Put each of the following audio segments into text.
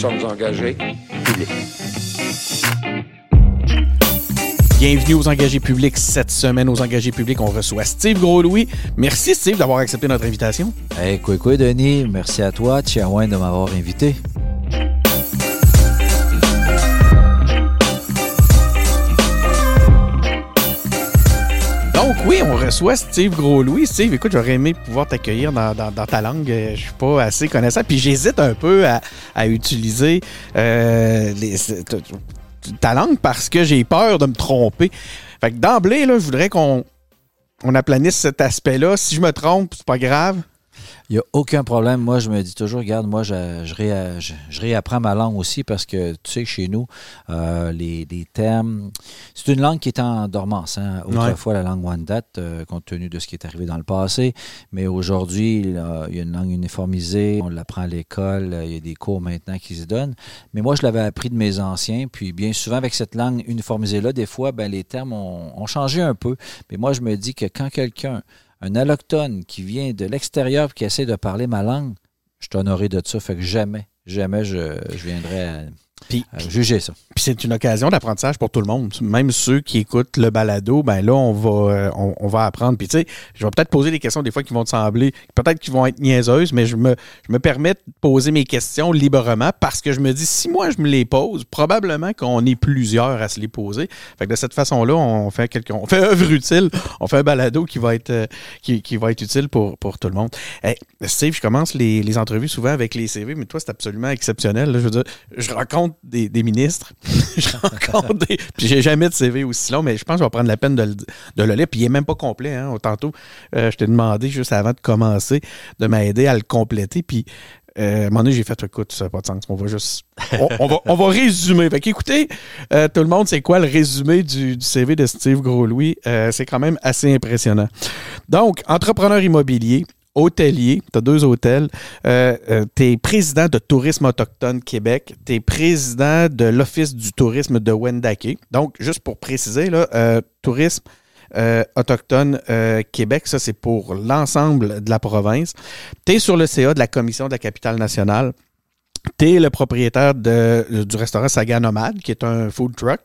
sommes engagés publics. Bienvenue aux engagés publics. Cette semaine, aux engagés publics, on reçoit Steve Gros-Louis. Merci, Steve, d'avoir accepté notre invitation. Hey, quoi, quoi, Denis. Merci à toi, Chiawan, de m'avoir invité. Oui, on reçoit Steve Gros-Louis. Steve, écoute, j'aurais aimé pouvoir t'accueillir dans, ta langue. Euh, Je suis pas assez connaissant. Puis j'hésite un peu à, utiliser euh, ta langue parce que j'ai peur de me tromper. Fait que d'emblée, là, je voudrais qu'on on aplanisse cet aspect-là. Si je me trompe, c'est pas grave. Il n'y a aucun problème. Moi, je me dis toujours, regarde, moi, je, je, réa- je- je réapprends ma langue aussi parce que, tu sais, chez nous, euh, les, les termes. C'est une langue qui est en dormance. Hein. Autrefois, la langue Wendat, euh, compte tenu de ce qui est arrivé dans le passé. Mais aujourd'hui, il y a une langue uniformisée. On l'apprend à l'école. euh, Il y a des cours maintenant qui se donnent. Mais moi, je l'avais appris de mes anciens. Puis, bien souvent, avec cette langue uniformisée-là, des fois, ben, les termes ont, ont changé un peu. Mais moi, je me dis que quand quelqu'un un allochtone qui vient de l'extérieur et qui essaie de parler ma langue, je suis honoré de ça. Fait que jamais, jamais je, je viendrai à juger ça. C'est une occasion d'apprentissage pour tout le monde. Même ceux qui écoutent le balado, ben là, on va, euh, on, va apprendre. Puis tu sais, je vais peut-être poser des questions des fois qui vont te sembler, peut-être qui vont être niaiseuses, mais je me, je me permets de poser mes questions librement parce que je me dis, si moi je me les pose, probablement qu'on est plusieurs à se les poser. Fait que de cette façon-là, on fait quelque, on fait œuvre utile, on fait un balado qui va être, euh, qui, qui va être utile pour, pour tout le monde. Hey, Steve, je commence les, les entrevues souvent avec les CV, mais toi, c'est absolument exceptionnel. Je veux dire, je rencontre des, des ministres, je rencontre des. Puis j'ai jamais de CV aussi long, mais je pense que je vais prendre la peine de le, de le lire. Puis il est même pas complet. Hein. Tantôt, euh, je t'ai demandé juste avant de commencer de m'aider à le compléter. Puis euh, à un moment donné, j'ai fait écoute, ça n'a pas de sens. On va juste. On, va, on va résumer. Fait qu'écoutez, euh, tout le monde, c'est quoi le résumé du, du CV de Steve Gros-Louis? C'est quand même assez impressionnant. Donc, entrepreneur immobilier, hôtelier, tu as deux hôtels, euh, euh, tu es président de Tourisme Autochtone Québec, tu es président de l'Office du tourisme de Wendake. Donc, juste pour préciser, là, euh, Tourisme Autochtone Québec, ça c'est pour l'ensemble de la province. Tu es sur le CA de la Commission de la capitale nationale. Tu es le propriétaire du restaurant Saga Nomade, qui est un food truck.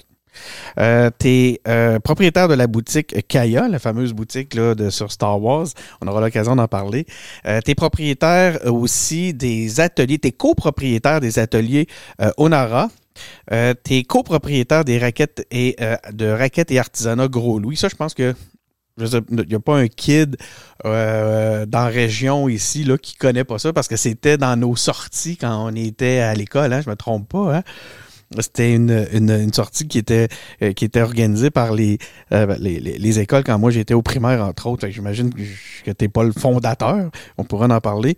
Euh, tu es propriétaire de la boutique Kaya, la fameuse boutique de, sur Star Wars. On aura l'occasion d'en parler. Euh, tu es propriétaire aussi des ateliers, tu es copropriétaire des ateliers euh, Onara. Euh, tu es copropriétaire des raquettes et euh, de raquettes et artisanat Gros Louis. Ça, je pense que il n'y a pas un kid euh, dans la région ici là, qui connaît pas ça parce que c'était dans nos sorties quand on était à l'école, hein, je me trompe pas. Hein? C'était une, une, une sortie qui était, euh, qui était organisée par les, euh, les, les, les écoles quand moi j'étais au primaire, entre autres. J'imagine que, t'es pas le fondateur. On pourra en parler.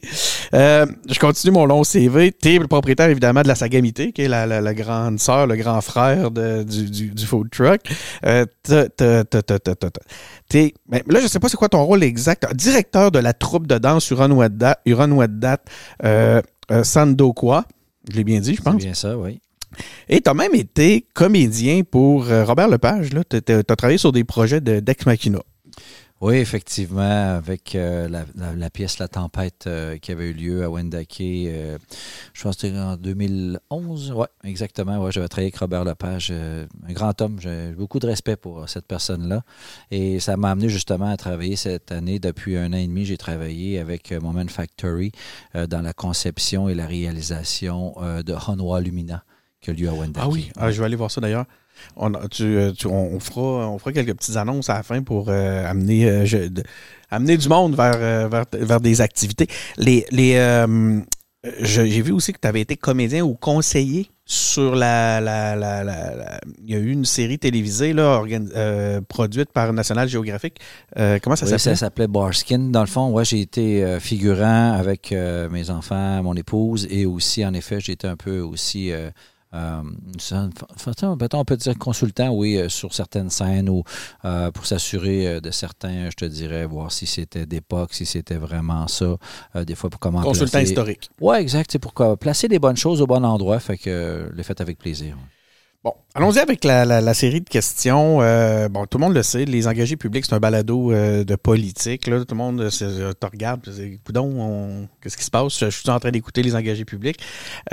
Euh, je continue mon long CV. T'es le propriétaire, évidemment, de la Sagamité, qui est la, la, la grande sœur, le grand frère de, du, du, du food truck. Euh, T'es, ben, là, je sais pas c'est quoi ton rôle exact. Directeur de la troupe de danse Huron-Wendat, Huron-Wendat, euh, euh, Sandoqua. Je l'ai bien dit, je C'est pense. bien ça, oui. Et tu as même été comédien pour euh, Robert Lepage. Tu as, travaillé sur des projets de d'Ex Machina. Oui, effectivement, avec euh, la, pièce La Tempête euh, qui avait eu lieu à Wendake, je pense que c'était en 2011. Oui, exactement. J'avais travaillé avec Robert Lepage, un grand homme. J'ai beaucoup de respect pour cette personne-là. Et ça m'a amené justement à travailler cette année. Depuis un an et demi, j'ai travaillé avec Moment Factory dans la conception et la réalisation de Honwa Lumina qui a lieu à Wendake. Ah oui, ah, je vais aller voir ça d'ailleurs. On, tu, euh, tu- on, fera, on fera quelques petites annonces à la fin pour euh, amener, euh, je- de- amener du monde vers, vers, vers des activités. Les, les, euh, J'ai vu aussi que tu avais été comédien ou conseiller sur la, la, la, Il y a eu une série télévisée là, produite par National Geographic. Comment ça Oui, s'appelle? ça s'appelait Barskin. Dans le fond, ouais, j'ai été figurant avec mes enfants, mon épouse, et aussi, en effet, j'ai été un peu aussi, euh, on peut dire consultant, oui, euh, sur certaines scènes ou euh, pour s'assurer de certains, je te dirais, voir si c'était d'époque, si c'était vraiment ça, euh, des fois pour comment Consultant placer- historique. Ouais, exact. C'est pour placer les bonnes choses au bon endroit, fait que le fait avec plaisir. Bon, allons-y avec la, la- la série de questions. Euh, bon, tout le monde le sait, les engagés publics, c'est un balado euh, de politique. Là. Tout le monde te regarde, Coudon, on- qu'est-ce qui se passe? Je, je suis en train d'écouter les engagés publics.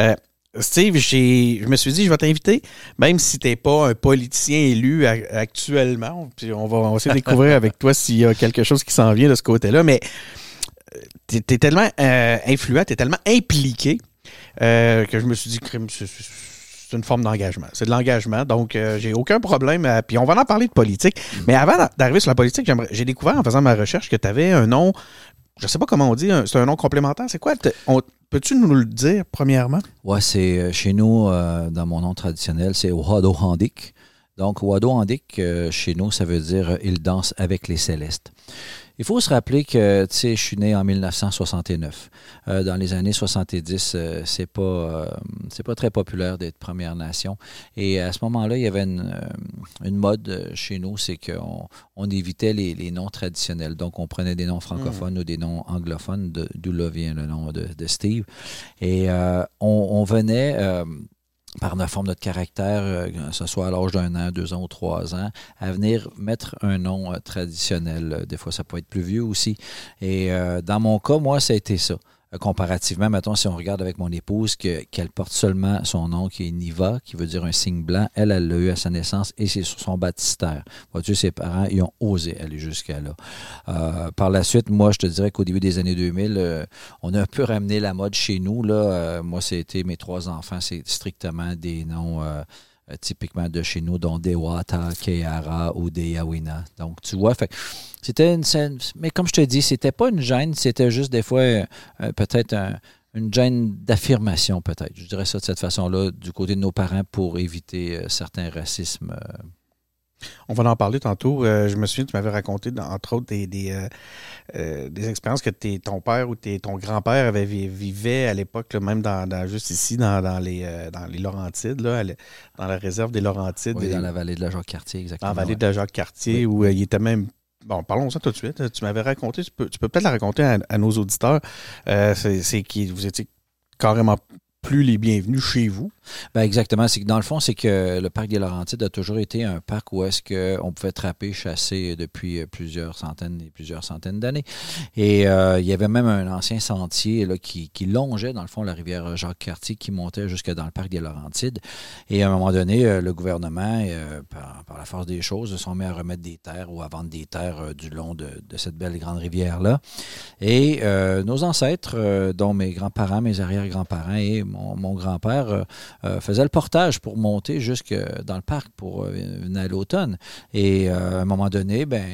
Euh, Steve, je me suis dit, je vais t'inviter, même si tu n'es pas un politicien élu actuellement. Puis on va, on essayer de découvrir avec toi s'il y a quelque chose qui s'en vient de ce côté-là. Mais euh, tu es, tellement euh, influent, tu es tellement impliqué euh, que je me suis dit, c'est une forme d'engagement. C'est de l'engagement. Donc, j'ai aucun problème. puis on va en parler de politique. Mais avant d'arriver sur la politique, j'ai découvert en faisant ma recherche que tu avais un nom je sais pas comment on dit, c'est un nom complémentaire. C'est quoi? Peux-tu nous le dire, premièrement? Oui, c'est euh, chez nous, euh, dans mon nom traditionnel, c'est Wado Handik. Donc, Wado Handik, euh, chez nous, ça veut dire il danse avec les célestes. Il faut se rappeler que, tu sais, je suis né en 1969. Euh, dans les années 70, euh, c'est pas, euh, c'est pas très populaire d'être Première Nation. Et à ce moment-là, il y avait une, mode chez nous, c'est qu'on on évitait les, noms traditionnels. Donc, on prenait des noms francophones ou des noms anglophones, d'où là vient le nom de, Steve. Et on, venait par la forme de notre caractère, euh, que ce soit à l'âge d'un an, deux ans ou trois ans, à venir mettre un nom euh, traditionnel. Des fois, ça peut être plus vieux aussi. Et euh, dans mon cas, moi, ça a été ça. Euh, comparativement, mettons, si on regarde avec mon épouse, qu'elle porte seulement son nom qui est Niva, qui veut dire un signe blanc, elle, elle l'a eu à sa naissance et c'est sur son baptistère. Vois-tu, ses parents, ils ont osé aller jusqu'à là. Euh, par la suite, moi, je te dirais qu'au début des années 2000, euh, on a un peu ramené la mode chez nous. Là. moi, c'était mes trois enfants, c'est strictement des noms euh, typiquement de chez nous, dont Dewata, Keara ou Deyawina. Donc, tu vois, c'était une scène. Mais comme je te dis, c'était pas une gêne, c'était juste des fois euh, peut-être une gêne d'affirmation, peut-être. Je dirais ça de cette façon-là, du côté de nos parents pour éviter euh, certains racismes. On va en parler tantôt. je me souviens, tu m'avais raconté, entre autres, des, euh, des expériences que ton père ou ton grand-père avait vivait à l'époque, même dans, juste ici, dans, les, euh, dans les Laurentides, là, dans la réserve des Laurentides. Oui, dans la vallée de la Jacques-Cartier, exactement. Dans la vallée de la Jacques-Cartier, où euh, il était même Bon, parlons ça tout de suite. Tu m'avais raconté, tu peux, peut-être la raconter à, nos auditeurs. c'est que vous étiez carrément plus les bienvenus chez vous. Ben exactement. C'est que dans le fond, c'est que le parc des Laurentides a toujours été un parc où est-ce qu'on pouvait trapper, chasser depuis euh, plusieurs centaines et plusieurs centaines d'années. Et euh, il y avait même un ancien sentier là, qui, longeait, dans le fond, la rivière Jacques-Cartier qui montait jusque dans le parc des Laurentides. Et à un moment donné, euh, le gouvernement, par, la force des choses, se sont mis à remettre des terres ou à vendre des terres du long de, cette belle grande rivière-là. Et nos ancêtres, dont mes grands-parents, mes arrière-grands-parents et mon, grand-père euh, euh, faisait le portage pour monter jusque dans le parc pour euh, venir à l'automne. Et à un moment donné, ben,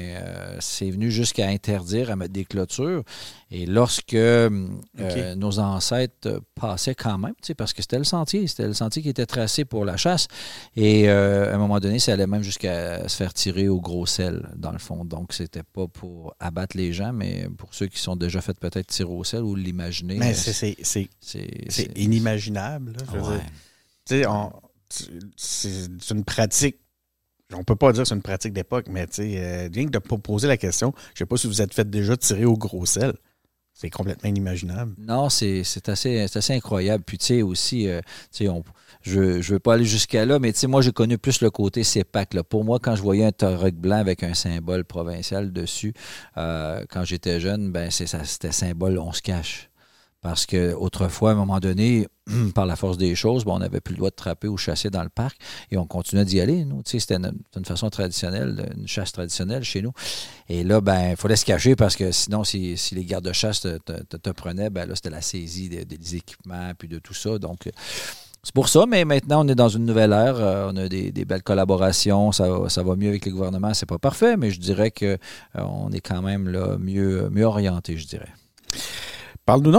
c'est venu jusqu'à interdire à mettre des clôtures. Et lorsque nos ancêtres passaient quand même, parce que c'était le sentier, c'était le sentier qui était tracé pour la chasse. Et à un moment donné, ça allait même jusqu'à se faire tirer au gros sel, dans le fond. Donc, c'était pas pour abattre les gens, mais pour ceux qui sont déjà fait peut-être tirer au sel ou l'imaginer. Mais c'est inimaginable. C'est une pratique. On peut pas dire que c'est une pratique d'époque, mais euh, rien que de poser la question, je sais pas si vous êtes fait déjà tirer au gros sel. C'est complètement inimaginable. Non, c'est assez, assez incroyable. Puis, tu sais, aussi, euh, je ne veux pas aller jusqu'à là, mais tu sais, moi, j'ai connu plus le côté CEPAC. Là. Pour moi, quand je voyais un torrec blanc avec un symbole provincial dessus, euh, quand j'étais jeune, ben c'était symbole on se cache. Parce qu'autrefois, à un moment donné, par la force des choses, on n'avait plus le droit de trapper ou chasser dans le parc et on continuait d'y aller. Nous, c'était une, façon traditionnelle, une chasse traditionnelle chez nous. Et là, ben, il fallait se cacher parce que sinon, si, les gardes de chasse te, prenaient, ben là, c'était la saisie des, équipements puis de tout ça. Donc, c'est pour ça, mais maintenant, on est dans une nouvelle ère. Euh, on a des, belles collaborations. Ça, va mieux avec les gouvernements. C'est pas parfait, mais je dirais qu'on euh, est quand même mieux, mieux orienté, je dirais. Parle-nous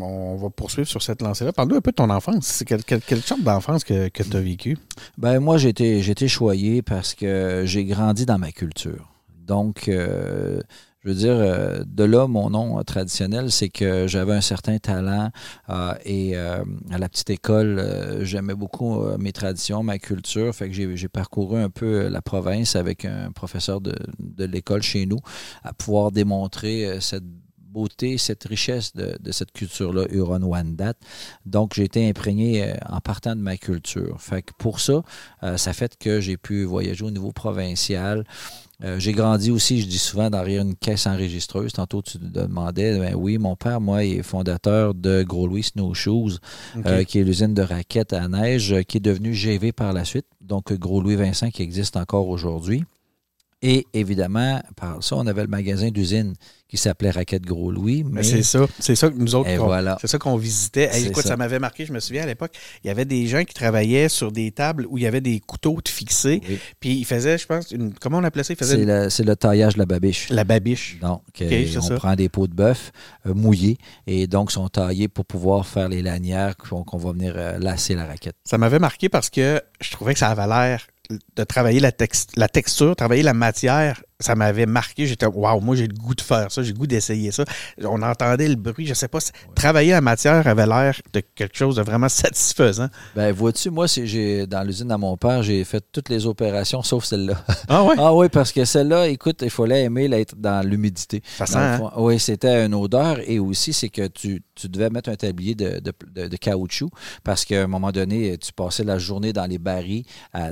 on va poursuivre sur cette lancée-là. Parle-nous un peu de ton enfance. Quelle, quelle, sorte d'enfance que, tu as vécu? Ben moi, j'ai été, choyé parce que j'ai grandi dans ma culture. Donc, euh, je veux dire, euh, de là, mon nom traditionnel, c'est que j'avais un certain talent euh, et à la petite école, j'aimais beaucoup mes traditions, ma culture. Fait que j'ai parcouru un peu la province avec un professeur de, de l'école chez nous à pouvoir démontrer cette beauté, cette richesse de, cette culture-là, Huron-Wendat. Donc, j'ai été imprégné euh, en partant de ma culture. Fait que pour ça, euh, ça fait que j'ai pu voyager au niveau provincial. Euh, j'ai grandi aussi, je dis souvent, derrière une caisse enregistreuse. Tantôt, tu te demandais, ben oui, mon père, moi, est fondateur de Gros Louis Snowshoes, OK. euh, qui est l'usine de raquettes à neige, qui est devenue GV par la suite. Donc, Gros Louis Vincent, qui existe encore aujourd'hui. Et évidemment, par ça, on avait le magasin d'usine qui s'appelait Raquette Gros Louis. Mais Mais, c'est ça. C'est ça que nous autres, voilà. c'est ça qu'on visitait. Hey, écoute, ça, ça. m'avait marqué, je me souviens à l'époque, il y avait des gens qui travaillaient sur des tables où il y avait des couteaux de fixés. Oui. Puis ils faisaient, je pense, une, comment on appelait ça? Ils faisaient c'est une- le, le taillage de la babiche. la babiche. Donc, euh, on ça. prend des pots de bœuf euh, mouillés et donc sont taillés pour pouvoir faire les lanières qu'on qu'on va venir euh, lasser la raquette. Ça m'avait marqué parce que je trouvais que ça avait l'air de travailler la, tex- la texture, travailler la matière. Ça m'avait marqué. J'étais, waouh, moi j'ai le goût de faire ça, j'ai le goût d'essayer ça. On entendait le bruit, je sais pas. Travailler la matière avait l'air de quelque chose de vraiment satisfaisant. Ben, vois-tu, moi, j'ai dans l'usine à mon père, j'ai fait toutes les opérations sauf celle-là. Ah ouais? ah oui, parce que celle-là, écoute, il fallait aimer l'être dans l'humidité. Ça sent, hein? Oui, c'était une odeur et aussi, c'est que tu, tu devais mettre un tablier de, de- de- de caoutchouc parce qu'à un moment donné, tu passais la journée dans les barils,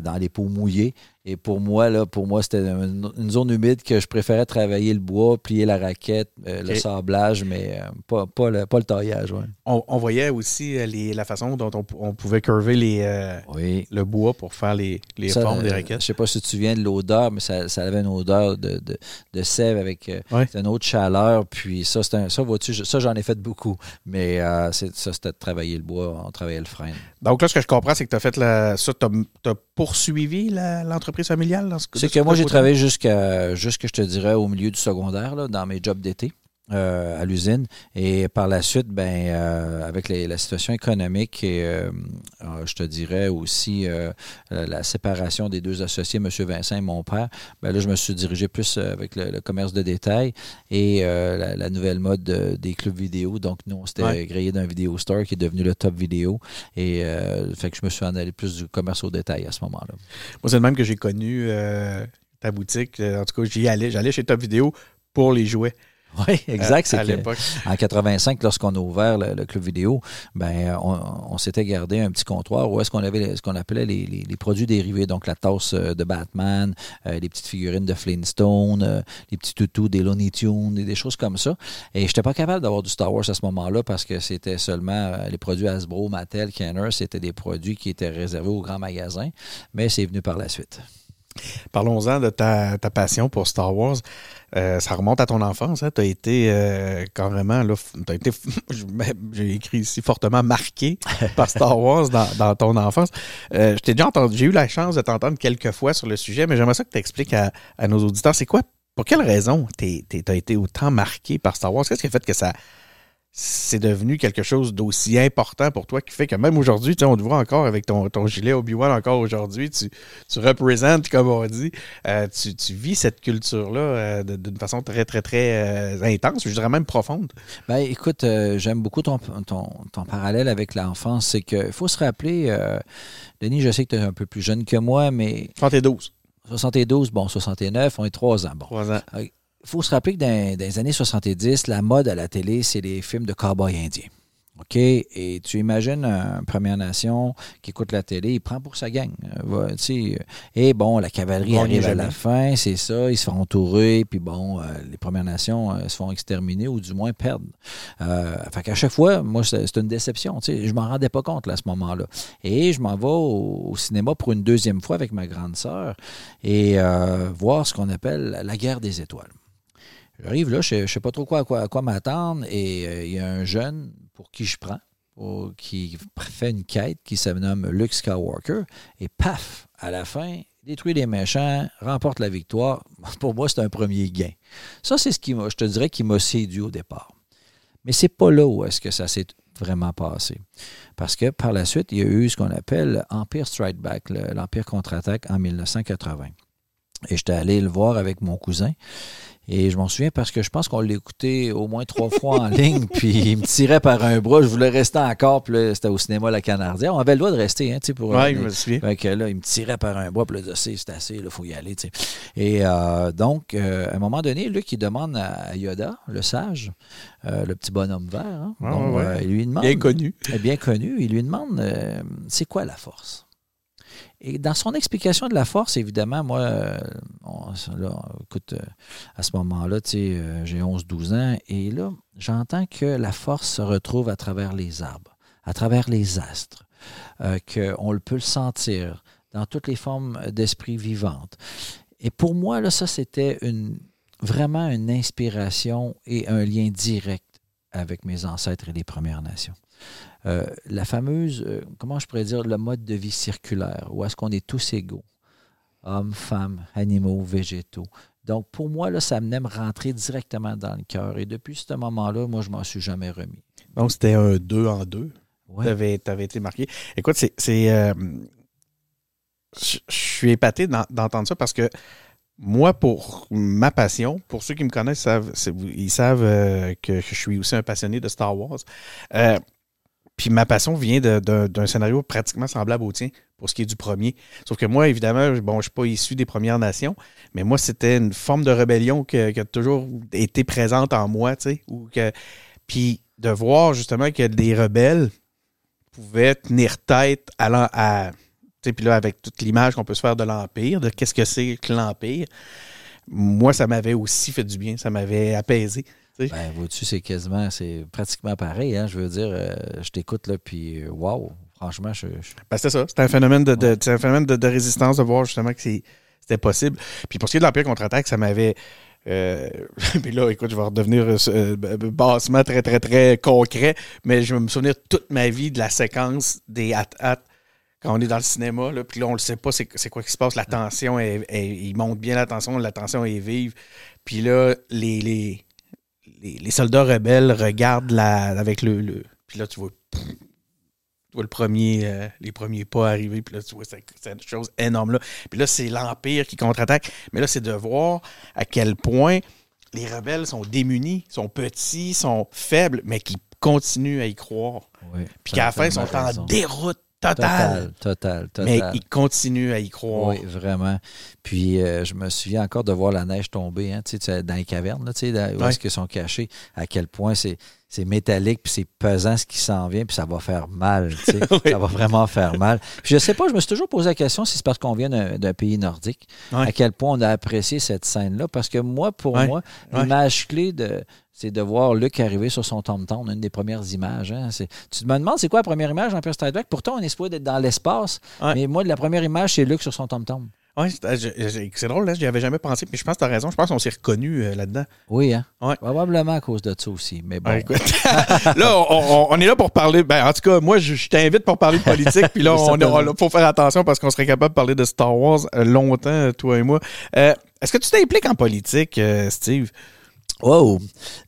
dans les pots mouillés. Et pour moi, là, pour moi, c'était une, zone humide que je préférais travailler le bois, plier la raquette, euh, le sablage, mais euh, pas, pas, le, pas le taillage. ouais. On, on voyait aussi euh, les, la façon dont on, on pouvait curver les, euh, Oui. le bois pour faire les, les Ça, formes des raquettes. Je sais pas si tu te souviens de l'odeur, mais ça, ça avait une odeur de, de, de sève avec Ouais. une autre chaleur. Puis ça, un- ça, vois-tu, ça, j'en ai fait beaucoup. Mais ça, c'était de travailler le bois, on travaillait le frein. Donc là, ce que je comprends, c'est que tu as fait la, ça, tu as, poursuivi l'entreprise familiale dans ce C'est que moi, j'ai travaillé jusqu'à, jusque, je te dirais, au milieu du secondaire, là, dans mes jobs d'été. Euh, à l'usine et par la suite ben euh, avec les- la situation économique et euh, je te dirais aussi la séparation des deux associés M. Vincent et mon père ben là je me suis dirigé plus avec le, le commerce de détail et la, la nouvelle mode de- des clubs vidéo donc nous on s'était Ouais. grillé d'un vidéo store qui est devenu le top vidéo et fait que je me suis en allé plus du commerce au détail à ce moment-là Moi, c'est le même que j'ai connu ta boutique. En tout cas, j'y allais. J'allais chez Top Vidéo pour les jouets. oui exact À, à que- l'époque. En 85, lorsqu'on a ouvert le, le club vidéo, ben on, on s'était gardé un petit comptoir où est-ce qu'on avait ce qu'on appelait les, les- les produits dérivés, donc la tasse euh, de Batman, euh, les petites figurines de Flintstone, euh, les petits toutous des Looney Tunes, des, des choses comme ça. Et j'étais pas capable d'avoir du Star Wars à ce moment-là parce que c'était seulement les produits Hasbro, Mattel, Kenner, c'était des produits qui étaient réservés aux grands magasins, mais c'est venu par la suite. Parlons-en de ta, ta passion pour Star Wars. Euh, ça remonte à ton enfance. Hein? Tu as été euh, carrément, là, été, j'ai écrit ici, fortement marqué par Star Wars dans, dans ton enfance. Euh, je t'ai déjà entendu, j'ai eu la chance de t'entendre quelques fois sur le sujet, mais j'aimerais ça que tu expliques à, à nos auditeurs, c'est quoi, pour quelle raison tu as été autant marqué par Star Wars? Qu'est-ce qui a fait que ça c'est devenu quelque chose d'aussi important pour toi qui fait que même aujourd'hui, on te voit encore avec ton, ton gilet Obi-Wan encore aujourd'hui, tu, tu représentes, comme on dit, euh, tu, tu vis cette culture-là euh, d'une façon très, très, très euh, intense, je dirais même profonde. Ben, écoute, j'aime beaucoup ton, ton, ton parallèle avec l'enfance. C'est qu'il faut se rappeler, Denis, je sais que tu es un peu plus jeune que moi, mais 72, 72, bon, 69, on est trois ans. Bon, trois ans. Il faut se rappeler que dans, dans les années 70, la mode à la télé, c'est les films de cow-boys indiens. OK? Et tu imagines un Première Nation qui écoute la télé, il prend pour sa gang. Euh, va, tu sais, et bon, la cavalerie Bon, arrive à la fin, c'est ça, ils se font entourer, puis bon, euh, les Premières Nations euh, se font exterminer ou du moins perdre. Euh, fait qu'à chaque fois, moi, c'est une déception. Tu sais, je m'en rendais pas compte là, à ce moment-là. Et je m'en vais au, au cinéma pour une deuxième fois avec ma grande sœur et euh, voir ce qu'on appelle la guerre des étoiles. J'arrive là, je ne sais pas trop quoi, à quoi, m'attendre et euh, il y a un jeune pour qui je prends, qui fait une quête qui se nomme Luke Skywalker et paf, à la fin, détruit les méchants, remporte la victoire. Pour moi, c'est un premier gain. Ça, c'est ce qui je te dirais, qui m'a séduit au départ. Mais c'est pas là où est-ce que ça s'est vraiment passé. Parce que par la suite, il y a eu ce qu'on appelle Empire Strike Back, le- l'Empire contre-attaque en 1980. Et j'étais allé le voir avec mon cousin. Et je m'en souviens parce que je pense qu'on l'a écouté au moins trois fois en ligne, puis il me tirait par un bras. Je voulais rester encore, puis là, c'était au cinéma La Canardière. On avait le droit de rester, hein, tu sais, pour... Ouais, je me souviens. Fait que là, il me tirait par un bras, puis là, c'est c'est assez, il faut y aller, tu sais. Et euh, donc, euh, à un moment donné, Luc, il demande à Yoda, le sage, euh, le petit bonhomme vert, hein, ouais, euh, il lui demande... Bien connu. Eh bien connu, il lui demande, euh, c'est quoi la force? Et dans son explication de la force, évidemment, moi, euh, là, écoute, euh, à ce moment-là, euh, j'ai 11-12 ans, et là, j'entends que la force se retrouve à travers les arbres, à travers les astres, qu'on peut le sentir dans toutes les formes d'esprit vivantes. Et pour moi, là, ça, c'était une, vraiment une inspiration et un lien direct avec mes ancêtres et les Premières Nations. Euh, la fameuse, euh, comment je pourrais dire, le mode de vie circulaire, où est-ce qu'on est tous égaux, hommes, femmes, animaux, végétaux. Donc, pour moi, là, ça venait me rentrer directement dans le cœur. Et depuis ce moment-là, moi, je m'en suis jamais remis. Donc, c'était un deux en deux. Ouais. T'avais, t'avais été marqué. Écoute, c'est. euh, je suis épaté d'en- d'entendre ça parce que moi, pour ma passion, pour ceux qui me connaissent, savent, ils savent euh, que je suis aussi un passionné de Star Wars. Euh, puis ma passion vient d'un scénario pratiquement semblable au tien pour ce qui est du premier. Sauf que moi, évidemment, bon, je ne suis pas issu des Premières Nations, mais moi, c'était une forme de rébellion qui a toujours été présente en moi, tu sais. que- Puis de voir justement que des rebelles pouvaient tenir tête à, à puis là, avec toute l'image qu'on peut se faire de l'Empire, de qu'est-ce que c'est que l'Empire, moi, ça m'avait aussi fait du bien, ça m'avait apaisé. Ben, vois-tu, c'est quasiment, c'est pratiquement pareil. Hein? Je veux dire, euh, je t'écoute, là, puis euh, wow, franchement, je, je- Ben, c'était ça. C'était un phénomène de, de- c'est un phénomène de, de résistance de voir justement que c'est- c'était possible. Puis pour ce qui est de l'Empire contre-attaque, ça m'avait. Euh, puis là, écoute, je vais redevenir euh, b- bassement très, très, très concret, mais je vais me souvenir toute ma vie de la séquence des hat-hat quand on est dans le cinéma. Là, puis là, on le sait pas, c'est quoi qui se passe. La tension, est- est- il monte bien la tension, la tension est vive. Puis là, les, les, les, les soldats rebelles regardent la, avec le, le- Puis là, tu vois, tu vois le premier, euh, les premiers pas arriver. Puis là, tu vois cette, chose énorme-là. Puis là, c'est l'Empire qui contre-attaque. Mais là, c'est de voir à quel point les rebelles sont démunis, sont petits, sont faibles, mais qui continuent à y croire. oui, Puis qu'à la fin, ils sont en raison. déroute Total, total, total. Mais ils continuent à y croire. Oui, vraiment. Puis euh, je me souviens encore de voir la neige tomber hein, tu sais, dans les cavernes, là, tu sais, où Ouais. est-ce qu'ils sont cachés, à quel point c'est c'est métallique, puis c'est pesant ce qui s'en vient, puis ça va faire mal. Oui. Ça va vraiment faire mal. Puis je sais pas, je me suis toujours posé la question si c'est parce qu'on vient d'un pays nordique, à quel point on a apprécié cette scène-là. Parce que moi, pour moi, l'image clé de. C'est de voir Luc arriver sur son tom-tom, une des premières images. hein. Tu te me demandes c'est quoi la première image en Trek? Pourtant, on est supposé d'être dans l'espace. Mais moi, la première image, c'est Luc sur son tom-tom. Ouais, c'est je- c'est drôle, là, j'y avais jamais pensé, mais je pense que tu as raison. Je pense qu'on s'est reconnus euh, là-dedans. Oui, hein? Ouais. Probablement à cause de ça aussi. Mais bon. Écoute. là, on, est là pour parler. Ben, en tout cas, moi, je, je t'invite pour parler de politique. Puis là, on, on- faut faire attention parce qu'on serait capable de parler de Star Wars euh, longtemps, euh, toi et moi. Euh, Est-ce que tu t'impliques en politique, euh, Steve? Wow!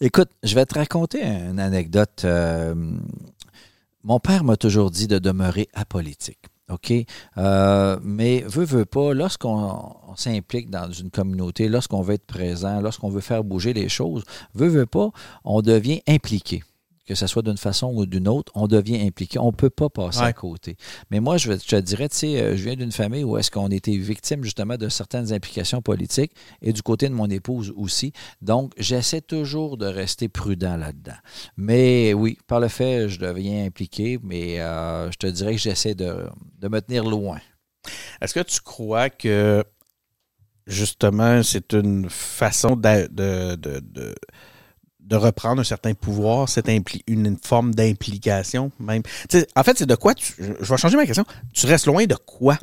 Écoute, je vais te raconter une anecdote. Euh, mon père m'a toujours dit de demeurer apolitique. OK? Euh, mais veut, veut pas, lorsqu'on on s'implique dans une communauté, lorsqu'on veut être présent, lorsqu'on veut faire bouger les choses, veut, veut pas, on devient impliqué. Que ce soit d'une façon ou d'une autre, on devient impliqué. On ne peut pas passer Ouais. à côté. Mais moi, je, te dirais, tu sais, euh, je viens d'une famille où est-ce qu'on était victime justement de certaines implications politiques et du côté de mon épouse aussi. Donc, j'essaie toujours de rester prudent là-dedans. Mais oui, par le fait, je deviens impliqué, mais euh, je te dirais que j'essaie de, de me tenir loin. Est-ce que tu crois que justement c'est une façon de, de, de, de reprendre un certain pouvoir, cette impli- une, une forme d'implication même? En fait, c'est de quoi tu. Je vais changer ma question. Tu restes loin de quoi?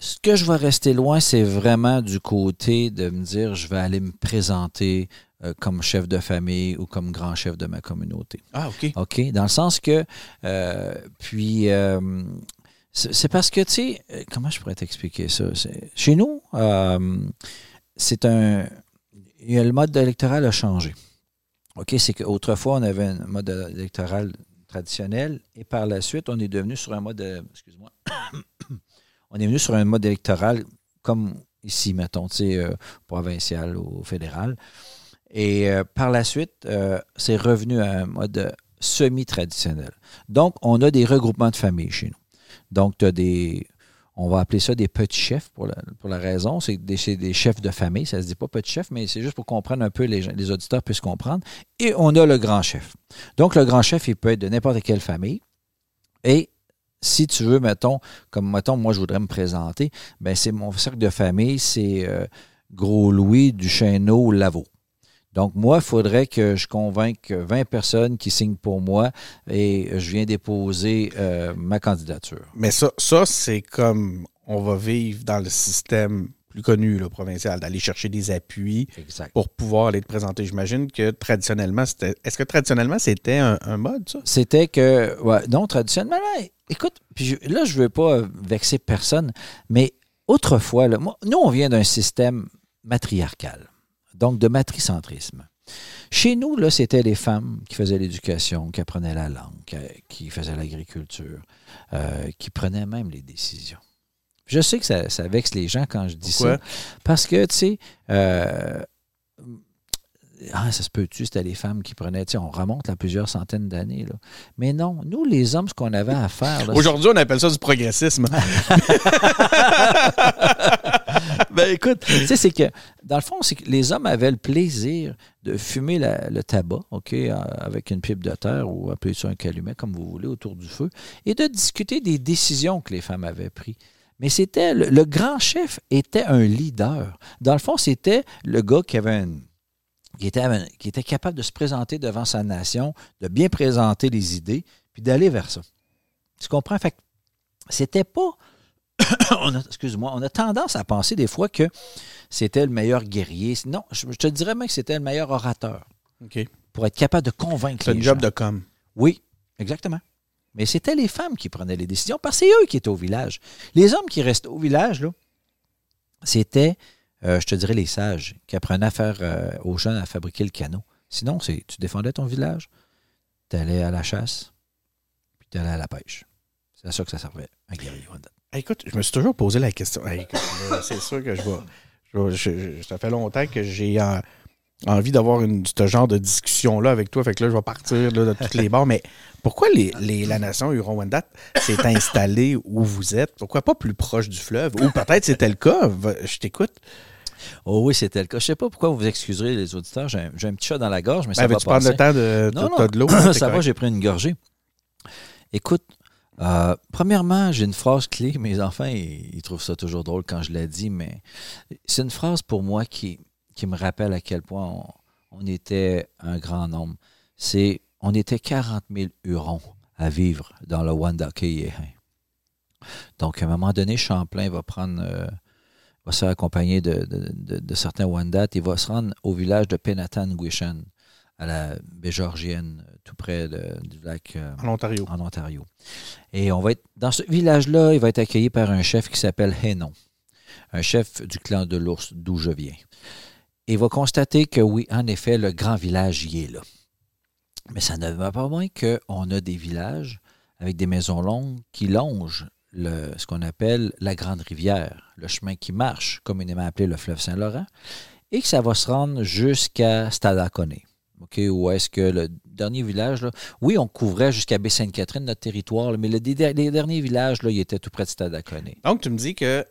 Ce que je vais rester loin, c'est vraiment du côté de me dire, je vais aller me présenter euh, comme chef de famille ou comme grand chef de ma communauté. Ah, OK. OK? Dans le sens que, euh, puis, euh, c'est c'est parce que, tu sais, comment je pourrais t'expliquer ça? C'est- Chez nous, c'est un. il y a- Le mode électoral a changé. OK? C'est qu'autrefois, on avait un mode électoral traditionnel et par la suite, on est devenu sur un mode. Excuse-moi. on est venu sur un mode électoral comme ici, mettons, tu sais, euh, provincial ou fédéral. Et euh, par la suite, euh, c'est revenu à un mode semi-traditionnel. Donc, on a des regroupements de familles chez nous. Donc, tu as des, on va appeler ça des petits chefs pour la, pour la raison. C'est des, des chefs de famille. Ça ne se dit pas petit chef, mais c'est juste pour comprendre un peu, les, les auditeurs puissent comprendre. Et on a le grand chef. Donc, le grand chef, il peut être de n'importe quelle famille. Et si tu veux, mettons, comme mettons, moi je voudrais me présenter, ben c'est mon cercle de famille, c'est euh, Gros Louis, Duchesneau, Lavaux. Donc, moi, il faudrait que je convainque 20 personnes qui signent pour moi et je viens déposer euh, ma candidature. Mais ça, ça c'est comme on va vivre dans le système plus connu, le provincial, d'aller chercher des appuis Exact. pour pouvoir aller te présenter. J'imagine que traditionnellement, c'était. Est-ce que traditionnellement, c'était un, un mode, ça? C'était que, ouais, non, traditionnellement, là, écoute, puis je- là, je veux pas vexer personne, mais autrefois, là, moi, nous, on vient d'un système matriarcal, donc de matricentrisme. Chez nous, là, c'était les femmes qui faisaient l'éducation, qui apprenaient la langue, qui, faisaient l'agriculture, euh, qui prenaient même les décisions. Je sais que ça, ça vexe les gens quand je dis Pourquoi? ça, parce que, tu sais, euh, ah, ça se peut-tu, c'était les femmes qui prenaient, tu sais, on remonte à plusieurs centaines d'années. là. Mais non, nous, les hommes, ce qu'on avait à faire, là, Aujourd'hui, on appelle ça du progressisme. ben écoute, tu sais, c'est que, dans le fond, c'est que les hommes avaient le plaisir de fumer le tabac, OK, avec une pipe de terre ou appelez ça un calumet, comme vous voulez, autour du feu, et de discuter des décisions que les femmes avaient prises. Mais c'était, le, grand chef était un leader. Dans le fond, c'était le gars qui avait une- qui était, qui était capable de se présenter devant sa nation, de bien présenter les idées, puis d'aller vers ça. Tu comprends? Fait que c'était pas on a, excuse-moi, on a tendance à penser des fois que c'était le meilleur guerrier. Non, je, je te dirais même que c'était le meilleur orateur OK. pour être capable de convaincre C'est les un job gens. de com. Oui, exactement. Mais c'était les femmes qui prenaient les décisions parce que c'est eux qui étaient au village. Les hommes qui restaient au village, là, c'était, euh, je te dirais, les sages qui apprenaient à faire euh, aux jeunes à fabriquer le canot. Sinon, c'est tu défendais ton village, tu allais à la chasse, puis tu allais à la pêche. C'est à ça que ça servait, un guerrier. Écoute, je me suis toujours posé la question. C'est sûr que je vais. je je- ça fait longtemps que j'ai euh, envie d'avoir ce genre de discussion-là avec toi. Fait que là, je vais partir là, de toutes les bords. Mais pourquoi les, les- la nation Huron-Wendat s'est installée où vous êtes? Pourquoi pas plus proche du fleuve? Ou peut-être c'était le cas. Je t'écoute. Oh oui, c'était le cas. Je sais pas pourquoi vous vous excuserez, les auditeurs. J'ai un, petit chat dans la gorge, mais Ben, ça va Veux-tu prendre passer. le temps de. Non, non. de l'eau? ça va, j'ai pris une gorgée. Écoute, euh, premièrement, j'ai une phrase clé. Mes enfants, ils, trouvent ça toujours drôle quand je la dis, mais c'est une phrase pour moi qui, me rappelle à quel point on, était un grand nombre. C'est on était 40 000 Hurons à vivre dans le Wandake Donc, à un moment donné, Champlain va prendre, euh, va se faire accompagner de, certains Wendat. Il va se rendre au village de Penatan-Guishan, à la baie Georgienne, tout près de- du lac euh, En Ontario. en Ontario. Et on va être dans ce village-là, il va être accueilli par un chef qui s'appelle Hénon, un chef du clan de l'ours d'où je viens. Et il va constater que oui, en effet, le grand village y est là. Mais ça ne va pas moins qu'on a des villages avec des maisons longues qui longent le, ce qu'on appelle la Grande Rivière, le chemin qui marche, communément appelé le fleuve Saint-Laurent, et que ça va se rendre jusqu'à Stadacone. OK, où est-ce que le dernier village, là, oui, on couvrait jusqu'à Baie-Sainte-Catherine, notre territoire, là, mais le, les derniers villages, là, ils étaient tout près de Stadacone. Donc, tu me dis que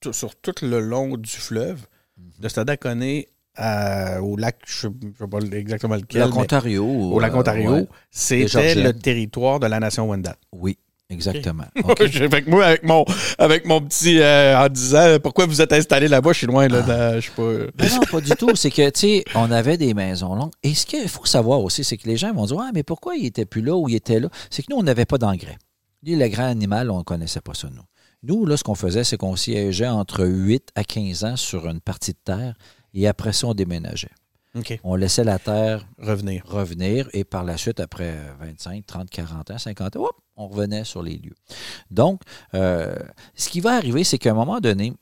tout- sur tout le long du fleuve, Mhm. de Stadacone à- au lac, je ne sais pas exactement lequel, Lac Ontario. au lac euh, Ontario, ouais. c'était le territoire de la nation Wendat. Oui, exactement. OK. J'ai- fait que moi, avec mon, avec mon petit, euh, en disant pourquoi vous êtes installé là-bas, je suis loin, là, je sais pas. euh, Mais non, pas du tout. C'est que, tu sais, on avait des maisons longues. Et ce qu'il faut savoir aussi, c'est que les gens vont dire Ah, mais pourquoi il était plus là ou il était là? C'est que nous, on n'avait pas d'engrais. Lui, le grand animal, on ne connaissait pas ça, nous. Nous, là, ce qu'on faisait, c'est qu'on siégeait entre 8 à 15 ans sur une partie de terre et après ça, on déménageait. On laissait la terre Revenir. revenir et par la suite, après 25, 30, 40 ans, 50 ans, on revenait sur les lieux. Donc, euh, ce qui va arriver, c'est qu'à un moment donné,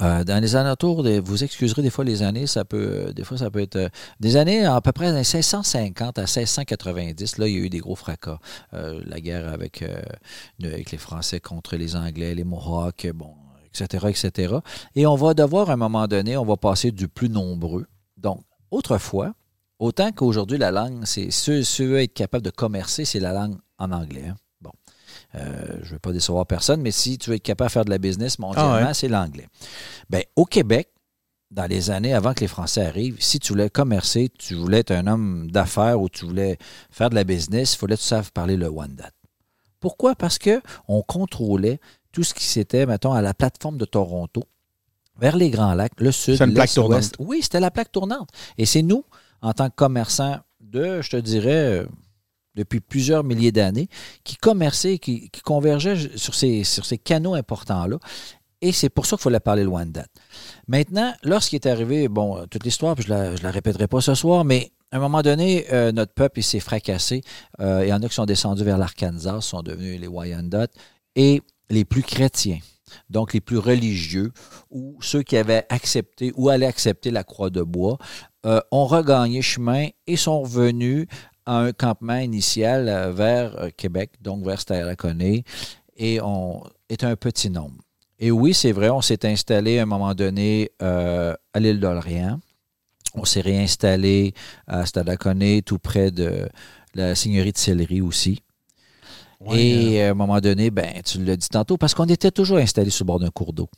euh, dans les alentours, de, vous excuserez des fois les années, ça peut, euh, des fois ça peut être euh, des années à peu près dans les 1650 à 1690. Là, il y a eu des gros fracas. La guerre avec, avec les Français contre les Anglais, les Mohawks, bon, etc., etc. Et on va devoir à un moment donné, on va passer du plus nombreux. Donc, autrefois, autant qu'aujourd'hui la langue, c'est ceux, ceux être capable de commercer, c'est la langue en anglais. hein. Bon. Euh, je ne veux pas décevoir personne, mais si tu veux être capable de faire de la business mondialement, Ah ouais. c'est l'anglais. Ben, au Québec, dans les années avant que les Français arrivent, si tu voulais commercer, tu voulais être un homme d'affaires ou tu voulais faire de la business, il fallait que tu saves parler le Wendat. Pourquoi? Parce qu'on contrôlait tout ce qui s'était, mettons, à la plateforme de Toronto, vers les Grands Lacs, le sud, C'est une plaque l'est, tournante. l'ouest. Oui, c'était la plaque tournante. Et c'est nous, en tant que commerçants de, je te dirais, euh, depuis plusieurs milliers d'années, qui commerçaient, qui, qui convergeaient sur ces, sur ces canaux importants-là. Et c'est pour ça qu'il fallait parler loin de date. Maintenant, lorsqu'il est arrivé, bon, euh, toute l'histoire, puis je la, je la répéterai pas ce soir, mais à un moment donné, euh, notre peuple, s'est fracassé. Euh, il y en a qui sont descendus vers l'Arkansas, sont devenus les Wyandottes, et les plus chrétiens, donc les plus religieux, ou ceux qui avaient accepté ou allaient accepter la croix de bois, euh, ont regagné chemin et sont revenus à un campement initial euh, vers euh, Québec, donc vers Staraconnet, et on est un petit nombre. Et oui, c'est vrai, on s'est installé à un moment donné à l'île d'Orléans. On s'est réinstallé à Stadaconé, tout près de la seigneurie de Sillery aussi. Et à un moment donné, ben, tu l'as dit tantôt, parce qu'on était toujours installé sur le bord d'un cours d'eau.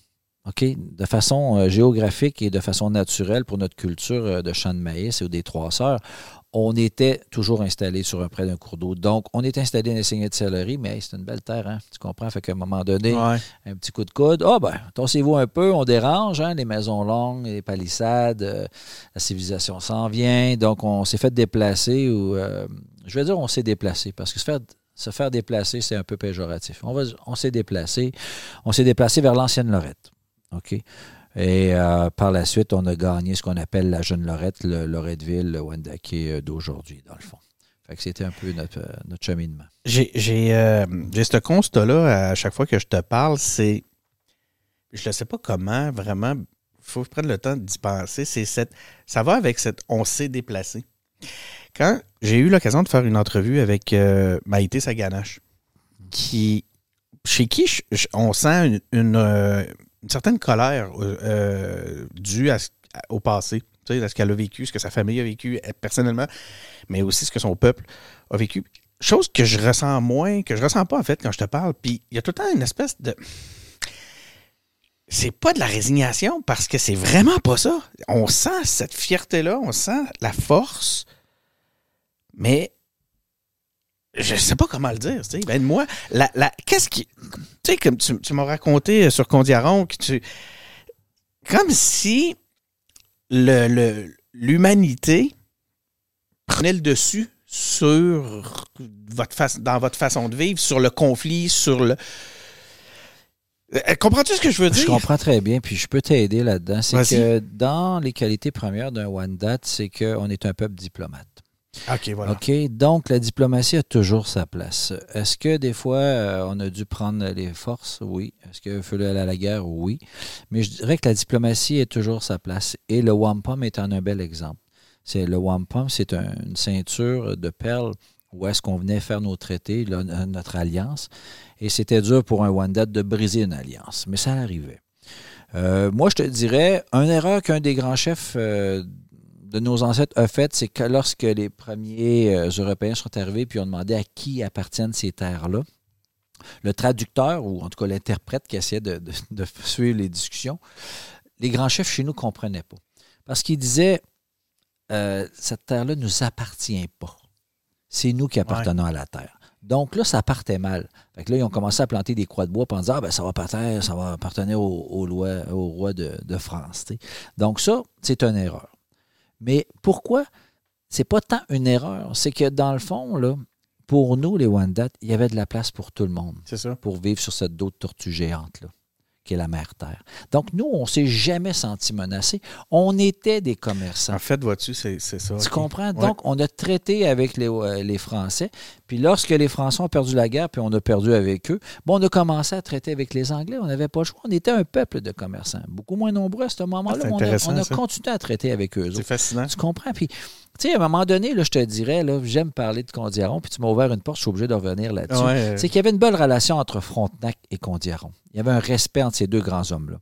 OK? De façon euh, géographique et de façon naturelle pour notre culture euh, de champ de maïs ou des trois sœurs, on était toujours installé sur un près d'un cours d'eau. Donc, on est installé dans les seigneuries de Sillery, mais hey, c'est une belle terre, hein? Tu comprends? Fait qu'à un moment donné, Ouais. un petit coup de coude. Ah ben, tassez-vous un peu, on dérange, hein, les maisons longues, les palissades, euh, la civilisation s'en vient. Donc, on s'est fait déplacer ou euh, je vais dire on s'est déplacé parce que se faire, se faire déplacer, c'est un peu péjoratif. On, on s'est déplacé. On s'est déplacé vers l'ancienne Lorette. OK? Et euh, par la suite, on a gagné ce qu'on appelle la jeune Lorette, le Loretteville, le Wendake euh, d'aujourd'hui, dans le fond. Fait que c'était un peu notre, euh, notre cheminement. J'ai ce constat-là à chaque fois que je te parle, c'est. Je ne sais pas comment vraiment. Il faut prenne le temps d'y penser. C'est cette. Ça va avec cette. On s'est déplacé. Quand j'ai eu l'occasion de faire une entrevue avec euh, Maïté Saganache, qui. Chez qui on sent une, euh, certaine colère euh, euh, due au passé. Tu sais, à ce qu'elle a vécu, ce que sa famille a vécu elle, personnellement, mais aussi ce que son peuple a vécu chose que je ressens moins, que je ressens pas en fait quand je te parle. Puis il y a tout le temps une espèce de. C'est pas de la résignation parce que c'est vraiment pas ça. On sent cette fierté-là, on sent la force, mais je sais pas comment le dire. Tu sais. Ben, moi, la, la, qu'est-ce qui. Tu sais, comme tu, tu m'as raconté sur Condiaron, que tu. Comme si le, le- l'humanité prenait le dessus sur votre dans votre façon de vivre, sur le conflit, sur le. Euh, Comprends-tu ce que je veux dire? Je comprends très bien, puis je peux t'aider là-dedans. C'est Vas-y. que dans les qualités premières d'un Wendat, c'est qu'on est un peuple diplomate. Ok, voilà. OK? Donc, la diplomatie a toujours sa place. Est-ce que des fois, euh, on a dû prendre les forces? Oui. Est-ce qu'il fallait aller à la guerre? Oui. Mais je dirais que la diplomatie a toujours sa place. Et le wampum est un bel exemple. C'est le wampum, c'est un- une ceinture de perles où est-ce qu'on venait faire nos traités, là, notre alliance. Et c'était dur pour un Wendat de briser une alliance. Mais ça arrivait. Euh, moi, je te dirais, une erreur qu'un des grands chefs euh, de nos ancêtres a faite, c'est que lorsque les premiers euh, Européens sont arrivés puis ont demandé à qui appartiennent ces terres-là, le traducteur, ou en tout cas l'interprète qui essayait de, de- de suivre les discussions, les grands chefs chez nous ne comprenaient pas. Parce qu'ils disaient, euh, cette terre-là ne nous appartient pas. C'est nous qui appartenons à la terre. Donc là, ça partait mal. Fait que là, ils ont commencé à planter des croix de bois en disant, ah, ben, ça va partir, ça va appartenir au, au roi de, de France. Donc ça, c'est une erreur. Mais pourquoi? C'est pas tant une erreur? C'est que dans le fond, là, pour nous, les Wendat, il y avait de la place pour tout le monde C'est ça. pour vivre sur cette dos de tortue géante, là, qui est la mer Terre. Donc, nous, on s'est jamais senti menacés. On était des commerçants. En fait, vois-tu, c'est c'est ça. Tu comprends? Ouais. Donc, on a traité avec les, euh, les Français. Puis lorsque les Français ont perdu la guerre, puis on a perdu avec eux, bon, on a commencé à traiter avec les Anglais. On n'avait pas le choix. On était un peuple de commerçants. Beaucoup moins nombreux à ce moment-là. Ah, on a, on continué à traiter avec eux. C'est fascinant. Tu comprends? Puis, tu sais, à un moment donné, là, je te dirais, j'aime parler de Condiaron, puis tu m'as ouvert une porte, je suis obligé de revenir là-dessus. Ouais, C'est qu'il y avait une belle relation entre Frontenac et Condiaron. Il y avait un respect entre ces deux grands hommes-là.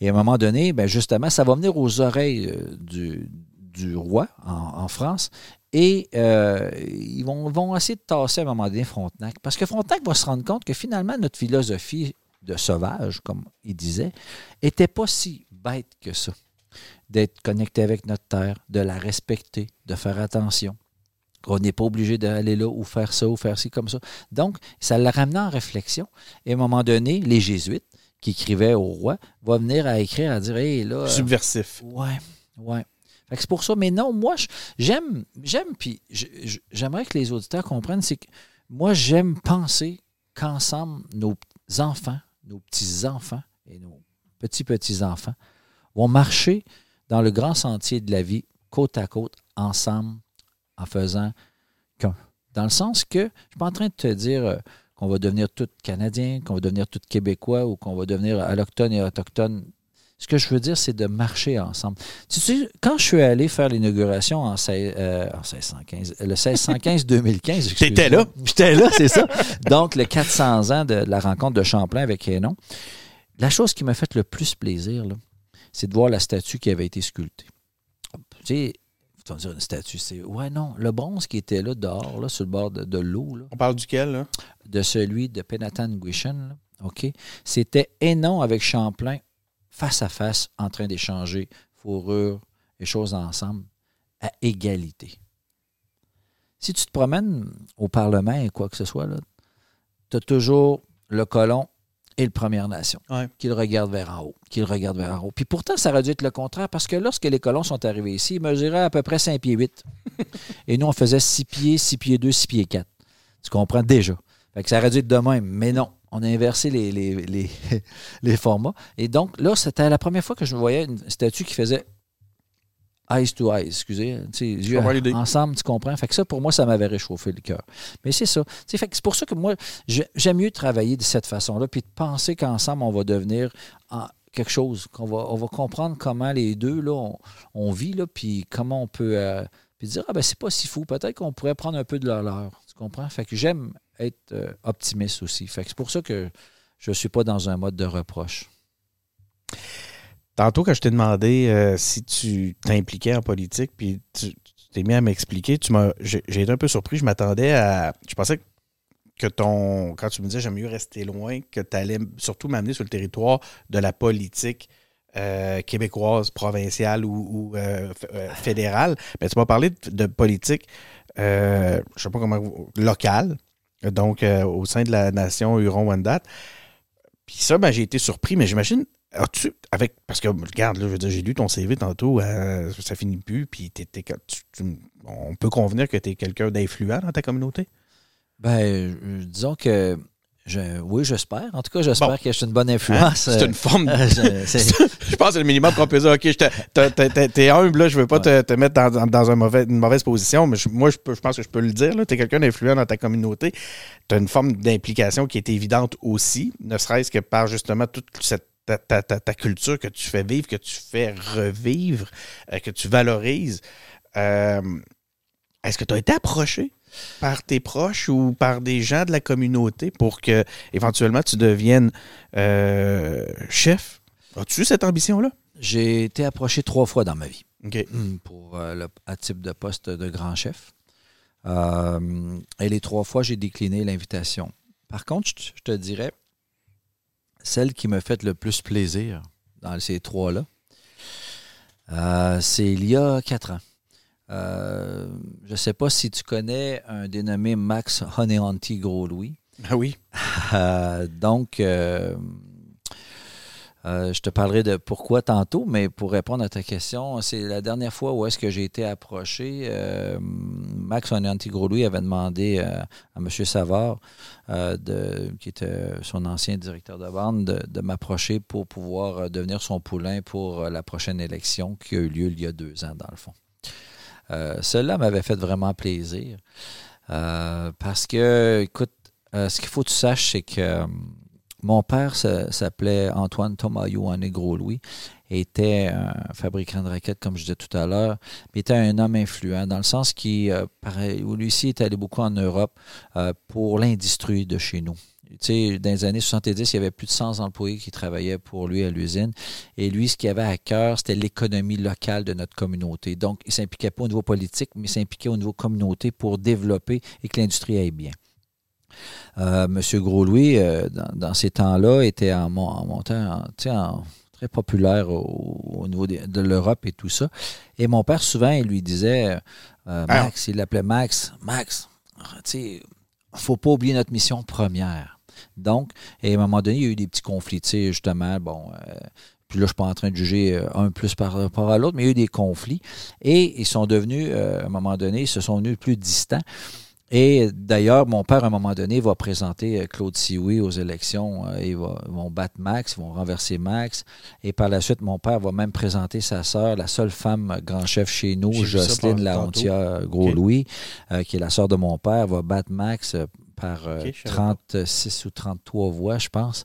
Et à un moment donné, ben justement, ça va venir aux oreilles euh, du, du roi en, France. Et euh, ils vont, vont essayer de tasser à un moment donné Frontenac. Parce que Frontenac va se rendre compte que finalement, notre philosophie de sauvage, comme il disait, était pas si bête que ça. D'être connecté avec notre terre, de la respecter, de faire attention. qu'on n'est pas obligé d'aller là ou faire ça ou faire ci comme ça. Donc, ça l'a ramené en réflexion. Et à un moment donné, les jésuites qui écrivaient au roi vont venir à écrire, à dire, hey, là... euh, Subversif. Ouais, ouais. Fait que c'est pour ça. Mais non, moi, j'aime, j'aime, puis j'aimerais que les auditeurs comprennent, c'est que moi, j'aime penser qu'ensemble, nos enfants, nos petits-enfants et nos petits-petits-enfants vont marcher dans le grand sentier de la vie, côte à côte, ensemble, en faisant qu'un. Dans le sens que je ne suis pas en train de te dire euh, qu'on va devenir tout Canadien, qu'on va devenir tout Québécois ou qu'on va devenir allochtone et autochtone. Ce que je veux dire, c'est de marcher ensemble. Tu sais, quand je suis allé faire l'inauguration en, seize- euh, en 1615, le 1615-2015, T'étais là? J'étais là, c'est ça. Donc, le 400 ans de la rencontre de Champlain avec Hénon. La chose qui m'a fait le plus plaisir, c'est de voir la statue qui avait été sculptée. Tu sais, tu vas me dire une statue, c'est. Ouais, non, le bronze qui était là dehors, là, sur le bord de, de l'eau, là, On parle duquel, là? de celui de Penatan Guishan, OK? C'était Hénon avec Champlain face à face en train d'échanger fourrure et choses ensemble à égalité. Si tu te promènes au Parlement et quoi que ce soit, tu as toujours le colon et le Première Nation Ouais. qui le regardent vers en haut, qui le regardent vers en haut. Puis pourtant, ça aurait dû être le contraire parce que lorsque les colons sont arrivés ici, ils mesuraient à peu près 5 pieds 8. et nous, on faisait 6 pieds, 6 pieds 2, 6 pieds 4. Tu comprends? Déjà. Fait que ça aurait dû être de même. Mais non, on a inversé les, les, les, les formats. Et donc, là, c'était la première fois que je voyais une statue qui faisait eyes to eyes, excusez, les yeux ensemble, tu comprends? Fait que ça, pour moi, ça m'avait réchauffé le cœur. Mais c'est ça. Fait que c'est pour ça que moi, j'aime mieux travailler de cette façon-là, puis de penser qu'ensemble, on va devenir en- quelque chose, qu'on va, on va comprendre comment les deux, là, on, on vit, là, puis comment on peut... euh, puis dire, ah ben c'est pas si fou, peut-être qu'on pourrait prendre un peu de leur leur. Tu comprends? Fait que j'aime être euh, optimiste aussi. Fait que c'est pour ça que je suis pas dans un mode de reproche. Tantôt, quand je t'ai demandé euh, si tu t'impliquais en politique, puis tu t'es mis à m'expliquer, tu m'as, j'ai, été un peu surpris. Je m'attendais à. Je pensais que ton. Quand tu me disais j'aime mieux rester loin, que tu allais surtout m'amener sur le territoire de la politique euh, québécoise, provinciale ou, euh, fédérale. Mais tu m'as parlé de, politique, euh, je sais pas comment, locale, donc au sein de la nation Huron-Wendat. Puis ça, ben, j'ai été surpris, mais j'imagine As-tu, avec, parce que, regarde, là, je veux dire, j'ai lu ton CV tantôt, euh, ça finit plus, puis t'es- t'es- tu- tu- on peut convenir que tu es quelqu'un d'influent dans ta communauté? Ben, euh, disons que je, oui, j'espère. En tout cas, j'espère Bon. que je suis une bonne Hein? influence. C'est une forme. Euh, je- pense que c'est le minimum qu'on peut dire. OK, t'es- humble, là, je veux pas te, te mettre dans, dans- dans un mauvais- une mauvaise position, mais je- moi, je, peux- je pense que je peux le dire. Tu es quelqu'un d'influent dans ta communauté. Tu as une forme d'implication qui est évidente aussi, ne serait-ce que par justement toute cette ta, ta- ta- ta culture que tu fais vivre, que tu fais revivre, euh, que tu valorises. Euh, Est-ce que tu as été approché par tes proches ou par des gens de la communauté pour que éventuellement tu deviennes euh, chef? As-tu eu cette ambition-là? J'ai été approché trois fois dans ma vie hum, pour le à type de poste de grand chef. Et les trois fois, j'ai décliné l'invitation. Par contre, je te dirais, celle qui me fait le plus plaisir dans ces trois-là, euh, c'est il y a quatre ans. Euh, je ne sais pas si tu connais un dénommé Max Honeyanti Gros-Louis. Ah oui. Euh, donc, euh, je te parlerai de pourquoi tantôt, mais pour répondre à ta question, c'est la dernière fois où est-ce que j'ai été approché. euh, Max Onanti-Gros-Louis avait demandé euh, à M. Savard, qui était son ancien directeur de bande, de, m'approcher pour pouvoir devenir son poulain pour la prochaine élection qui a eu lieu il y a deux ans, dans le fond. Cela m'avait fait vraiment plaisir. Parce que, écoute, ce qu'il faut que tu saches, c'est que mon père s'appelait Antoine Tomayo Ané Gros-Louis, était un fabricant de raquettes, comme je disais tout à l'heure, mais était un homme influent, dans le sens qu'il, euh, lui aussi est allé beaucoup en Europe euh, pour l'industrie de chez nous. Dans les années 70, il y avait plus de 100 employés qui travaillaient pour lui à l'usine. Et lui, ce qu'il avait à cœur, c'était l'économie locale de notre communauté. Donc, il ne s'impliquait pas au niveau politique, mais il s'impliquait au niveau communauté pour développer et que l'industrie aille bien. Euh, Monsieur Gros-Louis, euh, dans, dans ces temps-là, était en, en montant, en, en très populaire au, niveau de, l'Europe et tout ça. Et mon père, souvent, il lui disait, euh, ah. Max, il l'appelait Max, Max, tu faut pas oublier notre mission première. Donc, et à un moment donné, il y a eu des petits conflits, tu sais, justement, bon, puis là, je ne suis pas en train de juger un plus par rapport à l'autre, mais il y a eu des conflits. Et ils sont devenus, à un moment donné, ils se sont venus plus distants. Et d'ailleurs, mon père, à un moment donné, va présenter euh, Claude Sioui aux élections. Euh, ils vont battre Max, ils vont renverser Max. Et par la suite, mon père va même présenter sa sœur, la seule femme grand chef chez nous, Jocelyne Laontia Gros-Louis, euh, qui est la sœur de mon père, va battre Max par 36 ou 33 voix, je pense.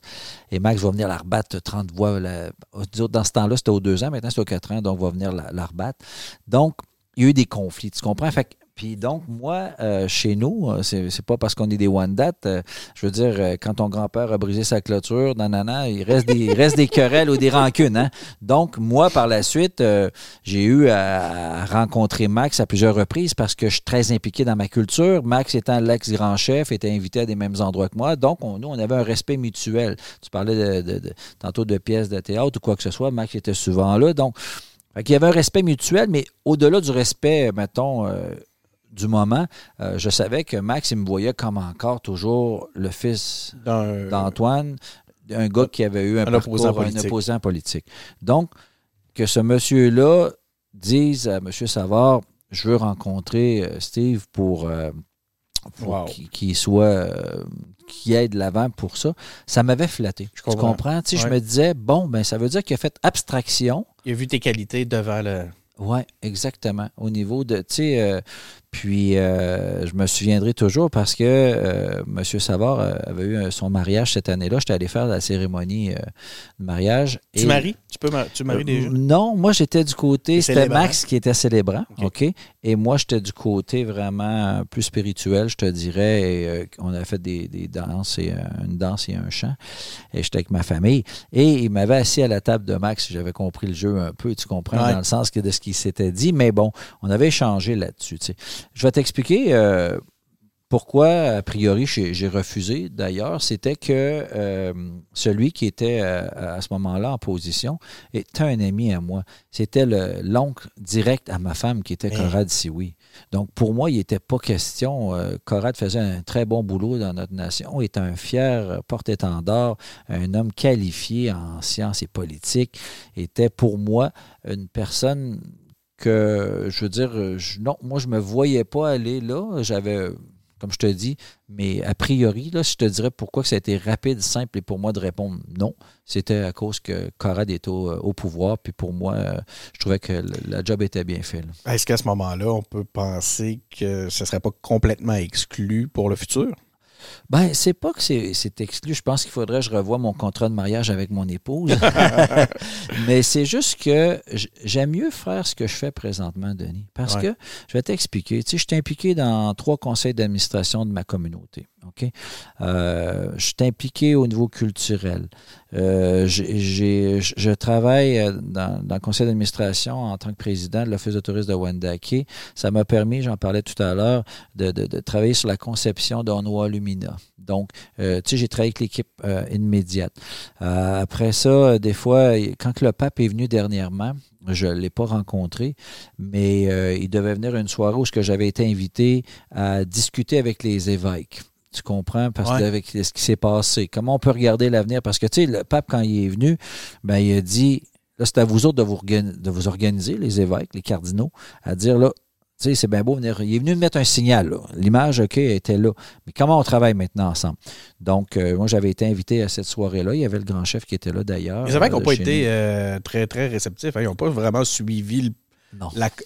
Et Max va venir la rebattre 30 voix. dans ce temps-là, c'était aux deux ans, maintenant c'est aux quatre ans, donc va venir la, la rebattre. Donc, il y a eu des conflits, tu comprends? Fait puis donc, moi, euh, chez nous, euh, c'est, pas parce qu'on est des one. Euh, je veux dire, quand ton grand-père a brisé sa clôture, nanana, il reste des, il reste des querelles ou des rancunes. Hein? Donc, moi, par la suite, j'ai eu à, rencontrer Max à plusieurs reprises parce que je suis très impliqué dans ma culture. Max étant l'ex-grand chef, était invité à des mêmes endroits que moi. Donc, on, nous, on avait un respect mutuel. Tu parlais de, tantôt de pièces de théâtre ou quoi que ce soit. Max était souvent là. Donc, il y avait un respect mutuel, mais au-delà du respect, mettons, du moment, euh, je savais que Max, il me voyait comme encore toujours le fils d'Antoine, un gars qui avait eu un, opposant, politique. Donc, que ce monsieur-là dise à M. Savard, je veux rencontrer euh, Steve pour, euh, qu'il soit qui aide l'avant pour ça, ça m'avait flatté. Je comprends. Tu comprends? Je me disais, bon, ben ça veut dire qu'il a fait abstraction. Il a vu tes qualités devant le. Oui, exactement. Au niveau de, tu sais, puis, euh, je me souviendrai toujours parce que euh, M. Savard euh, avait eu son mariage cette année-là. J'étais allé faire la cérémonie de mariage. Tu maries? Tu peux tu maries des jeunes? Non, moi, j'étais du côté... C'était Max qui était célébrant, OK? Et moi, j'étais du côté vraiment plus spirituel, je te dirais. Et, on a fait des, danses, et, une danse et un chant. Et j'étais avec ma famille. Et il m'avait assis à la table de Max. J'avais compris le jeu un peu, tu comprends, dans le sens que de ce qui s'était dit. Mais bon, on avait échangé là-dessus, tu sais. Je vais t'expliquer euh, pourquoi, a priori, j'ai refusé. D'ailleurs, c'était que euh, celui qui était euh, à ce moment-là en position était un ami à moi. C'était l'oncle direct à ma femme qui était hey. Conrad Sioui. Donc, pour moi, il n'était pas question. Corrad faisait un très bon boulot dans notre nation, Il était un fier porte-étendard, un homme qualifié en sciences et politique, était pour moi une personne que, je veux dire, non, moi, je ne me voyais pas aller là. J'avais, comme je te dis, mais a priori, là, je te dirais pourquoi ça a été rapide, simple et pour moi de répondre non. C'était à cause que Corrad était au, pouvoir, puis pour moi, je trouvais que le, la job était bien fait. Est-ce qu'à ce, moment-là, on peut penser que ce ne serait pas complètement exclu pour le futur? Ben, c'est pas que c'est exclu. Je pense qu'il faudrait que je revoie mon contrat de mariage avec mon épouse. Mais c'est juste que j'aime mieux faire ce que je fais présentement, Denis. Parce que, je vais t'expliquer. Tu sais, je suis impliqué dans trois conseils d'administration de ma communauté. Euh, je suis impliqué au niveau culturel. Euh, je travaille euh, dans, le conseil d'administration en tant que président de l'Office de tourisme de Wendake. Ça m'a permis, j'en parlais tout à l'heure, de, travailler sur la conception d'Onwa Lumina. Donc, tu sais, j'ai travaillé avec l'équipe immédiate. après ça, des fois, quand le pape est venu dernièrement, je ne l'ai pas rencontré, mais il devait venir une soirée où j'avais été invité à discuter avec les évêques. Tu comprends? Parce que avec ce qui s'est passé, comment on peut regarder l'avenir? Parce que, tu sais, le pape, quand il est venu, ben, il a dit, là, c'est à vous autres de vous, de vous organiser, les évêques, les cardinaux, à dire, là, tu sais, c'est bien beau venir. Il est venu mettre un signal. L'image, OK, était là. Mais comment on travaille maintenant ensemble? Donc, euh, moi, j'avais été invité à cette soirée-là. Il y avait le grand chef qui était là d'ailleurs. Les évêques n'ont pas été euh, très, très réceptifs. Hein. Ils n'ont pas vraiment suivi le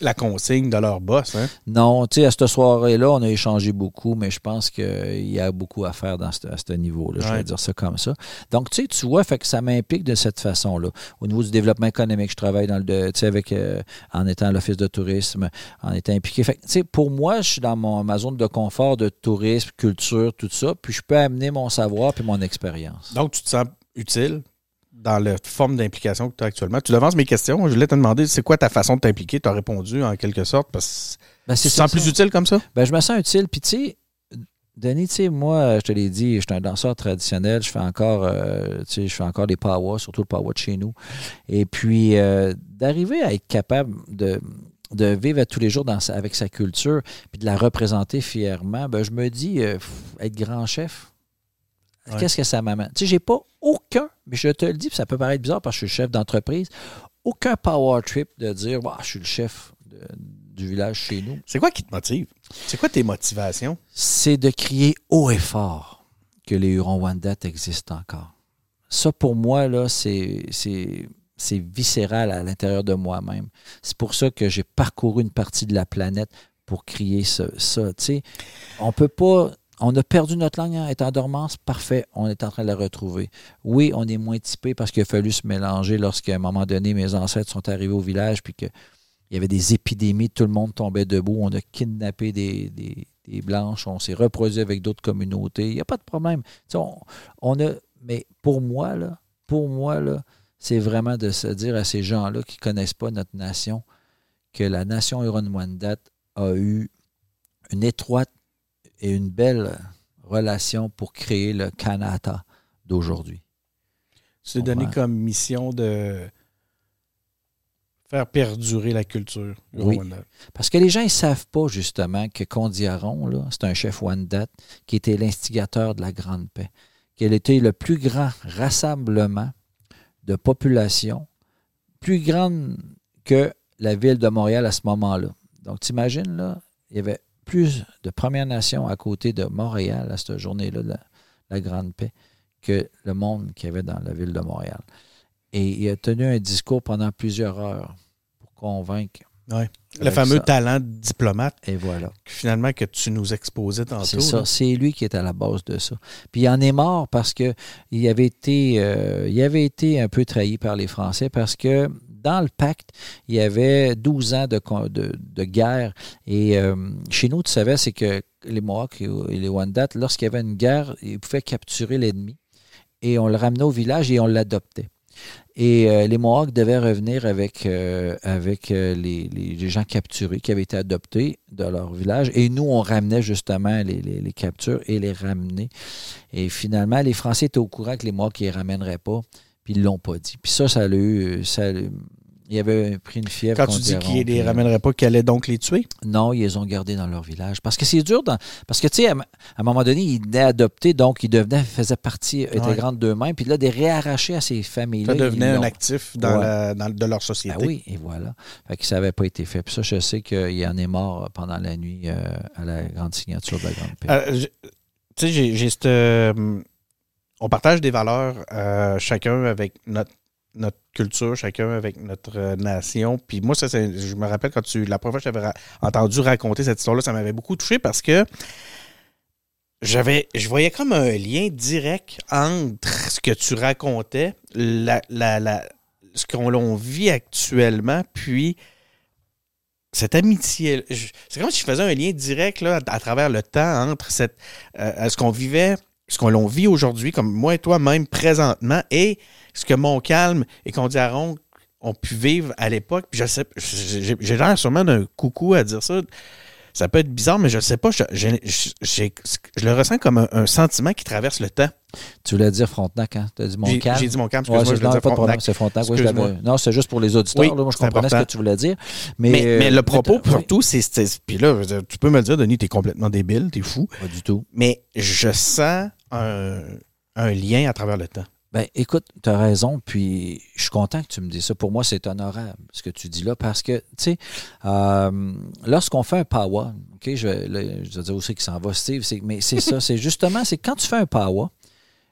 la, consigne de leur boss. Hein? Non, tu sais, à cette soirée-là, on a échangé beaucoup, mais je pense qu'il y a beaucoup à faire dans à ce niveau-là. Je vais dire ça comme ça. Donc, tu sais, tu vois, fait que ça m'implique de cette façon-là. Au niveau du développement économique, je travaille dans le, tu sais, avec, euh, en étant à l'office de tourisme, en étant impliqué. Fait tu sais, pour moi, je suis dans mon, ma zone de confort de tourisme, culture, tout ça, puis je peux amener mon savoir puis mon expérience. Donc, tu te sens utile? Dans la forme d'implication que tu as actuellement. Tu devances mes questions. Je voulais te demander, c'est quoi ta façon de t'impliquer? Tu as répondu en quelque sorte parce que ben, tu te sens plus utile comme ça? Ben, je me sens utile. Puis tu sais, Denis, tu sais, moi, je te l'ai dit, je suis un danseur traditionnel. Je fais encore, euh, tu sais, je fais encore des power, surtout le power de chez nous. Et puis, euh, d'arriver à être capable de, de vivre à tous les jours dans sa- avec sa culture, puis de la représenter fièrement, ben, je me dis, euh, être grand chef, Ouais. qu'est-ce que ça m'amène? Tu sais, j'ai pas aucun, mais je te le dis, puis ça peut paraître bizarre parce que je suis chef d'entreprise, aucun power trip de dire, je suis le chef de- du village chez nous. C'est quoi qui te motive? C'est quoi tes motivations? c'est de crier haut et fort que les Hurons-Wendat existent encore. Ça, pour moi, là, c'est, c'est, c'est viscéral à l'intérieur de moi-même. C'est pour ça que j'ai parcouru une partie de la planète pour crier ça. ça. Tu sais, on peut pas... On a perdu notre langue, en dormance, parfait, on est en train de la retrouver. Oui, on est moins typé parce qu'il a fallu se mélanger lorsqu'à un moment donné, mes ancêtres sont arrivés au village, puis qu'il y avait des épidémies, tout le monde tombait debout, on a kidnappé des, Blanches, on s'est reproduit avec d'autres communautés, il n'y a pas de problème. Mais pour moi, là, pour moi, c'est vraiment de se dire à ces gens-là qui ne connaissent pas notre nation que la nation Huron-Wendat a eu une étroite et une belle relation pour créer le Canada d'aujourd'hui. C'est donné comme mission de faire perdurer la culture. Oui. Parce que les gens ne savent pas justement que Kondiaron, là, c'est un chef Wendat qui était l'instigateur de la Grande Paix, qu'elle était le plus grand rassemblement de population, plus grande que la ville de Montréal à ce moment-là. Donc, t'imagines, là, il y avait plus de Premières Nations à côté de Montréal à cette journée-là, la, la Grande Paix, que le monde qu'il y avait dans la ville de Montréal. Et il a tenu un discours pendant plusieurs heures pour convaincre. Ouais. Le fameux ça. talent de diplomate, Et voilà. finalement, que tu nous exposais tantôt. C'est ça, c'est lui qui est à la base de ça. Puis il en est mort parce que il avait été, euh, il avait été un peu trahi par les Français parce que dans le pacte, il y avait 12 ans de, de, de guerre. Et euh, chez nous, tu savais, c'est que les Mohawks et les Wendat, lorsqu'il y avait une guerre, ils pouvaient capturer l'ennemi. Et on le ramenait au village et on l'adoptait. Et euh, les Mohawks devaient revenir avec, euh, euh, les, gens capturés qui avaient été adoptés de leur village. Et nous, on ramenait justement les, les- captures et les ramener. Et finalement, les Français étaient au courant que les Mohawks ne les ramèneraient pas, puis ils ne l'ont pas dit. Puis ça, ça a. Ça a il avait pris une fièvre. Quand tu dis qu'ils les puis, euh, ramèneraient pas, qu'ils allaient donc les tuer? non, ils les ont gardés dans leur village. Parce que c'est dur. Dans, parce que, tu sais, à, à un moment donné, ils venaient adoptés, donc ils devenaient, faisaient partie intégrante d'eux-mêmes. Puis là, des réarrachés à ces familles-là. Ça ils devenait un actif dans Ouais. la- dans- de leur société. Ben oui, et voilà. Fait que ça n'avait pas été fait. Puis ça, je sais qu'il en est mort pendant la nuit euh, à la grande signature de la Grande Paix. Euh, tu sais, j'ai, j'ai cette, euh, on partage des valeurs, euh, chacun avec notre, notre culture, chacun avec notre euh, nation. Puis moi, ça, je me rappelle quand tu, la première fois que j'avais entendu raconter cette histoire-là, ça m'avait beaucoup touché parce que j'avais, je voyais comme un lien direct entre ce que tu racontais, la, la, ce qu'on vit actuellement, puis cette amitié. C'est comme si je faisais un lien direct là, à, travers le temps entre cette, euh, ce qu'on vivait, ce qu'on l'on vit aujourd'hui, comme moi et toi même présentement, et ce que Montcalm et Condiaron ont pu vivre à l'époque. Puis je sais, j'ai l'air sûrement d'un coucou à dire ça. Ça peut être bizarre, mais je sais pas. Je, j'ai- je le ressens comme un, un sentiment qui traverse le temps. Tu voulais dire Frontenac, hein? Tu as dit mon J'ai calme. j'ai dit Montcalm, Ouais, excuse-moi, c'est- je voulais non, dire pas problème, Frontenac. c'est Frontenac. oui, je non, c'est juste pour les auditeurs. Oui, là. moi, je comprenais ce que tu voulais dire. Mais, Mais, euh, mais le propos, oui, surtout, c'est. c'est- Puis là, je tu peux me le dire, Denis, t'es complètement débile, t'es fou. Pas du tout. Mais je sens un, un lien à travers le temps. Ben, écoute, tu as raison, puis je suis content que tu me dises ça. Pour moi, c'est honorable ce que tu dis là, parce que, tu sais, euh, lorsqu'on fait un power, OK, je là, je vais dire aussi qu'il s'en va, Steve, mais c'est ça, c'est justement, c'est quand tu fais un power,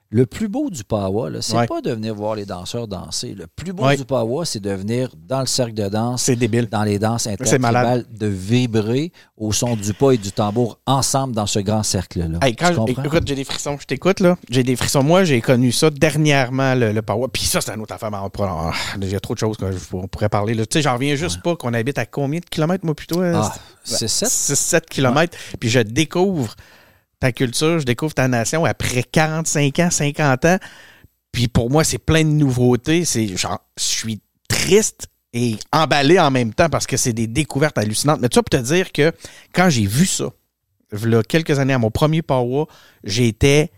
le plus beau du là, c'est Ouais. pas de venir voir les danseurs danser. Le plus beau Ouais. du power, c'est de venir dans le cercle de danse, C'est débile. dans les danses intertribales, de vibrer au son du pas et du tambour ensemble dans ce grand cercle-là. Hey, quand Tu je- comprends? écoute, j'ai des frissons. Je t'écoute, là. J'ai des frissons. Moi, j'ai connu ça dernièrement, le, le power. Puis ça, c'est une autre affaire. Il y a trop de choses qu'on pourrait parler. Tu sais, j'en reviens juste pas qu'on habite à combien de kilomètres, moi, plutôt? euh, Ah, c'est ça? 6-7 kilomètres. Puis je découvre ta culture, je découvre ta nation après 45 ans, 50 ans. Puis pour moi, c'est plein de nouveautés. C'est genre, je suis triste et emballé en même temps parce que c'est des découvertes hallucinantes. Mais tu vas te dire que quand j'ai vu ça, là, quelques années, à mon premier Power, j'étais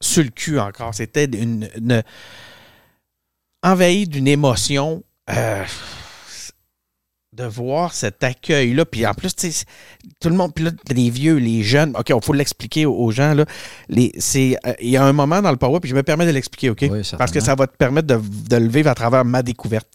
sur le cul encore. C'était une, une envahi d'une émotion. Euh, de voir cet accueil-là. Puis en plus, tu sais, tout le monde, puis là, les vieux, les jeunes, OK, il faut l'expliquer aux gens. Là, les, c'est, euh, il y a un moment dans le power, puis je me permets de l'expliquer, OK? Oui, Parce que ça va te permettre de, de le vivre à travers ma découverte.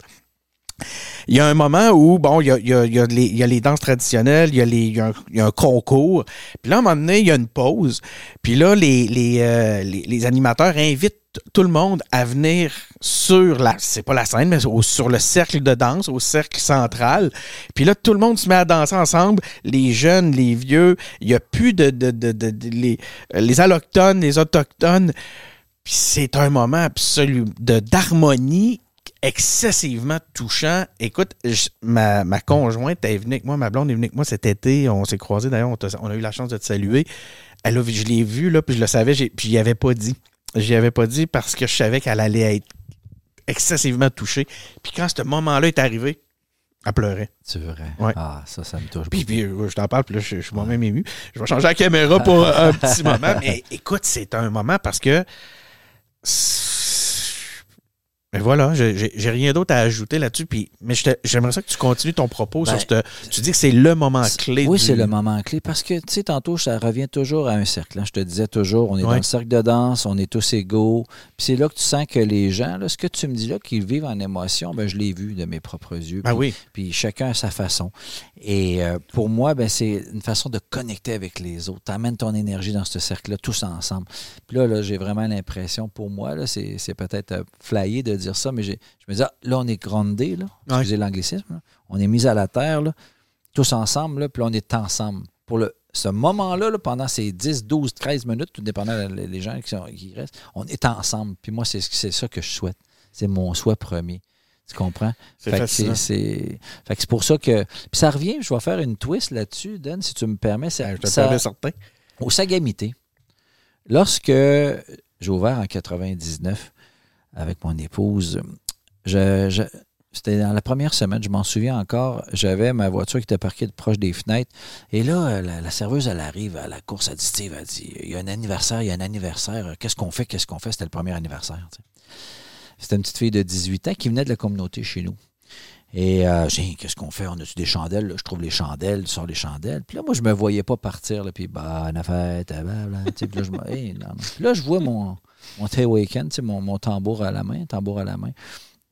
Il y a un moment où, bon, il y a, il y a, il y a, les, il y a les danses traditionnelles, il y a, les, il y a, un, y a un concours. Puis là, à un moment donné, il y a une pause. Puis là, les, les, euh, les, les animateurs invitent tout le monde à venir sur la, c'est pas la scène, mais sur le cercle de danse, au cercle central. Puis là, tout le monde se met à danser ensemble, les jeunes, les vieux. Il y a plus de, de, de, les, les allochtones, les autochtones. Puis c'est un moment absolu de d'harmonie excessivement touchant. Écoute, je- ma, ma conjointe est venue avec moi, ma blonde est venue avec moi cet été. On s'est croisés d'ailleurs, on, a eu la chance de te saluer. Elle a, vu- je l'ai vue, là, puis je le savais, puis j'y avais pas dit. J'y avais pas dit parce que je savais qu'elle allait être excessivement touchée. Puis quand ce moment-là est arrivé, elle pleurait. C'est vrai. Ouais. Ah, ça, ça me touche. Puis, puis, euh, je t'en parle, puis là, je, je suis moi-même ému. Je vais changer la caméra pour un petit moment. Mais écoute, c'est un moment parce que. Mais voilà, j'ai rien d'autre à ajouter là-dessus. Mais j'aimerais ça que tu continues ton propos Ben, sur ce. Tu dis que c'est le moment clé. Oui, du- c'est le moment clé parce que, tu sais, tantôt, ça revient toujours à un cercle. hein. Je te disais toujours, on est dans le cercle de danse, on est tous égaux. Puis c'est là que tu sens que les gens, là, ce que tu me dis là, qu'ils vivent en émotion, ben, je l'ai vu de mes propres yeux. Ah Puis- oui. Puis chacun à sa façon. Et euh, pour moi, ben, c'est une façon de connecter avec les autres. Tu amènes ton énergie dans ce cercle-là, tous ensemble. Puis là, là j'ai vraiment l'impression, pour moi, c'est peut-être euh, flyé de dire ça, mais je me dis, ah, là, on est grondé, là. Excusez l'anglicisme. là. On est mis à la terre, là, tous ensemble, là, puis là, on est ensemble. Pour le, ce moment-là, là, pendant ces 10, 12, 13 minutes, tout dépendant des gens qui, sont- qui restent, on est ensemble. Puis moi, c'est, c'est ça que je souhaite. C'est mon souhait premier. Tu comprends? C'est Fait que c'est, c'est- fait que c'est pour ça que. Puis ça revient, je vais faire une twist là-dessus, Dan, si tu me permets. Ça, Je te ça- permets certain. au Sagamité, lorsque j'ai ouvert en 99 avec mon épouse, c'était dans la première semaine, je m'en souviens encore, j'avais ma voiture qui était parquée proche des fenêtres. Et là, la, la serveuse, elle arrive à la course additive, elle dit Il y a un anniversaire, il y a un anniversaire, qu'est-ce qu'on fait, qu'est-ce qu'on fait C'était le premier anniversaire. C'était une petite fille de 18 ans qui venait de la communauté chez nous. Et euh, j'ai dit, qu'est-ce qu'on fait? On a-tu des chandelles? Je trouve les chandelles, je sors les chandelles. Puis là, moi, je me voyais pas partir. Là, puis, bonne fête, blablabla. Puis là, je, hey, là, je vois mon, mon sais, mon, mon tambour à la main, tambour à la main.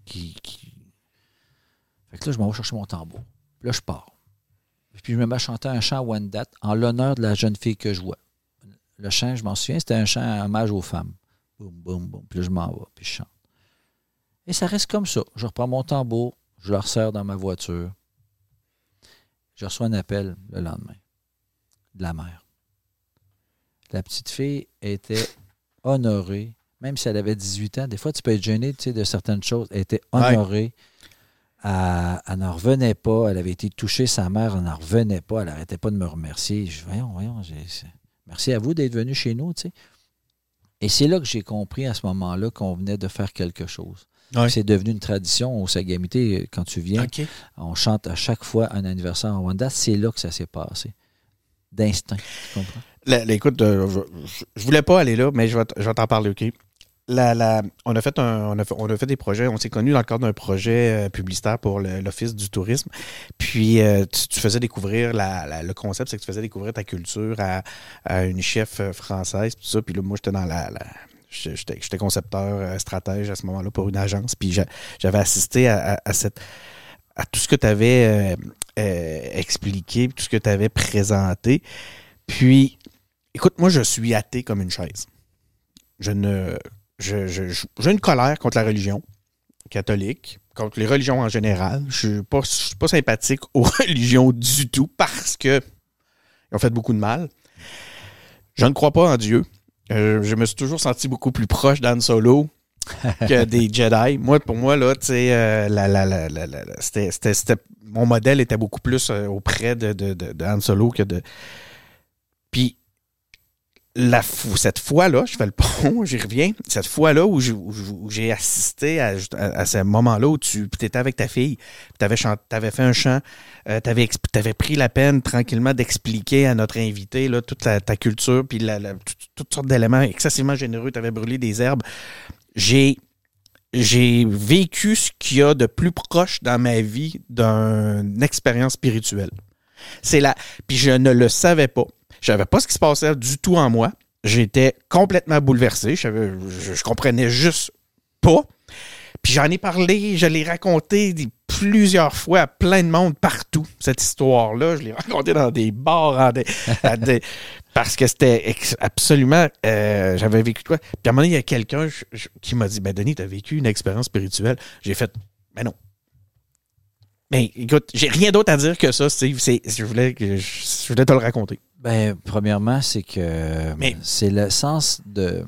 Fait que là, je m'en vais chercher mon tambour. Puis là, je pars. Puis je me mets à chanter un chant One Date en l'honneur de la jeune fille que je vois. Le chant, je m'en souviens, c'était un chant hommage aux femmes. Boum, boum, boum. Puis là, je m'en vais, puis je chante. Et ça reste comme ça. Je reprends mon tambour, je le resserre dans ma voiture. Je reçois un appel le lendemain de la mère. La petite fille était honorée, même si elle avait 18 ans. Des fois, tu peux être gêné tu sais, de certaines choses. Elle était honorée. Elle, elle n'en revenait pas. Elle avait été touchée, sa mère, elle n'en revenait pas. Elle n'arrêtait pas de me remercier. Je dis, voyons, voyons, merci à vous d'être venu chez nous. tu sais. Et c'est là que j'ai compris à ce moment-là qu'on venait de faire quelque chose. Ouais. C'est devenu une tradition au Sagamité. Quand tu viens, on chante à chaque fois un anniversaire en Wanda. C'est là que ça s'est passé. D'instinct. Tu comprends? La- écoute, euh, je, je- voulais pas aller là, mais je vais, je vais t'en parler, OK? La, la- on, a fait un, on, a on a fait des projets, on s'est connus dans le cadre d'un projet euh, publicitaire pour l'Office du tourisme. Puis, euh, tu, faisais découvrir, la, le concept, c'est que tu faisais découvrir ta culture à, une chef française, tout ça. Puis là, moi, j'étais dans la... J'étais concepteur, stratège à ce moment-là pour une agence. Puis j'a- j'avais assisté à, à- tout ce que tu avais expliqué, tout ce que tu avais présenté. Puis, écoute, moi, je suis athée comme une chaise. Je ne. je- je- je- J'ai une colère contre la religion catholique, contre les religions en général. Je ne suis, pas- je suis pas sympathique aux religions du tout parce que ils ont fait beaucoup de mal. Je ne crois pas en Dieu. Euh, je me suis toujours senti beaucoup plus proche d'Anne Solo que des Jedi. Moi, pour moi, là, tu sais, euh, la, la, la, la- la- la- c'était, c'était- c'était- mon modèle était beaucoup plus euh, auprès de, de, de, de Han Solo que de. Cette fois-là, je fais le pont, j'y reviens, cette fois-là où j'ai assisté à, ce moment-là où tu étais avec ta fille, tu avais, fait un chant, euh, tu avais, pris la peine tranquillement d'expliquer à notre invité toute ta culture, puis toutes sortes d'éléments excessivement généreux, tu avais brûlé des herbes. J'ai j'ai vécu ce qu'il y a de plus proche dans ma vie d'une expérience spirituelle. C'est là. Puis je ne le savais pas. Je savais pas ce qui se passait du tout en moi. J'étais complètement bouleversé. Je, comprenais juste pas. Puis j'en ai parlé, je l'ai raconté plusieurs fois à plein de monde partout, cette histoire-là. Je l'ai raconté dans des bars, parce que c'était absolument... Euh, j'avais vécu quoi. Puis à un moment donné, il y a quelqu'un qui m'a dit, ben Denis, tu as vécu une expérience spirituelle. J'ai fait, ben non, mais écoute, j'ai rien d'autre à dire que ça, Steve. Je voulais, je, voulais te le raconter. Ben, premièrement, c'est que c'est le sens de,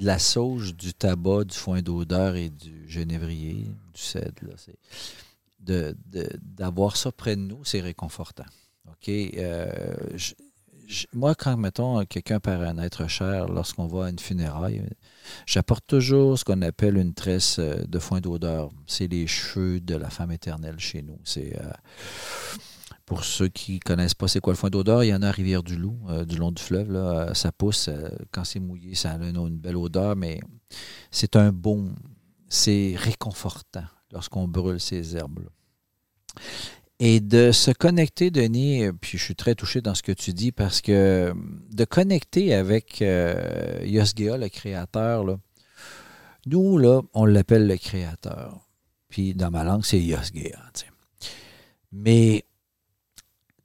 la sauge, du tabac, du foin d'odeur et du genévrier, du cèdre. de, d'avoir ça près de nous, c'est réconfortant. OK? Euh, moi, quand, mettons, quelqu'un perd un être cher, lorsqu'on va à une funéraille, j'apporte toujours ce qu'on appelle une tresse euh, de foin d'odeur. C'est les cheveux de la femme éternelle chez nous. C'est. Euh, pour ceux qui ne connaissent pas c'est quoi le foin d'odeur, il y en a à Rivière-du-Loup, euh, du long du fleuve. Là, ça pousse. quand c'est mouillé, ça a une, belle odeur, mais c'est un bon. C'est réconfortant lorsqu'on brûle ces herbes. -là. Et de se connecter, Denis, puis je suis très touché dans ce que tu dis parce que de connecter avec euh, Yosgea, le créateur, là, nous, là, on l'appelle le créateur. Puis dans ma langue, c'est Yosgea. Mais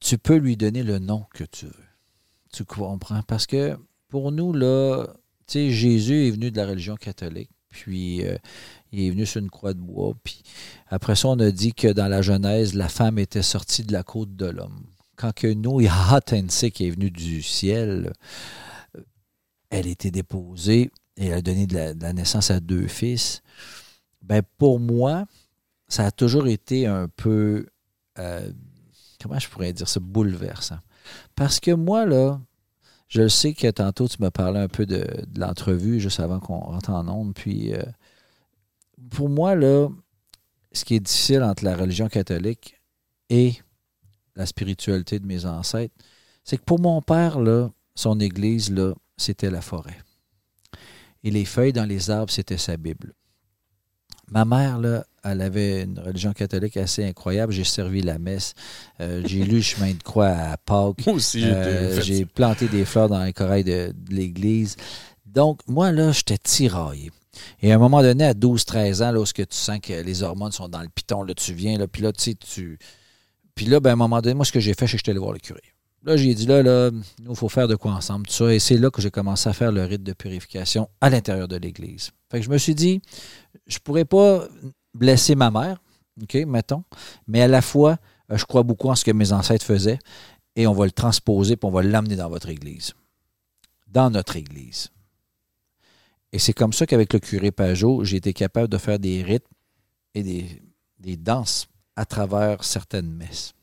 tu peux lui donner le nom que tu veux. Tu comprends? Parce que pour nous, là, tu sais, Jésus est venu de la religion catholique. Puis euh, il est venu sur une croix de bois. Puis après ça, on a dit que dans la Genèse, la femme était sortie de la côte de l'homme. Quand que nous, Yahatense, qui est venu du ciel, elle était déposée et elle a donné de la, naissance à deux fils. Ben pour moi, ça a toujours été un peu, euh, comment je pourrais dire ça, bouleversant? Parce que moi, là, je sais que tantôt, tu me parlais un peu de, l'entrevue juste avant qu'on rentre en onde. Puis, euh, pour moi, là, ce qui est difficile entre la religion catholique et la spiritualité de mes ancêtres, c'est que pour mon père, son église, c'était la forêt. Et les feuilles dans les arbres, c'était sa Bible. Ma mère, là, elle avait une religion catholique assez incroyable. J'ai servi la messe. Euh, j'ai lu le chemin de croix à Pâques. Moi aussi, euh, J'ai planté des fleurs dans les corail de, l'église. Donc, moi, là, j'étais tiraillé. Et à un moment donné, à 12-13 ans, lorsque tu sens que les hormones sont dans le piton, là, tu viens, là, puis là, tu sais, tu... Puis là, ben, à un moment donné, moi, ce que j'ai fait, c'est que j'étais allé voir le curé. Là, j'ai dit, là, là, nous, il faut faire de quoi ensemble, tout ça. Et c'est là que j'ai commencé à faire le rite de purification à l'intérieur de l'Église. Fait que je me suis dit, je pourrais pas blesser ma mère, OK, mettons, mais à la fois, euh, je crois beaucoup en ce que mes ancêtres faisaient et on va le transposer puis on va l'amener dans votre Église. Dans notre Église. Et c'est comme ça qu'avec le curé Pajot, j'ai été capable de faire des rites et des, des danses à travers certaines messes.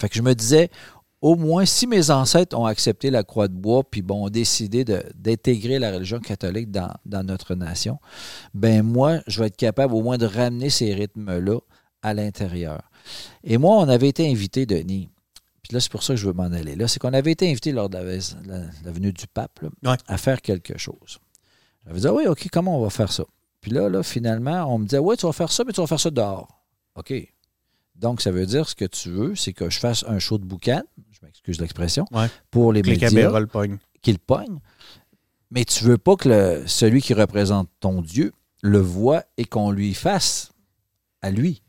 Fait que je me disais, au moins, si mes ancêtres ont accepté la croix de bois, puis bon, ont décidé d'intégrer la religion catholique dans, notre nation, ben moi, je vais être capable au moins de ramener ces rythmes-là à l'intérieur. Et moi, on avait été invité, Denis, puis là, c'est pour ça que je veux m'en aller là, c'est qu'on avait été invité lors de la, venue du pape à faire quelque chose. J'avais dit, ah oui, OK, comment on va faire ça? Puis là, là, finalement, on me disait, oui, tu vas faire ça, mais tu vas faire ça dehors. OK. Donc, ça veut dire ce que tu veux, c'est que je fasse un show de boucan, je m'excuse l'expression, pour les, médias. le pogne. Qu'il pogne. Mais tu veux pas que celui qui représente ton Dieu le voit et qu'on lui fasse à lui.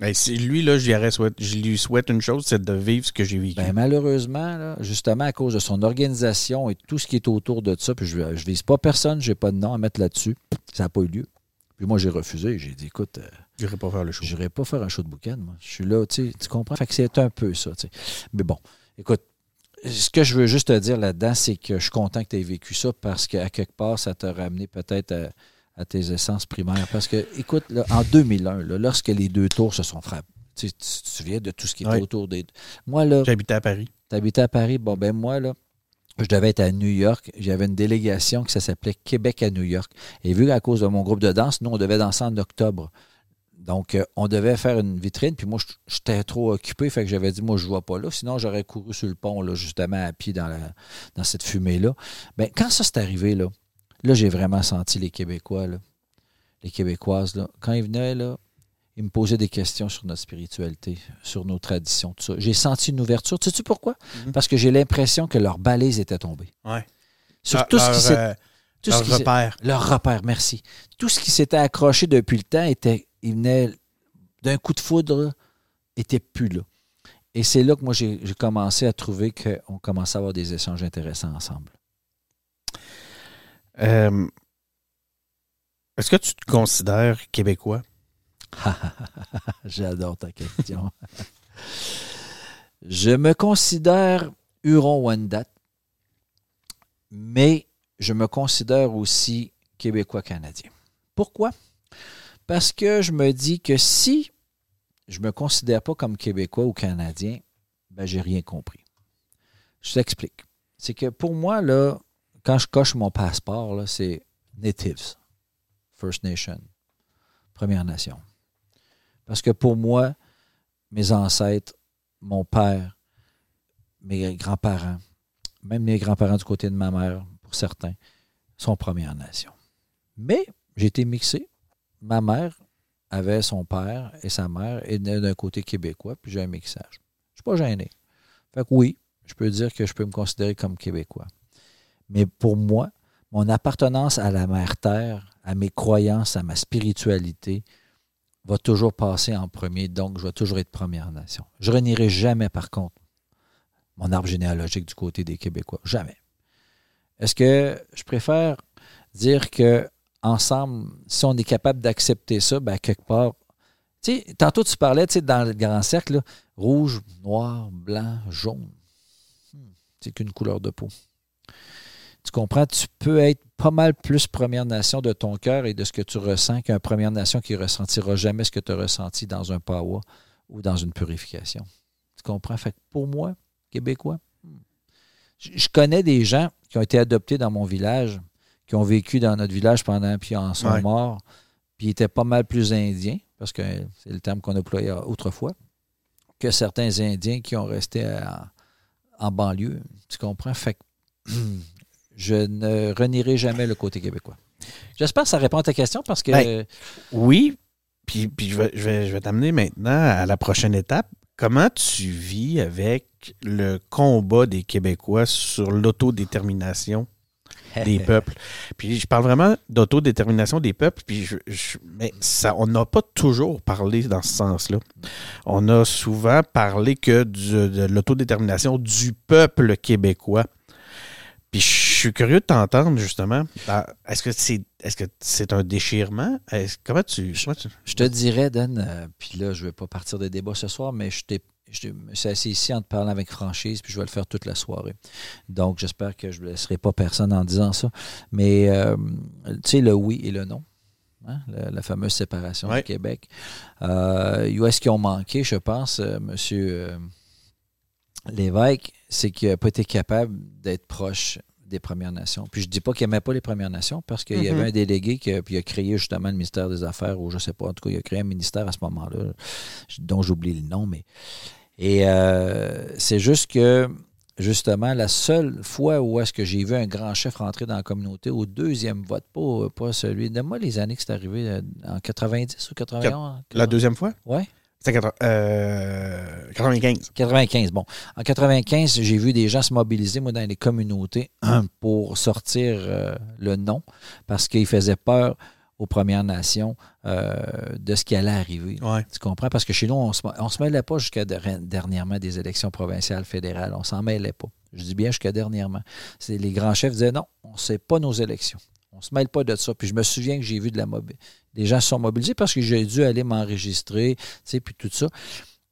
Ben, lui, là, je lui souhaite une chose, c'est de vivre ce que j'ai vécu. Ben, malheureusement, justement, à cause de son organisation et tout ce qui est autour de ça, puis je ne vise pas personne, je n'ai pas de nom à mettre là-dessus, ça n'a pas eu lieu. Puis moi, j'ai refusé. J'ai dit, écoute. Euh, J'irai pas faire le show. J'irai pas faire un show de boucan, moi. Je suis là, tu comprends? Fait que c'est un peu ça, tu sais. Mais bon, écoute, ce que je veux juste te dire là-dedans, c'est que je suis content que tu aies vécu ça parce qu'à quelque part, ça t'a ramené peut-être à, tes essences primaires. Parce que, écoute, en 2001, lorsque les deux tours se sont frappés, tu, te souviens de tout ce qui était autour des. Moi, là. J'habitais à Paris. Tu habitais à Paris. Bon, ben moi, là, je devais être à New York. J'avais une délégation qui s'appelait Québec à New York. Et vu qu'à cause de mon groupe de danse, nous, on devait danser en octobre. Donc, euh, on devait faire une vitrine. Puis moi, j'étais trop occupé. Fait que j'avais dit, moi, je ne vois pas là. Sinon, j'aurais couru sur le pont, là, justement, à pied dans, la, dans cette fumée-là. Bien, quand ça s'est arrivé, là, là, j'ai vraiment senti les Québécois, là, les Québécoises, là. Quand ils venaient, là, ils me posaient des questions sur notre spiritualité, sur nos traditions, tout ça. J'ai senti une ouverture. Tu sais-tu pourquoi? Mhm. Parce que j'ai l'impression que leur balise était tombée. Ouais. Sur tout ce qui s'est. Euh, leur repère. Leur repère, merci. Tout ce qui s'était accroché depuis le temps était. Il venait d'un coup de foudre, était plus là. Et c'est là que moi, j'ai commencé à trouver qu'on commençait à avoir des échanges intéressants ensemble. Euh, est-ce que tu te considères québécois? J'adore ta question. je me considère Huron-Wendat, mais je me considère aussi québécois-canadien. Pourquoi? Parce que je me dis que si je ne me considère pas comme québécois ou canadien, ben j'ai rien compris. Je t'explique. C'est que pour moi, là, quand je coche mon passeport, c'est Natives, First Nation, Première Nation. Parce que pour moi, mes ancêtres, mon père, mes grands-parents, même mes grands-parents du côté de ma mère, pour certains, sont Première Nation. Mais j'ai été mixé. Ma mère avait son père et sa mère et d'un côté québécois, puis j'ai un mixage. Je ne suis pas gêné. Fait que oui, je peux dire que je peux me considérer comme québécois. Mais pour moi, mon appartenance à la mère terre, à mes croyances, à ma spiritualité, va toujours passer en premier, donc je vais toujours être Première Nation. Je renierai jamais, par contre, mon arbre généalogique du côté des Québécois. Jamais. Est-ce que je préfère dire que ensemble, si on est capable d'accepter ça, ben, quelque part, tantôt tu parlais, tu dans le grand cercle, rouge, noir, blanc, jaune. Hmm, c'est qu'une couleur de peau. Tu comprends? Tu peux être pas mal plus Première Nation de ton cœur et de ce que tu ressens qu'un Première Nation qui ressentira jamais ce que tu as ressenti dans un power ou dans une purification. Tu comprends? Fait que pour moi, Québécois, hmm, je connais des gens qui ont été adoptés dans mon village, qui ont vécu dans notre village pendant, puis en sont morts, puis étaient pas mal plus indiens, parce que c'est le terme qu'on employait autrefois, que certains Indiens qui ont resté en, en banlieue. Tu comprends? Fait que je ne renierai jamais le côté québécois. J'espère que ça répond à ta question parce que. Ben, oui, puis, je vais, je vais, t'amener maintenant à la prochaine étape. Comment tu vis avec le combat des Québécois sur l'autodétermination? des peuples. Puis je parle vraiment d'autodétermination des peuples, puis mais ça, on n'a pas toujours parlé dans ce sens-là. On a souvent parlé que de l'autodétermination du peuple québécois. Puis je suis curieux de t'entendre, justement. Ben, est-ce que c'est est-ce que c'est un déchirement? comment, tu, Je te dirais, Dan, euh, puis là, je ne vais pas partir de débat ce soir, mais je, je me suis assis ici en te parlant avec franchise, puis je vais le faire toute la soirée. Donc, j'espère que je ne laisserai pas personne en disant ça. Mais, euh, tu sais, le oui et le non. Hein, la, fameuse séparation du Québec. Euh, où est-ce qu'ils ont manqué, je pense, monsieur l'évêque, c'est qu'il n'a pas été capable d'être proche des Premières Nations. Puis je dis pas qu'il n'aimait pas les Premières Nations parce qu'il y avait mm-hmm. un délégué qui a, a, créé justement le ministère des Affaires, ou je ne sais pas, en tout cas, il a créé un ministère à ce moment-là, dont j'oublie le nom, mais. Et euh, c'est juste que, justement, la seule fois où est-ce que j'ai vu un grand chef rentrer dans la communauté, au deuxième vote, pas, pas celui. de moi les années que c'est arrivé, euh, en 90 ou 91. La deuxième fois? Oui. C'était 95. 95, bon. En 95, j'ai vu des gens se mobiliser, moi, dans les communautés pour sortir euh, le nom parce qu'ils faisaient peur aux Premières Nations euh, de ce qui allait arriver. Tu comprends? Parce que chez nous, on ne se, mêlait pas jusqu'à dernièrement des élections provinciales, fédérales. On s'en mêlait pas. Je dis bien jusqu'à dernièrement. Les grands chefs disaient non, on ne sait pas nos élections. On ne se mêle pas de ça. Puis je me souviens que j'ai vu de la les gens se sont mobilisés parce que j'ai dû aller m'enregistrer, tu sais, puis tout ça.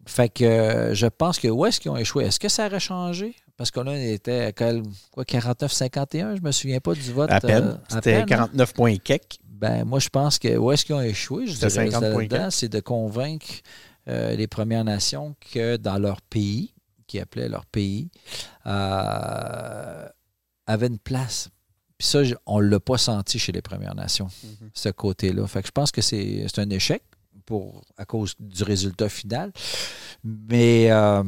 Fait que euh, je pense que où est-ce qu'ils ont échoué? Est-ce que ça aurait changé? Parce que là, on était à quoi, 49-51, je me souviens pas du vote. À peine. Euh, C'était 49 hein? Ben, moi, je pense que où est-ce qu'ils ont échoué? Je dirais c'est de convaincre euh, les Premières Nations que dans leur pays, qui appelaient leur pays, avait une place. Puis ça, on ne l'a pas senti chez les Premières Nations, Mhm. ce côté-là. Fait que je pense que c'est c'est un échec pour, à cause du résultat final. Mais euh,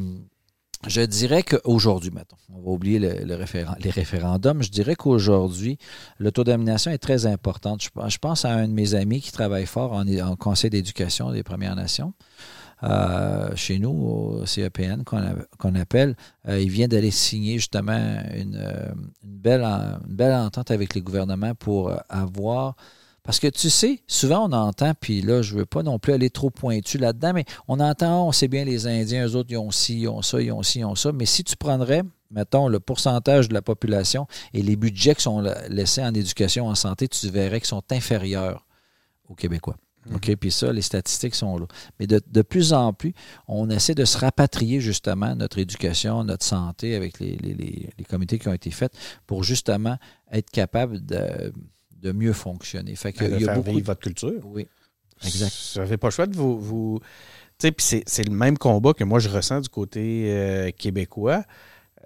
je dirais qu'aujourd'hui, mettons, on va oublier les référendums, je dirais qu'aujourd'hui, l'autodomination est très importante. Je, pense- à un de mes amis qui travaille fort en, conseil d'éducation des Premières Nations. euh, chez nous, au CEPN, qu'on appelle, Euh, il vient d'aller signer justement une, euh, une belle, entente avec les gouvernements pour avoir parce que tu sais, souvent on entend, puis là, je veux pas non plus aller trop pointu là-dedans, mais on entend, on sait bien les Indiens, eux autres, ils ont ci, ils ont ça, ils ont ci, ils ont ça. Mais si tu prendrais, mettons, le pourcentage de la population et les budgets qui sont la- laissés en éducation, en santé, tu verrais qu'ils sont inférieurs aux Québécois. OK? Puis ça, les statistiques sont là. Mais de, de plus en plus, on essaie de se rapatrier justement notre éducation, notre santé avec les, les, les, les comités qui ont été faits pour justement être capable de, de mieux fonctionner. Fait que, de il y a faire beaucoup vivre de- votre culture. Oui, exact. Vous n'avez pas le choix de vous. vous... Tu sais, puis c'est, c'est le même combat que moi je ressens du côté euh, québécois.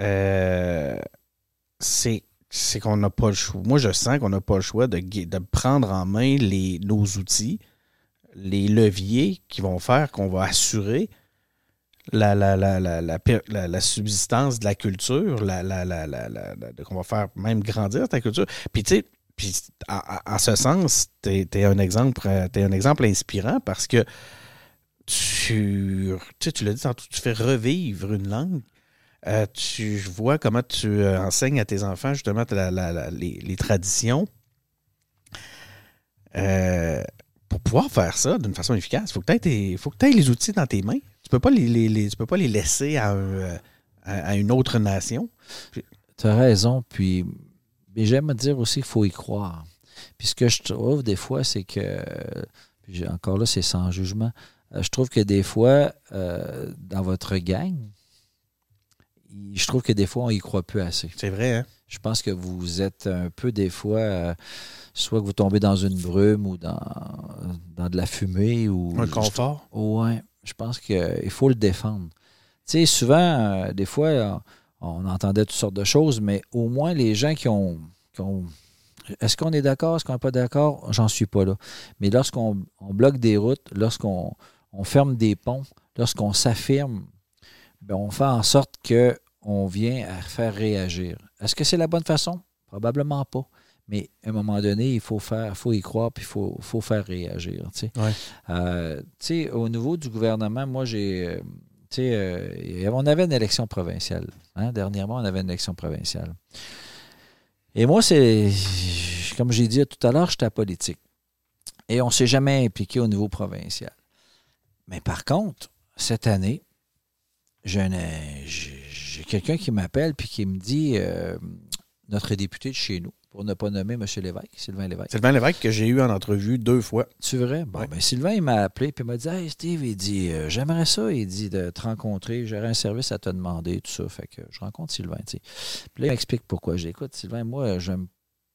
Euh, c'est, c'est qu'on n'a pas le choix. Moi, je sens qu'on n'a pas le choix de, de prendre en main les, nos outils, les leviers qui vont faire qu'on va assurer la, la, la, la, la, per- la- la subsistance de la culture, la, la, la, la, la- la- qu'on va faire même grandir ta culture. Puis tu sais, puis en, ce sens, tu es, un exemple, euh, un exemple inspirant parce que tu, tu, tu l'as dit tantôt, tu fais revivre une langue. Euh, tu vois comment tu euh, enseignes à tes enfants justement la- la- les, les traditions. Pour pouvoir faire ça d'une façon efficace, il faut que tu aies les outils dans tes mains. Tu peux les, les- peux pas les laisser à, à- à une autre nation. Tu as raison. Puis, mais j'aime dire aussi qu'il faut y croire. Puis ce que je trouve des fois, c'est que, puis encore là, c'est sans jugement, euh, je trouve que des fois, euh, dans votre gang, je trouve que des fois, on y croit plus assez. C'est vrai, hein? Je pense que vous êtes un peu des fois, euh, soit que vous tombez dans une brume ou dans, dans de la fumée ou Un confort. Ouais, je pense qu'il faut le défendre. Tu sais, souvent, euh, des fois, on entendait toutes sortes de choses, mais au moins les gens qui ont. qui ont- est-ce qu'on est d'accord, est-ce qu'on n'est pas d'accord? J'en suis pas là. Mais lorsqu'on on bloque des routes, lorsqu'on on ferme des ponts, lorsqu'on s'affirme, ben, on fait en sorte que on vient à faire réagir. Est-ce que c'est la bonne façon? Probablement pas. Mais à un moment donné, il faut faire, faut y croire, puis il faut, faut faire réagir. tu sais. Ouais. Euh, tu sais, au niveau du gouvernement, moi, j'ai. Euh, on avait une élection provinciale. hein. Dernièrement, on avait une élection provinciale. Et moi, c'est. Comme j'ai dit tout à l'heure, j'étais à politique. Et on ne s'est jamais impliqué au niveau provincial. Mais par contre, cette année, j'ai quelqu'un qui m'appelle puis qui me dit euh, notre député de chez nous, pour ne pas nommer M. Lévesque, Sylvain Lévesque. Sylvain Lévesque que j'ai eu en entrevue deux fois. Tu vrai? Bon, Ouais. ben Sylvain, il m'a appelé puis il m'a dit Hey Steve, il dit euh, J'aimerais ça, il dit de te rencontrer, j'aurais un service à te demander, tout ça. Fait que je rencontre Sylvain. Puis là, il m'explique pourquoi. J'écoute, Sylvain, moi, j'aime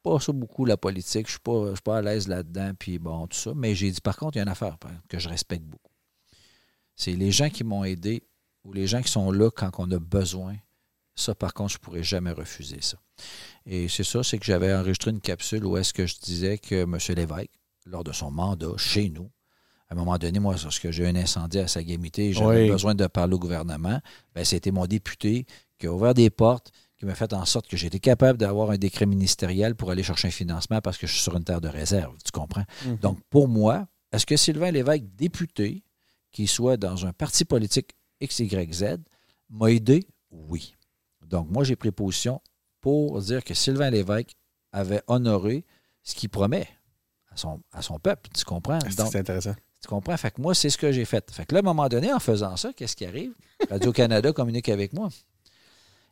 pas ça beaucoup la politique, je suis pas, je suis pas à l'aise là-dedans, puis bon, tout ça. Mais j'ai dit par contre, il y a une affaire par exemple, que je respecte beaucoup. C'est les gens qui m'ont aidé ou les gens qui sont là quand on a besoin. Ça, par contre, je pourrais jamais refuser ça. Et c'est ça, c'est que j'avais enregistré une capsule où est-ce que je disais que M. Lévesque, lors de son mandat chez nous, à un moment donné, moi, lorsque j'ai eu un incendie à Sagamité, j'avais Oui. besoin de parler au gouvernement, ben, c'était mon député qui a ouvert des portes, qui m'a fait en sorte que j'étais capable d'avoir un décret ministériel pour aller chercher un financement parce que je suis sur une terre de réserve, tu comprends? Donc, pour moi, est-ce que Sylvain Lévesque, député, qui soit dans un parti politique XYZ, m'a aidé? Oui. Donc, moi, j'ai pris position pour dire que Sylvain Lévesque avait honoré ce qu'il promet à son, à son peuple. Tu comprends? C'est intéressant. tu comprends? Fait que moi, c'est ce que j'ai fait. Fait que là, à un moment donné, en faisant ça, qu'est-ce qui arrive? Radio-Canada communique avec moi.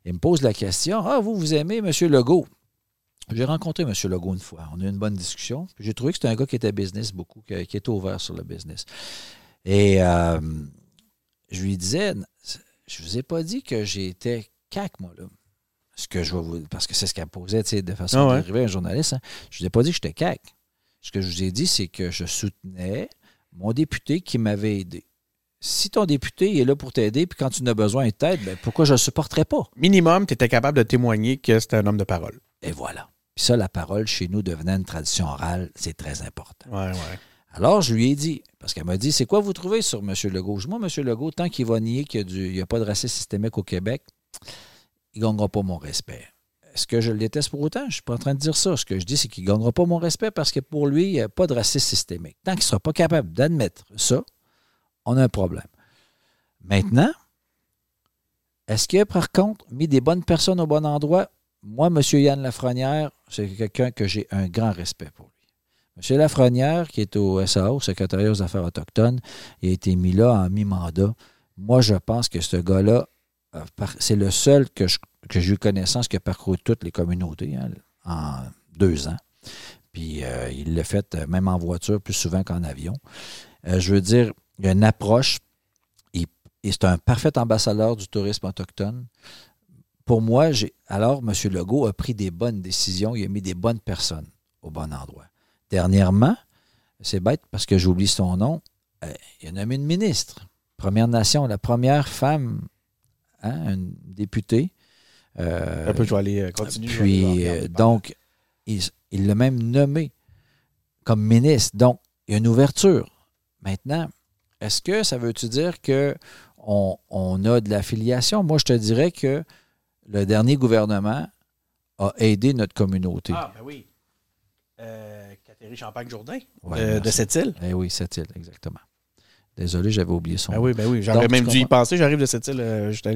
Il me pose la question Ah, vous, vous aimez M. Legault? J'ai rencontré M. Legault une fois. On a eu une bonne discussion. J'ai trouvé que c'était un gars qui était business beaucoup, qui, qui était ouvert sur le business. Et euh, je lui disais Je vous ai pas dit que j'étais CAC, moi, là. Ce que je vais vous. Parce que c'est ce qu'elle posait, tu sais, de façon Ah ouais. d'arriver un journaliste. hein. Je vous ai pas dit que j'étais CAC. Ce que je vous ai dit, c'est que je soutenais mon député qui m'avait aidé. si ton député est là pour t'aider, puis quand tu n'as besoin de t'aide, ben pourquoi je ne le supporterais pas? Minimum, tu étais capable de témoigner que c'était un homme de parole. Et voilà. Puis ça, la parole chez nous devenait une tradition orale, c'est très important. Ouais, ouais. Alors, je lui ai dit, parce qu'elle m'a dit, c'est quoi vous trouvez sur M. Legault? Moi, M. Legault, tant qu'il va nier qu'il n'y a, pas de racisme systémique au Québec, il ne gagnera pas mon respect. Est-ce que je le déteste pour autant? Je ne suis pas en train de dire ça. Ce que je dis, c'est qu'il ne gagnera pas mon respect parce que pour lui, il n'y a pas de racisme systémique. Tant qu'il ne sera pas capable d'admettre ça, on a un problème. Maintenant, est-ce qu'il a par contre mis des bonnes personnes au bon endroit? Moi, M. Yann Lafrenière, c'est quelqu'un que j'ai un grand respect pour lui. M. Lafrenière, qui est au SAO, secrétariat aux Affaires autochtones, il a été mis là en mi-mandat. Moi, je pense que ce gars-là, c'est le seul que, j'ai eu connaissance qui a parcouru toutes les communautés hein, en deux ans. Puis euh, il l'a fait euh, même en voiture plus souvent qu'en avion. je veux dire, il y a une approche et, c'est un parfait ambassadeur du tourisme autochtone. Pour moi, alors M. Legault a pris des bonnes décisions, il a mis des bonnes personnes au bon endroit. Dernièrement, c'est bête parce que j'oublie son nom, il a nommé une ministre, Première Nation, la première femme Hein, un. Euh, peu, je vais aller euh, continuer. Puis, euh, donc, il l'a même nommé comme ministre. Donc, il y a une ouverture. Maintenant, est-ce que ça veut-tu dire qu'on on a de l'affiliation? Moi, je te dirais que le dernier gouvernement a aidé notre communauté. Ah, ben oui. Euh, Catherine Champagne-Jourdain de, cette île. Eh oui, cette île, exactement. Désolé, j'avais oublié son ben nom. oui, ben oui, j'aurais même dû y penser. J'arrive de cette île. Euh, j'étais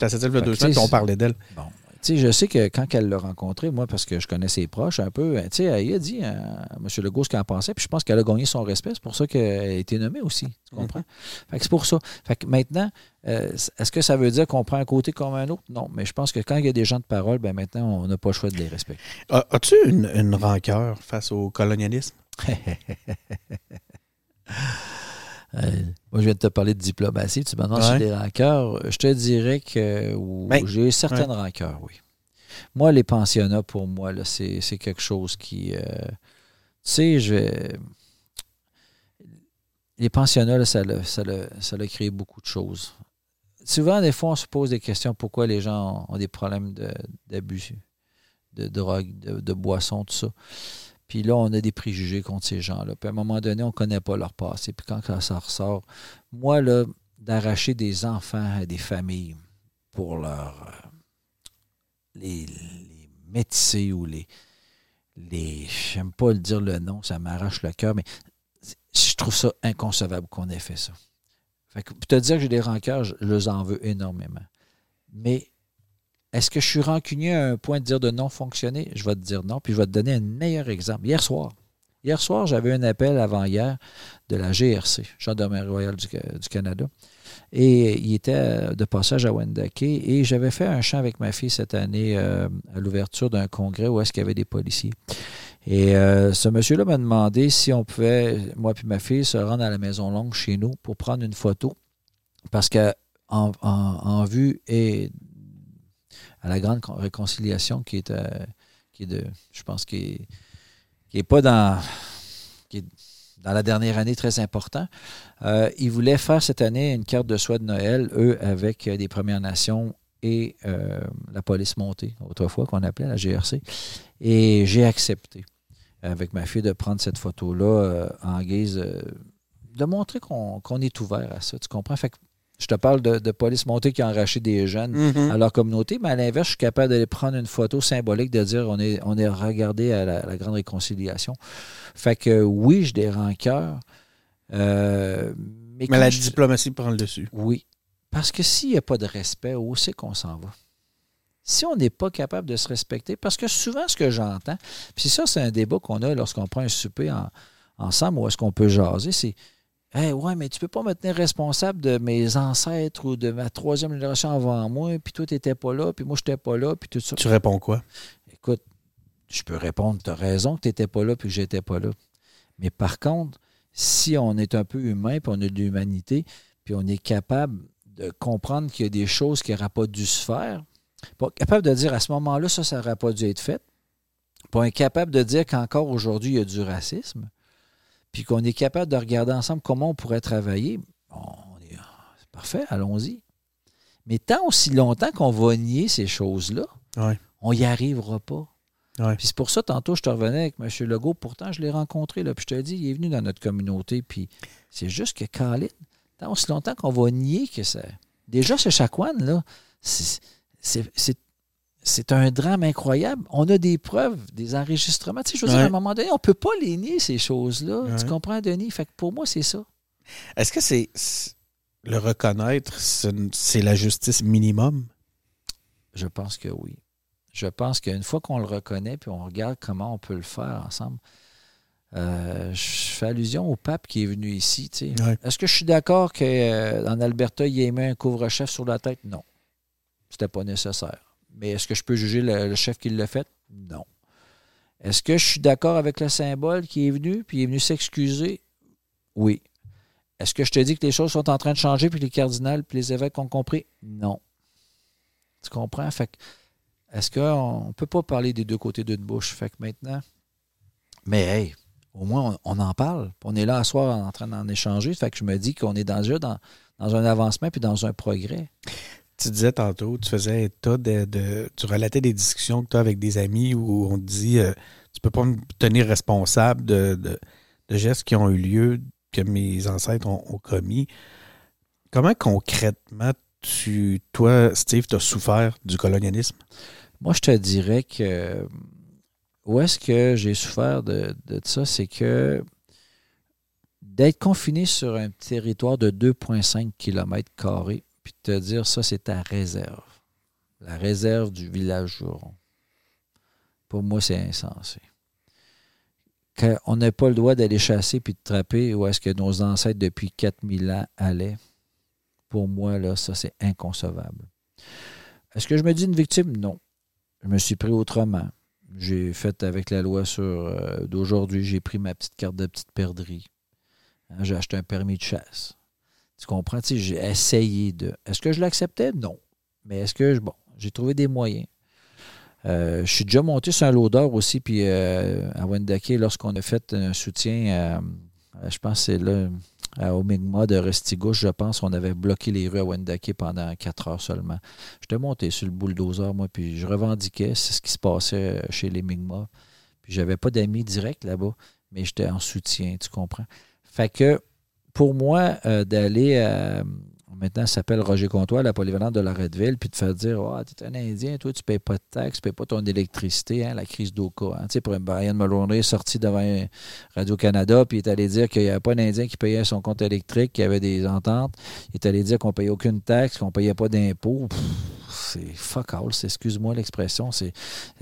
à cette île il y a deux semaines, on parlait d'elle. Bon. Tu sais, je sais que quand elle l'a rencontré, moi, parce que je connais ses proches un peu, tu sais, elle a dit à M. Legault ce qu'elle en pensait, puis je pense qu'elle a gagné son respect. C'est pour ça qu'elle a été nommée aussi. Tu comprends? Fait que c'est pour ça. Fait que maintenant, euh, est-ce que ça veut dire qu'on prend un côté comme un autre? Non, mais je pense que quand il y a des gens de parole, ben maintenant, on n'a pas le choix de les respecter. As-tu une, une rancœur face au colonialisme? Euh, moi, je viens de te parler de diplomatie. Tu me demandes si des rancœurs. Je te dirais que ben, j'ai certaines rancœurs, oui. Moi, les pensionnats, pour moi, c'est quelque chose qui. Euh, tu sais, je Les pensionnats, ça, a, ça, ça a créé beaucoup de choses. Souvent, des fois, on se pose des questions pourquoi les gens ont, des problèmes d'abus, de, drogue, de, de boissons, tout ça. Puis là, on a des préjugés contre ces gens-là. Puis à un moment donné, on ne connaît pas leur passé. Puis quand ça ressort, moi, là, d'arracher des enfants à des familles pour leur. Euh, les, les ou les. les J'aime pas le dire le nom, ça m'arrache le cœur, mais je trouve ça inconcevable qu'on ait fait ça. Fait que, pour te dire que j'ai des rancœurs, je les en veux énormément. Mais est-ce que je suis rancunier à un point de dire de non fonctionner? Je vais te dire non, puis je vais te donner un meilleur exemple. Hier soir, hier soir, j'avais un appel avant-hier de la GRC, Gendarmerie royale du, Canada. Et il était de passage à Wendake. Et j'avais fait un chant avec ma fille cette année euh, à l'ouverture d'un congrès où est-ce qu'il y avait des policiers. Et euh, ce monsieur-là m'a demandé si on pouvait, moi et ma fille, se rendre à la Maison Longue chez nous pour prendre une photo. Parce qu'en en, vue et à la grande réconciliation qui est, euh, qui est de, je pense, qui est, pas dans, qui est dans la dernière année très important. Euh, ils voulaient faire cette année une carte de soie de Noël, eux, avec des Premières Nations et euh, la police montée, autrefois qu'on appelait la GRC. Et j'ai accepté, avec ma fille, de prendre cette photo-là en guise de montrer qu'on est ouvert à ça. Tu comprends? Fait que je te parle de, police montée qui a enraché des jeunes mm-hmm. à leur communauté, mais à l'inverse, je suis capable d'aller prendre une photo symbolique de dire on est, on est regardé à la, grande réconciliation. Fait que oui, j'ai des rancœurs. Euh, mais, la diplomatie prend le dessus. Oui. Parce que s'il n'y a pas de respect, où c'est qu'on s'en va? Si on n'est pas capable de se respecter, parce que souvent ce que j'entends, puis ça, c'est un débat qu'on a lorsqu'on prend un souper ensemble, où est-ce qu'on peut jaser, c'est Hey, ouais, mais tu peux pas me tenir responsable de mes ancêtres ou de ma troisième génération avant moi, puis toi, tu n'étais pas là, puis moi, je n'étais pas là, puis tout ça. Tu réponds quoi? Écoute, je peux répondre, tu as raison que tu n'étais pas là, puis que j'étais pas là. Mais par contre, si on est un peu humain, puis on a de l'humanité, puis on est capable de comprendre qu'il y a des choses qui n'auraient pas dû se faire, pas capable de dire à ce moment-là, ça, ça n'aurait pas dû être fait, pas incapable de dire qu'encore aujourd'hui, il y a du racisme, puis qu'on est capable de regarder ensemble comment on pourrait travailler, on Parfait, allons-y. Mais tant aussi longtemps qu'on va nier ces choses-là, Ouais. on n'y arrivera pas. Ouais. Puis c'est pour ça, tantôt, je te revenais avec M. Legault. Pourtant, je l'ai rencontré, là, puis je te dis, il est venu dans notre communauté. Puis c'est juste que Colin, tant aussi longtemps qu'on va nier que ça. Déjà, ce Chacouane, là, c'est- c'est un drame incroyable. On a des preuves, des enregistrements. Tu sais, je veux dire, à un moment donné, on ne peut pas les nier, ces choses-là. Ouais. Tu comprends, Denis? Fait que pour moi, c'est ça. Est-ce que c'est le reconnaître, c'est la justice minimum? Je pense que oui. Je pense qu'une fois qu'on le reconnaît, puis on regarde comment on peut le faire ensemble, euh, je fais allusion au pape qui est venu ici. tu sais. Ouais. Est-ce que je suis d'accord qu'en Alberta, il ait mis un couvre-chef sur la tête? Non. C'était pas nécessaire. Mais est-ce que je peux juger le, chef qui l'a fait? Non. Est-ce que je suis d'accord avec le symbole qui est venu, puis il est venu s'excuser? Oui. Est-ce que je te dis que les choses sont en train de changer, puis les cardinals, puis les évêques ont compris? Non. Tu comprends? Fait que, est-ce qu'on ne peut pas parler des deux côtés d'une bouche? Fait que maintenant, mais hey, au moins, on, on en parle. On est là à soir en train d'en échanger. Fait que je me dis qu'on est déjà dans, dans un avancement puis dans un progrès. Tu disais tantôt, tu faisais état de, tu relatais des discussions que tu as avec des amis où on te dit euh, tu peux pas me tenir responsable de, de- gestes qui ont eu lieu, que mes ancêtres ont, ont commis. Comment concrètement tu, toi, Steve, tu as souffert du colonialisme? Moi, je te dirais que où est-ce que j'ai souffert de, de ça, c'est que d'être confiné sur un territoire de 2,5 km, puis te dire ça, c'est ta réserve. La réserve du village Juron. Pour moi, c'est insensé. Qu'on n'a pas le droit d'aller chasser puis de trapper où est-ce que nos ancêtres depuis 4000 ans allaient, pour moi, là, ça, c'est inconcevable. Est-ce que je me dis une victime? Non. Je me suis pris autrement. J'ai fait avec la loi sur euh, d'aujourd'hui, j'ai pris ma petite carte de petite perdrix. Hein, j'ai acheté un permis de chasse. Tu comprends? Tu sais, j'ai essayé de. Est-ce que je l'acceptais? Non. Mais est-ce que je. Bon, j'ai trouvé des moyens. Euh, je suis déjà monté sur un loader aussi, puis euh, à Wendake, lorsqu'on a fait un soutien, je pense c'est là, à Omigma de Restigouche, je pense, on avait bloqué les rues à Wendake pendant quatre heures seulement. J'étais monté sur le bulldozer, moi, puis je revendiquais c'est ce qui se passait chez les Mi'kmaq. Puis j'avais pas d'amis directs là-bas, mais j'étais en soutien, tu comprends? Fait que pour moi, euh, d'aller à. Maintenant, ça s'appelle Roger Comtois, la polyvalente de Loretteville, puis de faire dire Ah, tu es un Indien, toi, tu ne payes pas de taxes, tu ne payes pas ton électricité, hein, la crise d'Oka. Hein. Tu sais, pour Brian Mulroney sorti devant Radio-Canada, puis il est allé dire qu'il n'y avait pas d'Indien qui payait son compte électrique, qu'il y avait des ententes. Il est allé dire qu'on ne payait aucune taxe, qu'on ne payait pas d'impôts. C'est fuck all, excuse-moi l'expression. C'est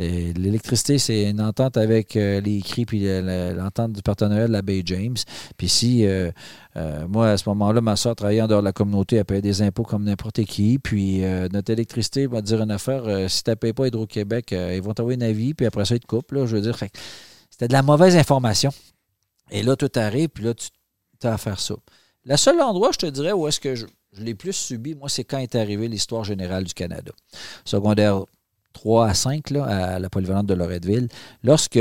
euh, L'électricité, c'est une entente avec euh, les CRI puis le- le- l'entente du partenariat de la Bay James. Puis si euh, euh, moi, à ce moment-là, ma soeur travaillait en dehors de la communauté, elle payait des impôts comme n'importe qui. Puis euh, notre électricité va dire une affaire, euh, si tu ne payes pas Hydro-Québec, ils vont t'envoyer un avis, puis après ça, ils te coupent. Là, je veux dire, c'était de la mauvaise information. Et là, tout arrive, puis là, tu as à faire ça. Le seul endroit, je te dirais, où est-ce que je, je l'ai plus subi, moi, c'est quand est arrivée l'histoire générale du Canada. Secondaire 3 à 5, là, à la polyvalente de Loretteville. Lorsque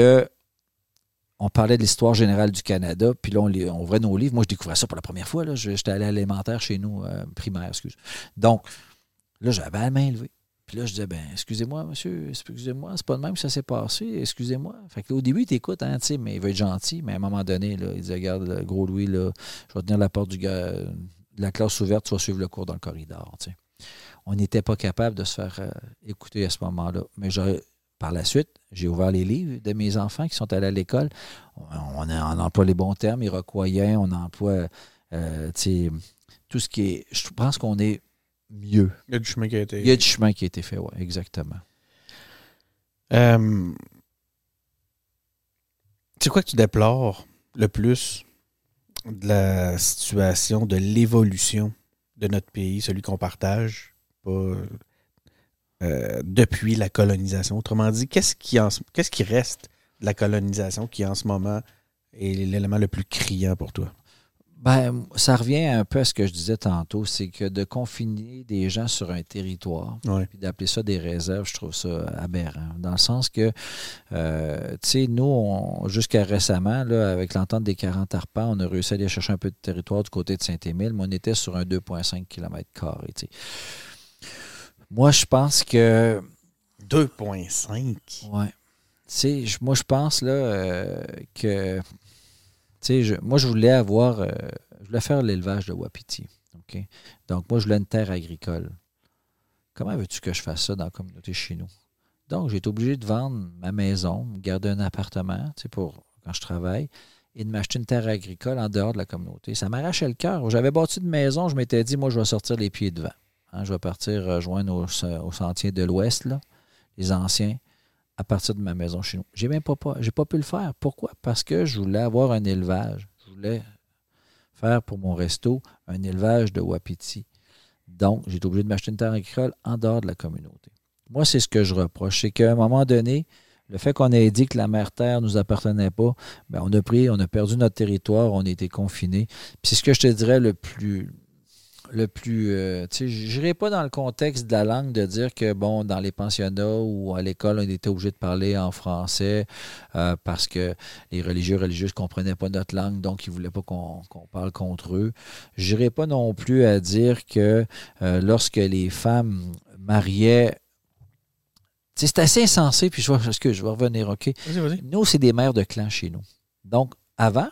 on parlait de l'histoire générale du Canada, puis là, on, ouvrait nos livres. Moi, je découvrais ça pour la première fois. Je- J'étais allé à l'élémentaire chez nous, euh, primaire, excuse. Donc, là, j'avais la main levée. Puis là, je disais, ben, excusez-moi, monsieur, excusez-moi, c'est pas de même que ça s'est passé, excusez-moi. Fait que au début, il t'écoute, hein, tu sais, mais il veut être gentil, mais à un moment donné, là, il dit, regarde, gros Louis, là, je vais tenir la porte du gars, de la classe ouverte, tu vas suivre le cours dans le corridor, tu. On n'était pas capable de se faire euh, écouter à ce moment-là. Mais j'aurais- par la suite, j'ai ouvert les livres de mes enfants qui sont allés à l'école. On, on, on emploie les bons termes, iroquoien, on emploie euh, tu sais, tout ce qui est. Je pense qu'on est mieux. Il y a du chemin qui a été. Il y a du chemin qui a été fait, oui, exactement. Euh, c'est quoi que tu déplores le plus de la situation, de l'évolution de notre pays, celui qu'on partage, pas euh, depuis la colonisation? Autrement dit, qu'est-ce qui, en ce- qu'est-ce qui reste de la colonisation qui, en ce moment, est l'élément le plus criant pour toi? Ben, ça revient un peu à ce que je disais tantôt, c'est que de confiner des gens sur un territoire, Ouais. puis d'appeler ça des réserves, je trouve ça aberrant. Dans le sens que, euh, tu sais, nous, jusqu'à récemment, là, avec l'entente des 40 arpents, on a réussi à aller chercher un peu de territoire du côté de Saint-Émile, mais on était sur un 2,5 km. tu sais. Moi, je pense que 2,5. Ouais. Tu sais, je- moi, je pense là, euh, que. Tu sais, je- moi, je voulais avoir. euh, je voulais faire l'élevage de wapiti. OK? Donc, moi, je voulais une terre agricole. Comment veux-tu que je fasse ça dans la communauté chez nous? Donc, j'ai été obligé de vendre ma maison, garder un appartement, tu sais, pour quand je travaille, et de m'acheter une terre agricole en dehors de la communauté. Ça m'arrachait le cœur. J'avais bâti une maison, je m'étais dit, moi, je vais sortir les pieds devant. Hein, je vais partir rejoindre au, au sentier de l'Ouest, les anciens, à partir de ma maison chez nous. J'ai même pas, pu le faire. Pourquoi? Parce que je voulais avoir un élevage. Je voulais faire pour mon resto un élevage de wapiti. Donc, j'ai été obligé de m'acheter une terre agricole en dehors de la communauté. Moi, c'est ce que je reproche. C'est qu'à un moment donné, le fait qu'on ait dit que la mère terre ne nous appartenait pas, ben, on a pris, on a perdu notre territoire, on a été confinés. Puis c'est ce que je te dirais le plus, le plus, euh, tu sais, je n'irai pas dans le contexte de la langue de dire que, bon, dans les pensionnats ou à l'école, on était obligé de parler en français euh, parce que les religieux religieuses ne comprenaient pas notre langue, donc ils ne voulaient pas qu'on parle contre eux. Je n'irai pas non plus à dire que euh, lorsque les femmes mariaient, c'est assez insensé, puis je vais, excuse, je vais revenir, OK? Vas-y. Nous, c'est des mères de clan chez nous. Donc, avant,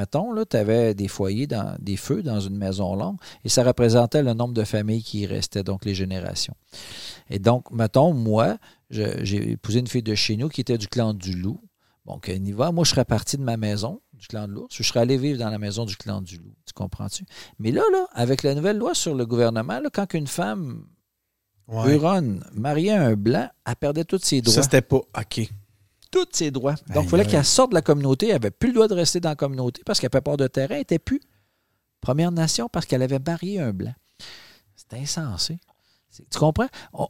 mettons, là, tu avais des foyers, dans, des feux dans une maison longue, et ça représentait le nombre de familles qui y restaient, donc les générations. Et donc, mettons, moi, j'ai épousé une fille de chez nous qui était du clan du loup. Donc, on y va. Moi, je serais parti de ma maison, du clan de l'ours. Je serais allé vivre dans la maison du clan du loup. Tu comprends-tu? Mais là, là, avec la nouvelle loi sur le gouvernement, là, quand une femme Ouais. huronne mariait un blanc, elle perdait tous ses droits Ça, c'était pas. OK. Tous ses droits. Donc, il fallait qu'elle sorte de la communauté. Elle n'avait plus le droit de rester dans la communauté parce qu'elle fait part de terrain. Elle n'était plus Première Nation parce qu'elle avait marié un blanc. C'est insensé. Tu comprends? On,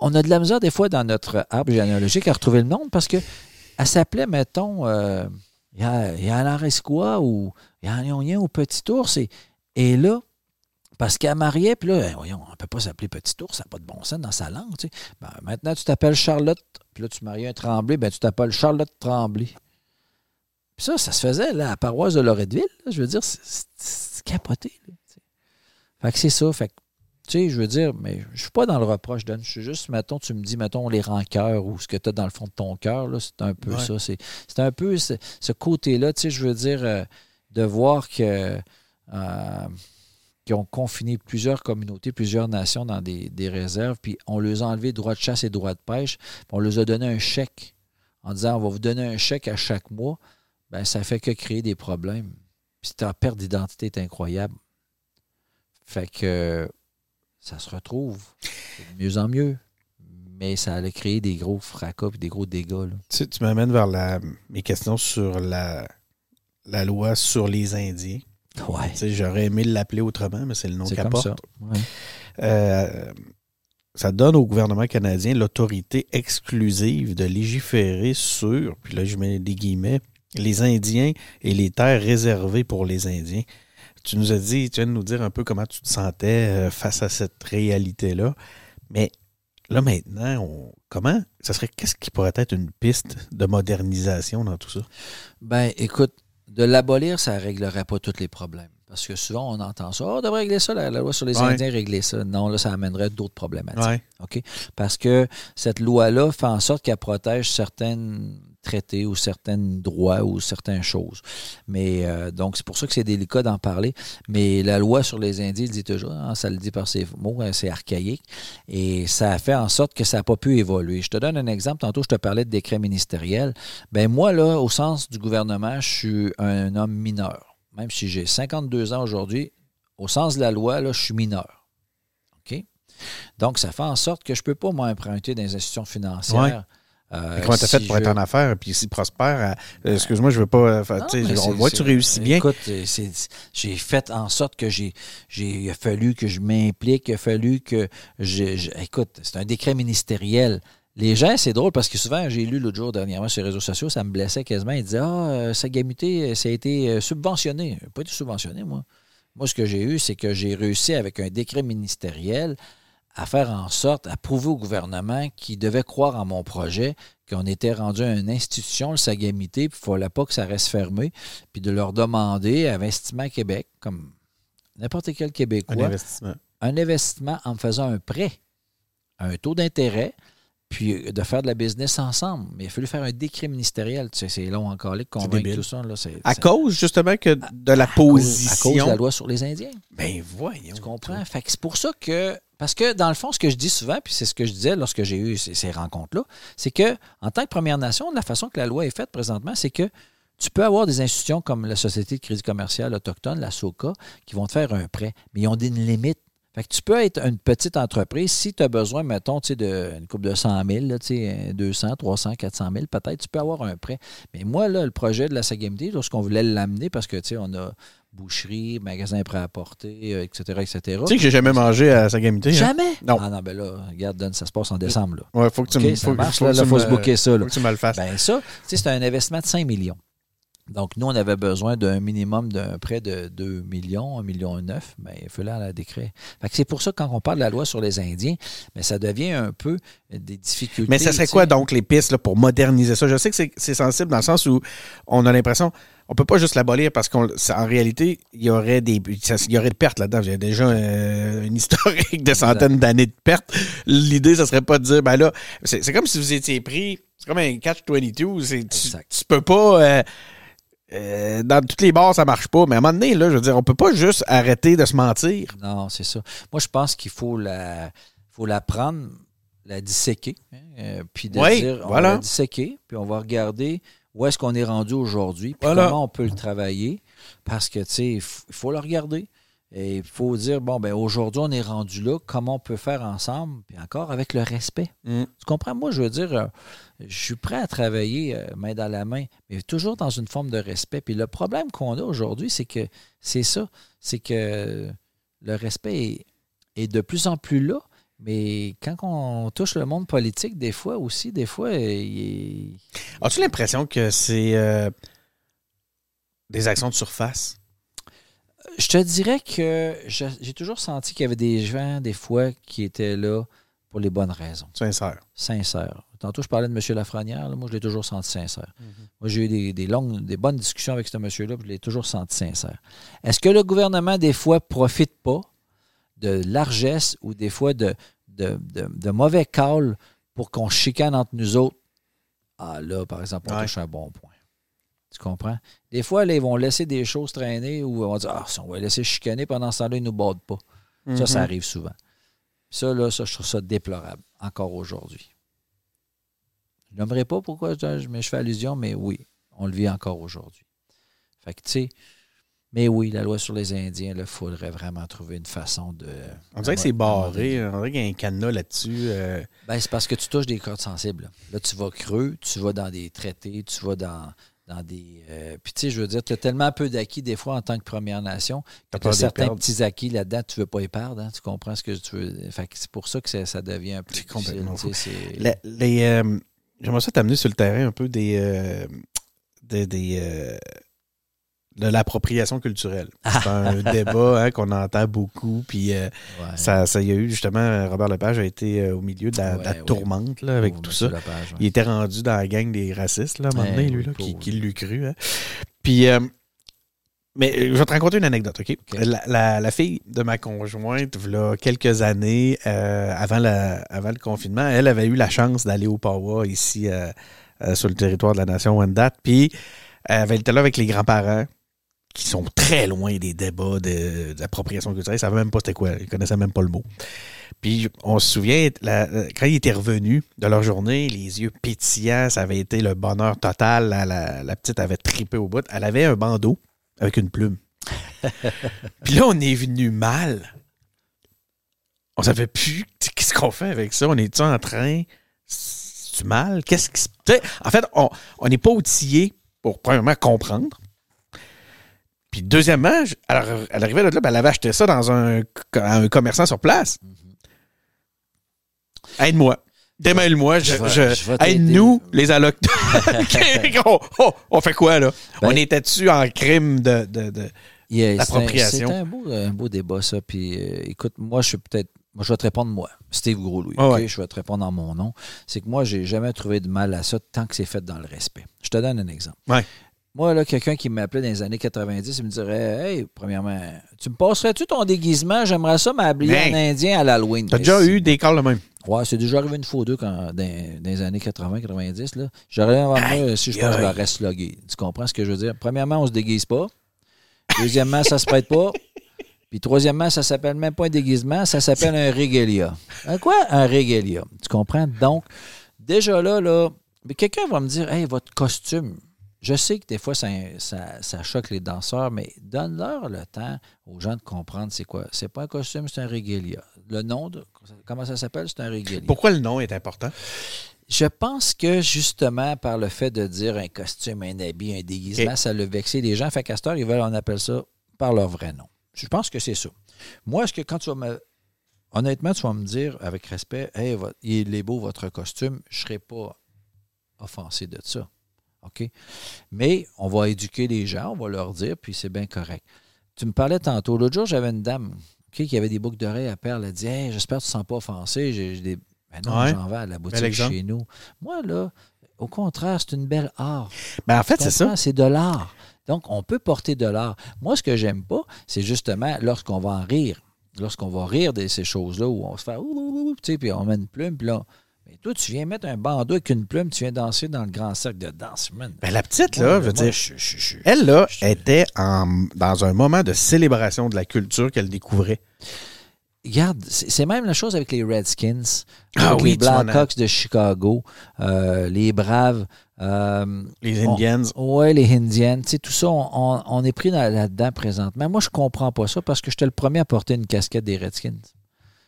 on a de la misère des fois dans notre arbre généalogique à retrouver le nom parce que elle s'appelait, mettons, euh, Yanaresqua ou Yanionien ou Petit Ours. Et, et là, parce qu'elle mariait, puis là, eh, voyons, on ne peut pas s'appeler Petit Ours, ça n'a pas de bon sens dans sa langue. tu sais. Ben, maintenant, tu t'appelles Charlotte, puis là, tu maries un Tremblay, ben, tu t'appelles Charlotte Tremblay. Puis ça, ça se faisait là, à la paroisse de Loretteville. là. je veux dire, c'est- capoté. là, tu sais. fait que c'est ça. Fait que, tu sais, je veux dire, mais je suis pas dans le reproche, Don. Je suis juste, mettons, tu me dis, mettons, les rancœurs ou ce que tu as dans le fond de ton cœur, là, c'est un peu Ouais. ça. C'est c'est un peu ce, ce côté-là, tu sais, je veux dire, euh, de voir que. euh, qui ont confiné plusieurs communautés, plusieurs nations dans des, des réserves, puis on leur a enlevé droit de chasse et droit de pêche, puis on leur a donné un chèque en disant on va vous donner un chèque à chaque mois, ben ça fait que créer des problèmes. Puis ta perte d'identité est incroyable. Fait que ça se retrouve de mieux en mieux. Mais ça allait créer des gros fracas et des gros dégâts. là. Tu, tu m'amènes vers la, mes questions sur la, la loi sur les Indiens. Ouais. J'aurais aimé l'appeler autrement, mais c'est le nom qu'elle porte. ça. Ouais. Euh, ça donne au gouvernement canadien l'autorité exclusive de légiférer sur, puis là je mets des guillemets, les Indiens et les terres réservées pour les Indiens. Tu nous as dit, tu viens de nous dire un peu comment tu te sentais euh, face à cette réalité-là, mais là maintenant, on, comment, ça serait, qu'est-ce qui pourrait être une piste de modernisation dans tout ça? Ben, écoute, de l'abolir, ça ne réglerait pas tous les problèmes. Parce que souvent, on entend ça. Oh, on devrait régler ça, la, la loi sur les Ouais. Indiens, régler ça. Non, là, ça amènerait d'autres problématiques. Ouais. OK? Parce que cette loi-là fait en sorte qu'elle protège certains traités ou certains droits ou certaines choses. Mais euh, donc, c'est pour ça que c'est délicat d'en parler. Mais la loi sur les Indiens, il dit toujours, hein, ça le dit par ses mots, hein, c'est archaïque. Et ça a fait en sorte que ça n'a pas pu évoluer. Je te donne un exemple. Tantôt, je te parlais de décret ministériel. Ben moi, là, au sens du gouvernement, je suis un homme mineur. Même si j'ai 52 ans aujourd'hui, au sens de la loi, là, je suis mineur. OK? Donc, ça fait en sorte que je ne peux pas m'emprunter dans les institutions financières. Euh, Comment t'as si fait pour je- être en affaires, puis si prospère, euh, excuse-moi, je veux pas, euh, Non, on voit que tu réussis bien. Écoute, c'est- j'ai fait en sorte que j'ai, il a fallu que je m'implique, il a fallu que je, je- écoute, c'est un décret ministériel, les gens, c'est drôle parce que souvent, j'ai lu l'autre jour dernièrement sur les réseaux sociaux, ça me blessait quasiment. Ils disaient Ah, euh, Sagamité, ça a été euh, subventionné. Pas été subventionné, moi. Moi, ce que j'ai eu, c'est que j'ai réussi avec un décret ministériel à faire en sorte, à prouver au gouvernement qu'il devait croire en mon projet, qu'on était rendu à une institution, le Sagamité, puis il ne fallait pas que ça reste fermé, puis de leur demander à Investissement Québec, comme n'importe quel Québécois, Un investissement. un investissement en me faisant un prêt à un taux d'intérêt, puis de faire de la business ensemble. Mais il a fallu faire un décret ministériel. Tu sais, c'est long encore, là, de convaincre tout ça. Là, À cause, justement, que de la à cause- position. à cause de la loi sur les Indiens. Ben voyons. Tu comprends? Fait que c'est pour ça que. Parce que, dans le fond, ce que je dis souvent, puis c'est ce que je disais lorsque j'ai eu ces, ces rencontres-là, c'est que, en tant que Première Nation, de la façon que la loi est faite présentement, c'est que tu peux avoir des institutions comme la Société de crédit commercial autochtone, la SOCA, qui vont te faire un prêt, mais ils ont des limites. Fait que tu peux être une petite entreprise si tu as besoin, mettons, tu sais, d'une coupe de 100 000, là, tu sais, 200, 300, 400 000, peut-être, tu peux avoir un prêt. Mais moi, là, le projet de la Sagamité, lorsqu'on voulait l'amener, parce que, tu sais, on a boucherie, magasin prêt à porter, euh, etc., etc. Tu sais que j'ai jamais mangé à Sagamité. Hein? Jamais? Non. Ah non, ben là, regarde, donne, ça se passe en décembre, là. Ouais, faut que tu me ça marche, faut là, là, faut me- se booker ça, là. Faut que tu me le fasses. Ben ça, tu sais, c'est un investissement de 5 millions. Donc, nous, on avait besoin d'un minimum d'un prêt de 2 millions, 1 million et 9, mais il fallait à décret. Fait que c'est pour ça que quand on parle de la loi sur les Indiens, mais ça devient un peu des difficultés. Mais ça serait quoi sais. donc les pistes là, pour moderniser ça? Je sais que c'est- sensible dans le sens où on a l'impression on peut pas juste l'abolir parce qu'en réalité, il y aurait des ça- il y aurait de pertes là-dedans. Il y a déjà euh, une historique de centaines d'années de pertes. L'idée, ça serait pas de dire ben là, c'est comme si vous étiez pris, c'est comme un catch-22. c'est- Tu, tu peux pas. euh, euh, dans toutes les bars, ça marche pas. Mais à un moment donné, là, je veux dire, on peut pas juste arrêter de se mentir. Non, c'est ça. Moi, je pense qu'il faut la, faut la prendre, la disséquer, hein, euh, puis de Oui, dire, on voilà. va la disséquer, puis on va regarder où est-ce qu'on est rendu aujourd'hui, puis Voilà. comment on peut le travailler, parce que, tu sais, il faut le regarder. Et il faut dire, bon, ben aujourd'hui, on est rendu là, comment on peut faire ensemble, puis encore avec le respect. Mm. Tu comprends? Moi, je veux dire, euh, je suis prêt à travailler euh, main dans la main, mais toujours dans une forme de respect. Puis le problème qu'on a aujourd'hui, c'est que c'est ça, c'est que le respect est, est de plus en plus là. Mais quand on touche le monde politique, des fois aussi, des fois, euh, il est- As-tu l'impression que c'est euh, des actions de surface? je te dirais que j'ai toujours senti qu'il y avait des gens, des fois, qui étaient là pour les bonnes raisons. Sincère. sincère. Tantôt, je parlais de M. Lafrenière. là, moi, je l'ai toujours senti sincère. Moi, j'ai eu des, des longues, des bonnes discussions avec ce monsieur-là, je l'ai toujours senti sincère. Est-ce que le gouvernement, des fois, profite pas de largesse ou des fois de, de, de- de mauvais calls pour qu'on chicane entre nous autres? Ah, là, par exemple, on Ouais. touche un bon point. Tu comprends? Des fois, là, ils vont laisser des choses traîner ou on va dire Ah, si on va laisser chicaner pendant ce temps-là, ils nous battent pas. Ça, ça Mhm. arrive souvent. Ça, là, ça, je trouve ça déplorable, encore aujourd'hui. Je n'aimerais pas pourquoi je, mais je fais allusion, mais oui, on le vit encore aujourd'hui. Fait que, tu sais, mais oui, la loi sur les Indiens, il faudrait vraiment trouver une façon de. On dirait que c'est barré. On dirait qu'il y a un cadenas là-dessus. euh. Ben, c'est parce que tu touches des cordes sensibles. Là, Là, tu vas creux, tu vas dans des traités, tu vas dans, dans des. euh, Puis, tu sais, je veux dire, tu as tellement peu d'acquis, des fois, en tant que Première Nation, que tu as certains perdre. petits acquis là-dedans, tu veux pas y perdre. hein, tu comprends ce que tu veux. Fait que c'est pour ça que ça, ça devient un peu. C'est complètement c'est- Les, euh, J'aimerais ça t'amener sur le terrain un peu des. euh, des, des, euh, de l'appropriation culturelle. C'est un débat hein, qu'on entend beaucoup. Puis euh, Ouais. ça, ça y a eu justement. Robert Lepage a été euh, au milieu de la, de la Ouais, ouais. tourmente là, avec Oh, tout ça. Lepage. Il était rendu dans la gang des racistes, là, à un moment Eh donné, lui, là, qui, qui l'eût cru. hein. Puis, euh, mais je vais te raconter une anecdote, OK? La, la- la fille de ma conjointe, quelques années, avant, la, avant le confinement, elle avait eu la chance d'aller au Pawa, ici, sur le territoire de la nation Wendat. Puis, elle était là avec les grands-parents qui sont très loin des débats de- d'appropriation culturelle. Ils ne savaient même pas c'était quoi. Ils connaissaient même pas le mot. Puis on se souvient, la- quand ils étaient revenus de leur journée, les yeux pétillants, ça avait été le bonheur total. La, petite avait tripé au bout. Elle avait un bandeau avec une plume. Puis là, on est venu mal. On savait plus qu'est-ce qu'on fait avec ça. On est-tu en train... C'est mal? Qu'est-ce qui se... En fait, on on n'est pas outillé pour, premièrement, comprendre. Puis deuxièmement, elle, elle arrivait de là, ben, elle avait acheté ça dans un, un commerçant sur place. Aide-moi. Démêle-moi, je, Je je- aide-nous, les allochtones. on, on- on fait quoi, là? Ben- on était-tu en crime de. de, de- Yeah, c'est un- beau, un beau débat, ça. Puis, euh, écoute, moi, je suis peut-être. Moi, je vais te répondre, moi, Steve Gros-Louis. Ouais. Je vais te répondre en mon nom. C'est que moi, j'ai jamais trouvé de mal à ça tant que c'est fait dans le respect. Je te donne un exemple. Ouais. Moi, là, quelqu'un qui m'appelait dans les années 90, il me dirait Hey, premièrement, tu me passerais-tu ton déguisement? J'aimerais ça m'habiller en indien à l'Halloween. T'as Ben, déjà c'est- eu des calls le même? Ouais, c'est déjà arrivé une fois ou deux quand, dans, dans les années 80-90. là. J'aurais avant moi, si je pense que je aïe. leur reste logué. Tu comprends ce que je veux dire? Premièrement, on se déguise pas. Deuxièmement, ça se prête pas. Puis troisièmement, ça s'appelle même pas un déguisement, ça s'appelle un regalia. Un quoi? Un regalia. Tu comprends? Donc, déjà là, là, mais quelqu'un va me dire Hey, votre costume. Je sais que des fois, ça, ça, ça choque les danseurs, mais donne-leur le temps aux gens de comprendre c'est quoi. C'est pas un costume, c'est un regalia. Le nom, de, comment ça s'appelle? C'est un regalia. Pourquoi le nom est important? Je pense que justement, par le fait de dire un costume, un habit, un déguisement, ça l'a vexé les gens. Fait qu'à cette heure, ils veulent, on appelle ça par leur vrai nom. Je pense que c'est ça. Moi, est-ce que quand tu vas me. Honnêtement, tu vas me dire avec respect, hey, il est beau votre costume, je ne serai pas offensé de ça. OK? Mais on va éduquer les gens, on va leur dire, puis c'est bien correct. Tu me parlais tantôt. L'autre jour, j'avais une dame qui avait des boucles d'oreilles à perles. Elle dit Hey, j'espère que tu ne te sens pas offensé. J'ai des. Ben non, Ouais. j'en vais à la boutique chez nous. Moi, là, au contraire, c'est une belle art. Ben, en fait, c'est ça. C'est de l'art. Donc, on peut porter de l'art. Moi, ce que j'aime pas, c'est justement lorsqu'on va en rire. Lorsqu'on va rire de ces choses-là où on se fait ouh, ouh, ouh, tu sais, puis on met une plume, puis là. Toi, tu viens mettre un bandeau avec une plume, tu viens danser dans le grand cercle de danse, man. Ben, la petite, là, je veux moi, dire, je- je- je- elle, là, était en- dans un moment de célébration de la culture qu'elle découvrait. Regarde, c'est même la chose avec les Redskins, Ah avec oui, les Blackhawks de Chicago, euh, les Braves. euh, Les Indians. Oui, les Indiennes. Tu sais, tout ça, on, on- on est pris dans- là-dedans présentement. Moi, je comprends pas ça parce que j'étais le premier à porter une casquette des Redskins.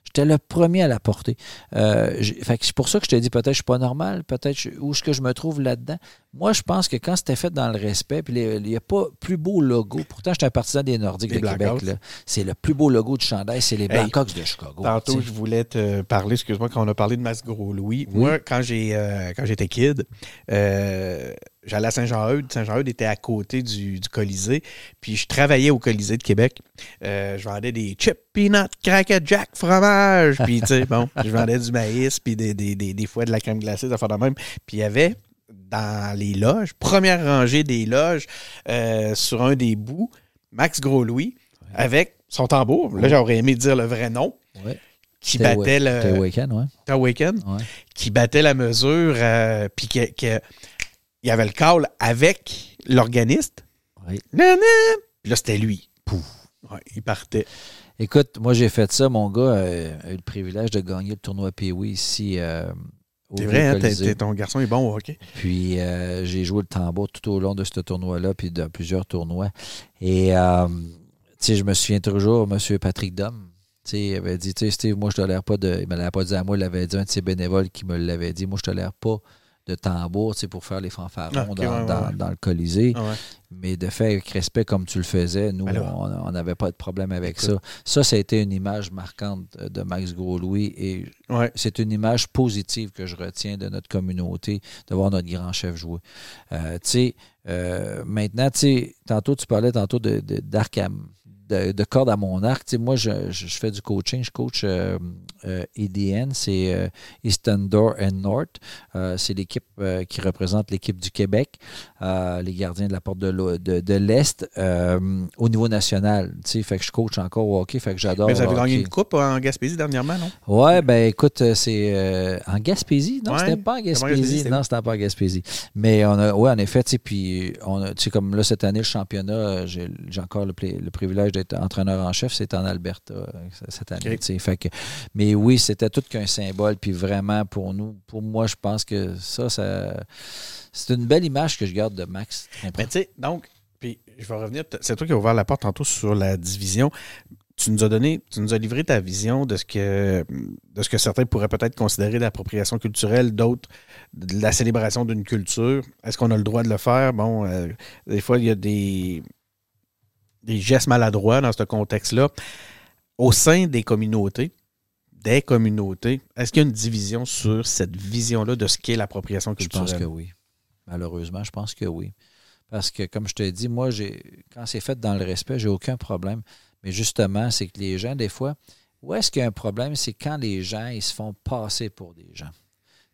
J'étais le premier à la porter. Euh, c'est pour ça que je te dis peut-être je suis pas normal, peut-être où est-ce que je me trouve là-dedans? Moi, je pense que quand c'était fait dans le respect, puis il n'y a pas plus beau logo. Pourtant, j'étais un partisan des Nordiques Les de Québec. C'est le plus beau logo de chandail, c'est les Blackhawks de Chicago. Tantôt, je voulais te parler, excuse-moi, quand on a parlé de Max Gros-Louis. Moi, quand j'ai euh, quand j'étais kid, euh, j'allais à Saint-Jean-Eudes. Saint-Jean-Eudes était à côté du, du Colisée. Puis je travaillais au Colisée de Québec. Euh, je vendais des chips, peanuts, crackers, jack, fromage. Puis, tu sais, bon, je vendais du maïs, puis des, des, des, des fois de la crème glacée, ça fait de même. Puis il y avait dans les loges, première rangée des loges, euh, sur un des bouts, Max Gros-Louis, avec son tambour. Là, j'aurais aimé dire le vrai nom Ouais. qui battait le Weekend, ouais. Tawaken, Ouais. qui battait la mesure, euh, puis que, que- il y avait le call avec l'organiste. Oui. Puis là, c'était lui. Pouf. Ouais, il partait. Écoute, moi j'ai fait ça. Mon gars euh, a eu le privilège de gagner le tournoi Pee-Wee ici euh, C'est vrai, hein, ton garçon est bon au hockey. Puis euh, j'ai joué le tambour tout au long de ce tournoi-là, puis de plusieurs tournois. Et euh, je me souviens toujours, M. Patrick Dom. Il avait dit, Steve, moi, je te l'air pas de. Il me l'avait pas dit à moi, il avait dit un de ses bénévoles qui me l'avait dit. Moi, je te l'air pas de tambour, tu sais, pour faire les fanfarons Ah, dans, ouais, ouais, dans- ouais. dans le Colisée. Ah. Mais de faire avec respect comme tu le faisais, nous, Alors. on n'avait pas de problème avec ça. Ça, ça a été une image marquante de Max Gros-Louis et c'est une image positive que je retiens de notre communauté, de voir notre grand chef jouer. Euh, tu sais, euh, maintenant, tu sais, tantôt, tu parlais tantôt de, de- à- de, de corde à mon arc. Tu sais, moi, je, je- je fais du coaching. Je coach euh, euh, EDN, c'est euh, Eastern Door and North. Euh, c'est l'équipe euh, qui représente l'équipe du Québec, euh, les gardiens de la porte de, l'O- de, de l'Est euh, au niveau national. Fait que je coach encore au hockey, fait que j'adore vous avez gagné hockey. une coupe en Gaspésie dernièrement, non? Ouais, ben écoute, euh, c'est euh, en Gaspésie? Non, Ouais, c'était pas en Gaspésie, Non, c'était pas en Gaspésie. Mais on a, ouais, en effet, tu sais, puis on a, comme là, cette année, le championnat, j'ai encore le, privilège d'être entraîneur en chef, c'est en Alberta cette année. Fait que, mais oui, c'était tout qu'un symbole, puis vraiment, pour nous, pour moi, je pense que ça, ça c'est une belle image que je garde de Max. Mais tu sais, donc, puis je vais revenir, c'est toi qui as ouvert la porte tantôt sur la division. Tu nous as donné, tu nous as livré ta vision de ce que, de ce que certains pourraient peut-être considérer d'appropriation culturelle, d'autres de la célébration d'une culture. Est-ce qu'on a le droit de le faire? Bon, euh, des fois, il y a des, des gestes maladroits dans ce contexte-là. Au sein des communautés, des communautés. Est-ce qu'il y a une division sur cette vision-là de ce qu'est l'appropriation Je culturelle? pense que oui. Malheureusement, je pense que oui. Parce que, comme je te dis, moi, j'ai quand c'est fait dans le respect, j'ai aucun problème. Mais justement, c'est que les gens, des fois, où est-ce qu'il y a un problème? C'est quand les gens, ils se font passer pour des gens.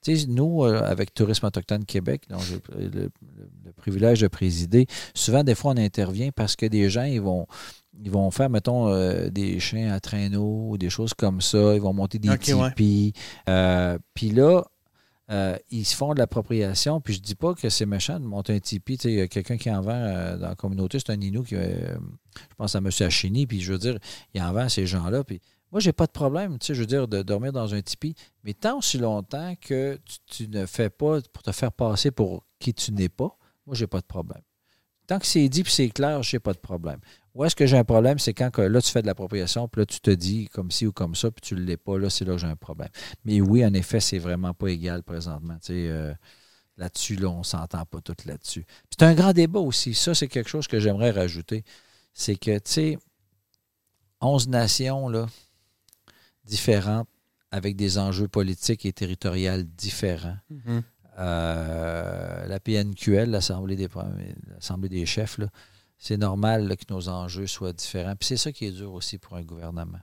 Tu sais, nous, euh, avec Tourisme Autochtone Québec, dont j'ai le, le- le privilège de présider, souvent, des fois, on intervient parce que des gens, ils vont, ils vont faire, mettons, euh, des chiens à traîneau ou des choses comme ça. Ils vont monter des Ok, ouais. tipis. Euh, Puis là, euh, ils se font de l'appropriation. Puis je dis pas que c'est méchant de monter un sais, il y a quelqu'un qui en vend euh, dans la communauté, c'est un Inou qui, euh, je pense à M. Achini, puis je veux dire, il en vend à ces gens-là. Puis moi, j'ai pas de problème, je veux dire, de dormir dans un tipi. Mais tant aussi longtemps que tu, tu ne fais pas pour te faire passer pour qui tu n'es pas, moi, j'ai pas de problème. Tant que c'est dit puis c'est clair, j'ai pas de problème. Où est-ce que j'ai un problème, c'est quand que, là, tu fais de l'appropriation, puis là, tu te dis comme ci ou comme ça, puis tu ne l'es pas, là, c'est là que j'ai un problème. Mais oui, en effet, c'est vraiment pas égal présentement. Tu sais, euh, là-dessus, là, on s'entend pas tout là-dessus. C'est un grand débat aussi. Ça, c'est quelque chose que j'aimerais rajouter. C'est que, tu sais, 11 nations, là, différentes, avec des enjeux politiques et territoriaux différents. Mhm. Euh, la PNQL, l'Assemblée des, l'Assemblée des chefs, là, c'est normal là, que nos enjeux soient différents. Puis c'est ça qui est dur aussi pour un gouvernement.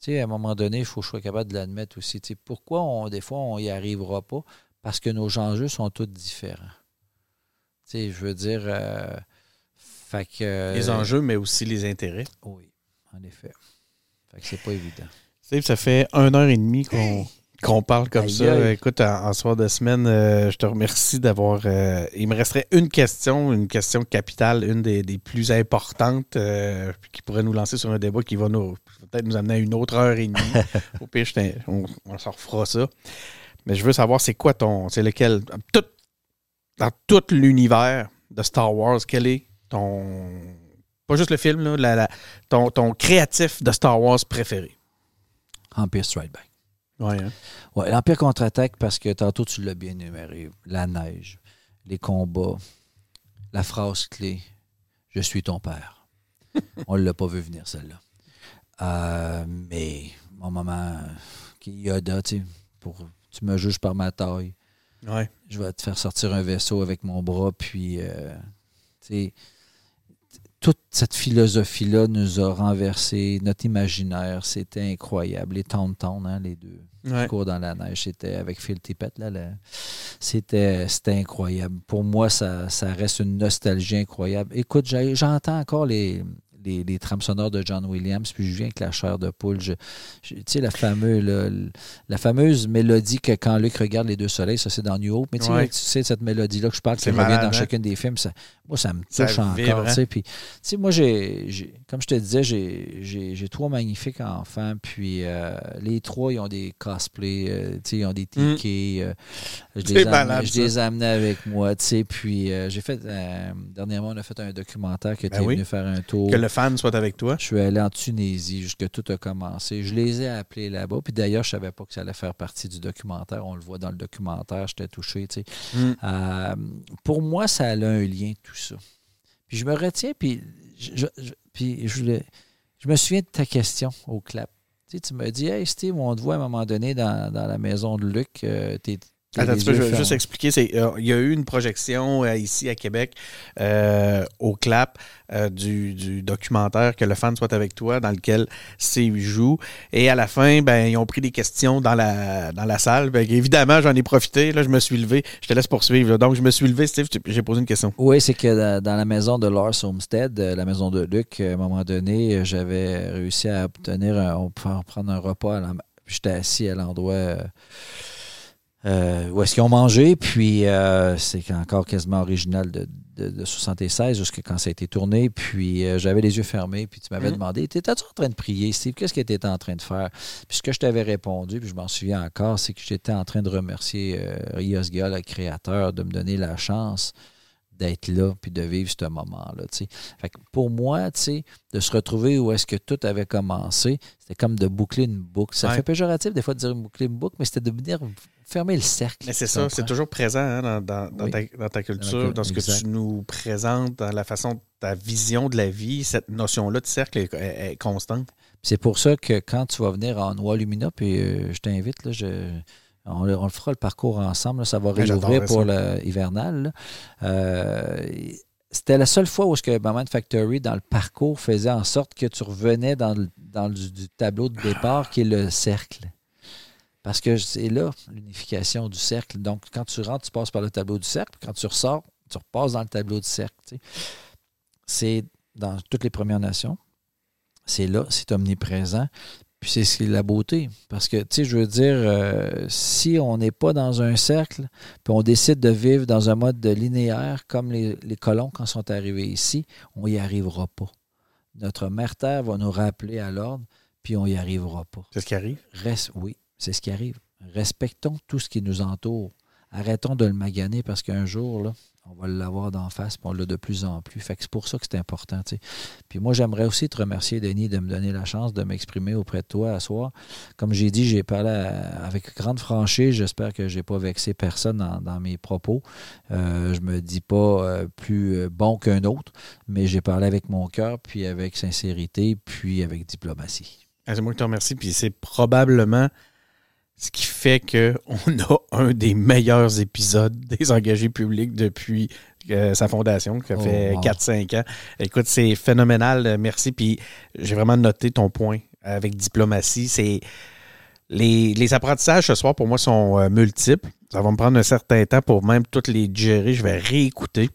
Tu sais, à un moment donné, il faut que je sois capable de l'admettre aussi. Tu sais, pourquoi, on, des fois, on n'y arrivera pas? Parce que nos enjeux sont tous différents. Tu sais, je veux dire... euh, fait que, Les enjeux, mais aussi les intérêts. Oui, en effet. Fait que c'est pas évident. Steve, ça fait une heure et demie qu'on qu'on parle comme Aïe, ça. aïe. Écoute, en, en soir de semaine, euh, je te remercie d'avoir. euh, il me resterait une question, une question capitale, une des, des plus importantes, euh, qui pourrait nous lancer sur un débat qui va nous peut-être nous amener à une autre heure et demie. Au pire, on, on s'en refera ça. Mais je veux savoir, c'est quoi ton. C'est lequel. tout- dans tout l'univers de Star Wars, quel est ton. Pas juste le film, là, la- la- ton, ton créatif de Star Wars préféré? Empire Strike Back. Ouais, hein? Ouais, l'Empire contre-attaque, parce que tantôt tu l'as bien énuméré. La neige, les combats, la phrase clé Je suis ton père. On ne l'a pas vu venir, celle-là. Euh, mais mon maman, qui Yoda, tu sais, pour, tu me juges par ma taille. Ouais. Je vais te faire sortir un vaisseau avec mon bras, puis, euh, tu sais, toute cette philosophie-là nous a renversé notre imaginaire. C'était incroyable. Les Town hein, les deux Ouais. courent dans la neige. C'était avec Phil Tippett. Là, là. C'était, c'était incroyable. Pour moi, ça, ça reste une nostalgie incroyable. Écoute, j'entends encore les, les, les trames sonores de John Williams, puis je viens avec la chair de poule. Je- je- tu sais, la, fameux, là, la fameuse mélodie que quand Luc regarde les deux soleils, ça c'est dans New Hope. Mais tu sais, Ouais. tu sais, cette mélodie-là que je parle, qui revient malade, dans hein? chacun des films, ça, moi, ça me Ça touche vibre, encore. hein? tu sais. Puis, tu sais, moi, j'ai, j'ai- comme je te disais, j'ai, j'ai, j'ai trois magnifiques enfants. Puis euh, les trois, ils ont des cosplays, euh, tu sais, ils ont des tickets. euh, je les, ai je les amenés avec moi, tu sais. Puis euh, j'ai fait, dernièrement, on a fait un documentaire qui était Ben oui. venu faire un tour. Que le fan soit avec toi. Je suis allé en Tunisie jusque tout a commencé. Je les ai appelés là-bas. Puis d'ailleurs, je savais pas que ça allait faire partie du documentaire. On le voit dans le documentaire. J'étais touché, tu sais. Mm. Euh, pour moi, ça a un lien, tout ça. Puis je me retiens, puis je, je- je- puis je, voulais- je me souviens de ta question au clap. Tu, sais, tu me dis, Hey Steve, on te voit à un moment donné dans, dans la maison de Luc. euh, Attends, tu peux, je vais juste expliquer. euh, il y a eu une projection euh, ici à Québec euh, au CLAP du, du documentaire Que le fan soit avec toi, dans lequel Steve joue. Et à la fin, ben, ils ont pris des questions dans la, dans la salle. Ben, évidemment, j'en ai profité. Là, je me suis levé. Je te laisse poursuivre. là. Donc, je me suis levé, Steve. J'ai posé une question. Oui, c'est que dans, la maison de Lars Homestead, la maison de Luc, à un moment donné, j'avais réussi à obtenir, un, on pouvait prendre un repas. à la- puis J'étais assis à l'endroit euh, où est-ce qu'ils ont mangé. Puis euh, c'est encore quasiment original de, de, de 76, jusqu'à quand ça a été tourné. Puis euh, j'avais les yeux fermés. Puis tu m'avais Mhm. demandé, t'étais-tu en train de prier, Steve? Qu'est-ce que tu étais en train de faire? Puis ce que je t'avais répondu, puis je m'en souviens encore, c'est que j'étais en train de remercier euh, Rios Gall, le créateur, de me donner la chance d'être là puis de vivre ce moment-là. Fait que pour moi, de se retrouver où est-ce que tout avait commencé, c'était comme de boucler une boucle. Ça Ouais. fait péjoratif des fois de dire boucler une boucle, mais c'était de venir fermer le cercle. Mais c'est ça, c'est toujours présent hein, dans, dans- ta, dans ta culture, Dans ce que exact. tu nous présentes, dans la façon, ta vision de la vie. Cette notion-là de cercle est, est- est constante. C'est pour ça que quand tu vas venir en Noix Lumina, puis euh, je t'invite, là, je, on, le- on fera le parcours ensemble, là, ça va Ouais, réouvrir pour l'hivernal. C'était la seule fois où ce que Moment Factory, dans le parcours, faisait en sorte que tu revenais dans le, dans le- du tableau de départ qui est le cercle. Parce que c'est là l'unification du cercle. Donc, quand tu rentres, tu passes par le tableau du cercle. Quand tu ressors, tu repasses dans le tableau du cercle. tu sais. C'est dans toutes les Premières Nations. C'est là, c'est omniprésent. Puis c'est ce qui est la beauté. Parce que, tu sais, je veux dire, euh, si on n'est pas dans un cercle, puis on décide de vivre dans un mode de linéaire, comme les, les colons quand sont arrivés ici, on n'y arrivera pas. Notre mère Terre va nous rappeler à l'ordre, puis on n'y arrivera pas. C'est ce qui arrive? Reste, oui, c'est ce qui arrive. Respectons tout ce qui nous entoure. Arrêtons de le maganer parce qu'un jour, là, on va l'avoir d'en face, puis on l'a de plus en plus. Fait que c'est pour ça que c'est important. Puis moi, j'aimerais aussi te remercier, Denis, de me donner la chance de m'exprimer auprès de toi à soir. Comme j'ai dit, j'ai parlé avec grande franchise. J'espère que je n'ai pas vexé personne dans, dans mes propos. Euh, je me dis pas euh, plus euh, bon qu'un autre, mais j'ai parlé avec mon cœur, puis avec sincérité, puis avec diplomatie. Ah, C'est moi qui te remercie. Puis c'est probablement ce qui fait qu'on a un des meilleurs épisodes des engagés publics depuis euh, sa fondation, qui a Oh, fait wow. 4-5 ans. Écoute, c'est phénoménal. Euh, Merci. Puis j'ai vraiment noté ton point avec diplomatie. C'est les, les apprentissages ce soir, pour moi, sont euh, multiples. Ça va me prendre un certain temps pour même toutes les digérer. Je vais réécouter.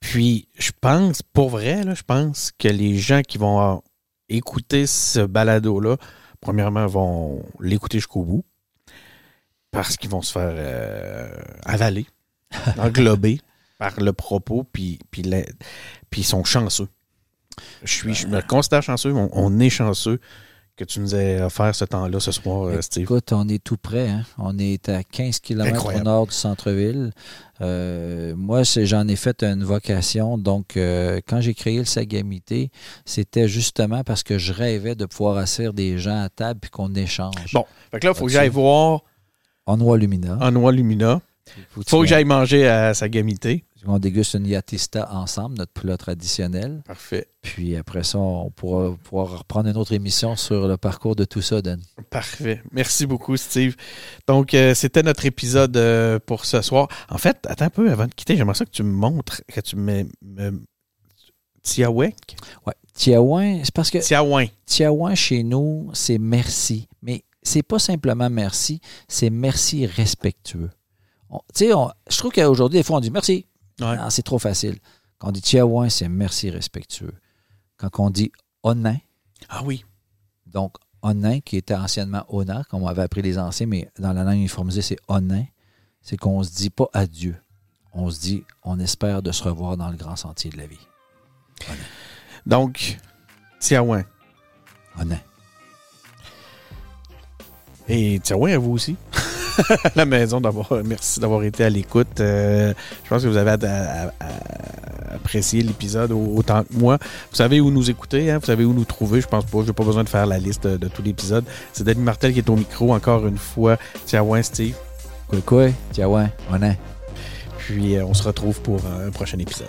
Puis, je pense, pour vrai, là, je pense que les gens qui vont écouter ce balado-là, premièrement, vont l'écouter jusqu'au bout parce qu'ils vont se faire euh, avaler, englober par le propos, puis, puis, la- puis ils sont chanceux. Je, suis, je me considère chanceux, on, on est chanceux que tu nous aies offert ce temps-là ce soir, euh, Steve. Écoute, on est tout près. hein. On est à 15 km au nord du centre-ville. Euh, moi, j'en ai fait une vocation. Donc, euh, quand j'ai créé le Sagamité, c'était justement parce que je rêvais de pouvoir asseoir des gens à table puis qu'on échange. Bon, fait que là, il faut que j'aille voir En noix lumina? en noix lumina. Faut faut que j'aille manger à sa gamité. On déguste une yatista ensemble, notre plat traditionnel. Parfait. Puis après ça, on pourra reprendre une autre émission sur le parcours de tout ça, Dan. Parfait. Merci beaucoup, Steve. Donc, euh, c'était notre épisode euh, pour ce soir. En fait, attends un peu avant de quitter, j'aimerais ça que tu me montres, que tu me. me Tiawek? Ouais. Tiaouin, c'est parce que Tiaouin. Tiaouin, chez nous, c'est merci. Mais c'est pas simplement merci, c'est merci respectueux. On- Tu sais, on- je trouve qu'aujourd'hui, des fois, on dit merci. Ouais. Ah, c'est trop facile. Quand on dit Tiaouin, c'est merci respectueux. Quand on dit onin, Ah oui. donc onin, qui était anciennement ona, comme on avait appris les anciens, mais dans la langue uniformisée, c'est onin, c'est qu'on se dit pas adieu. On se dit, on espère de se revoir dans le grand sentier de la vie. Donc, Tiaouin. Onin. Et Tiaouin à vous aussi. à la maison, d'avoir, merci d'avoir été à l'écoute. Euh, je pense que vous avez ad- à- à- à- apprécié l'épisode au- autant que moi. Vous savez où nous écouter, hein? vous savez où nous trouver. Je pense pas, j'ai pas besoin de faire la liste de, de tout l'épisode. C'est Denis Martel qui est au micro encore une fois. Tiaouin, Steve. Quoi, quoi? Tiaouin, onin. Puis euh, on se retrouve pour un prochain épisode.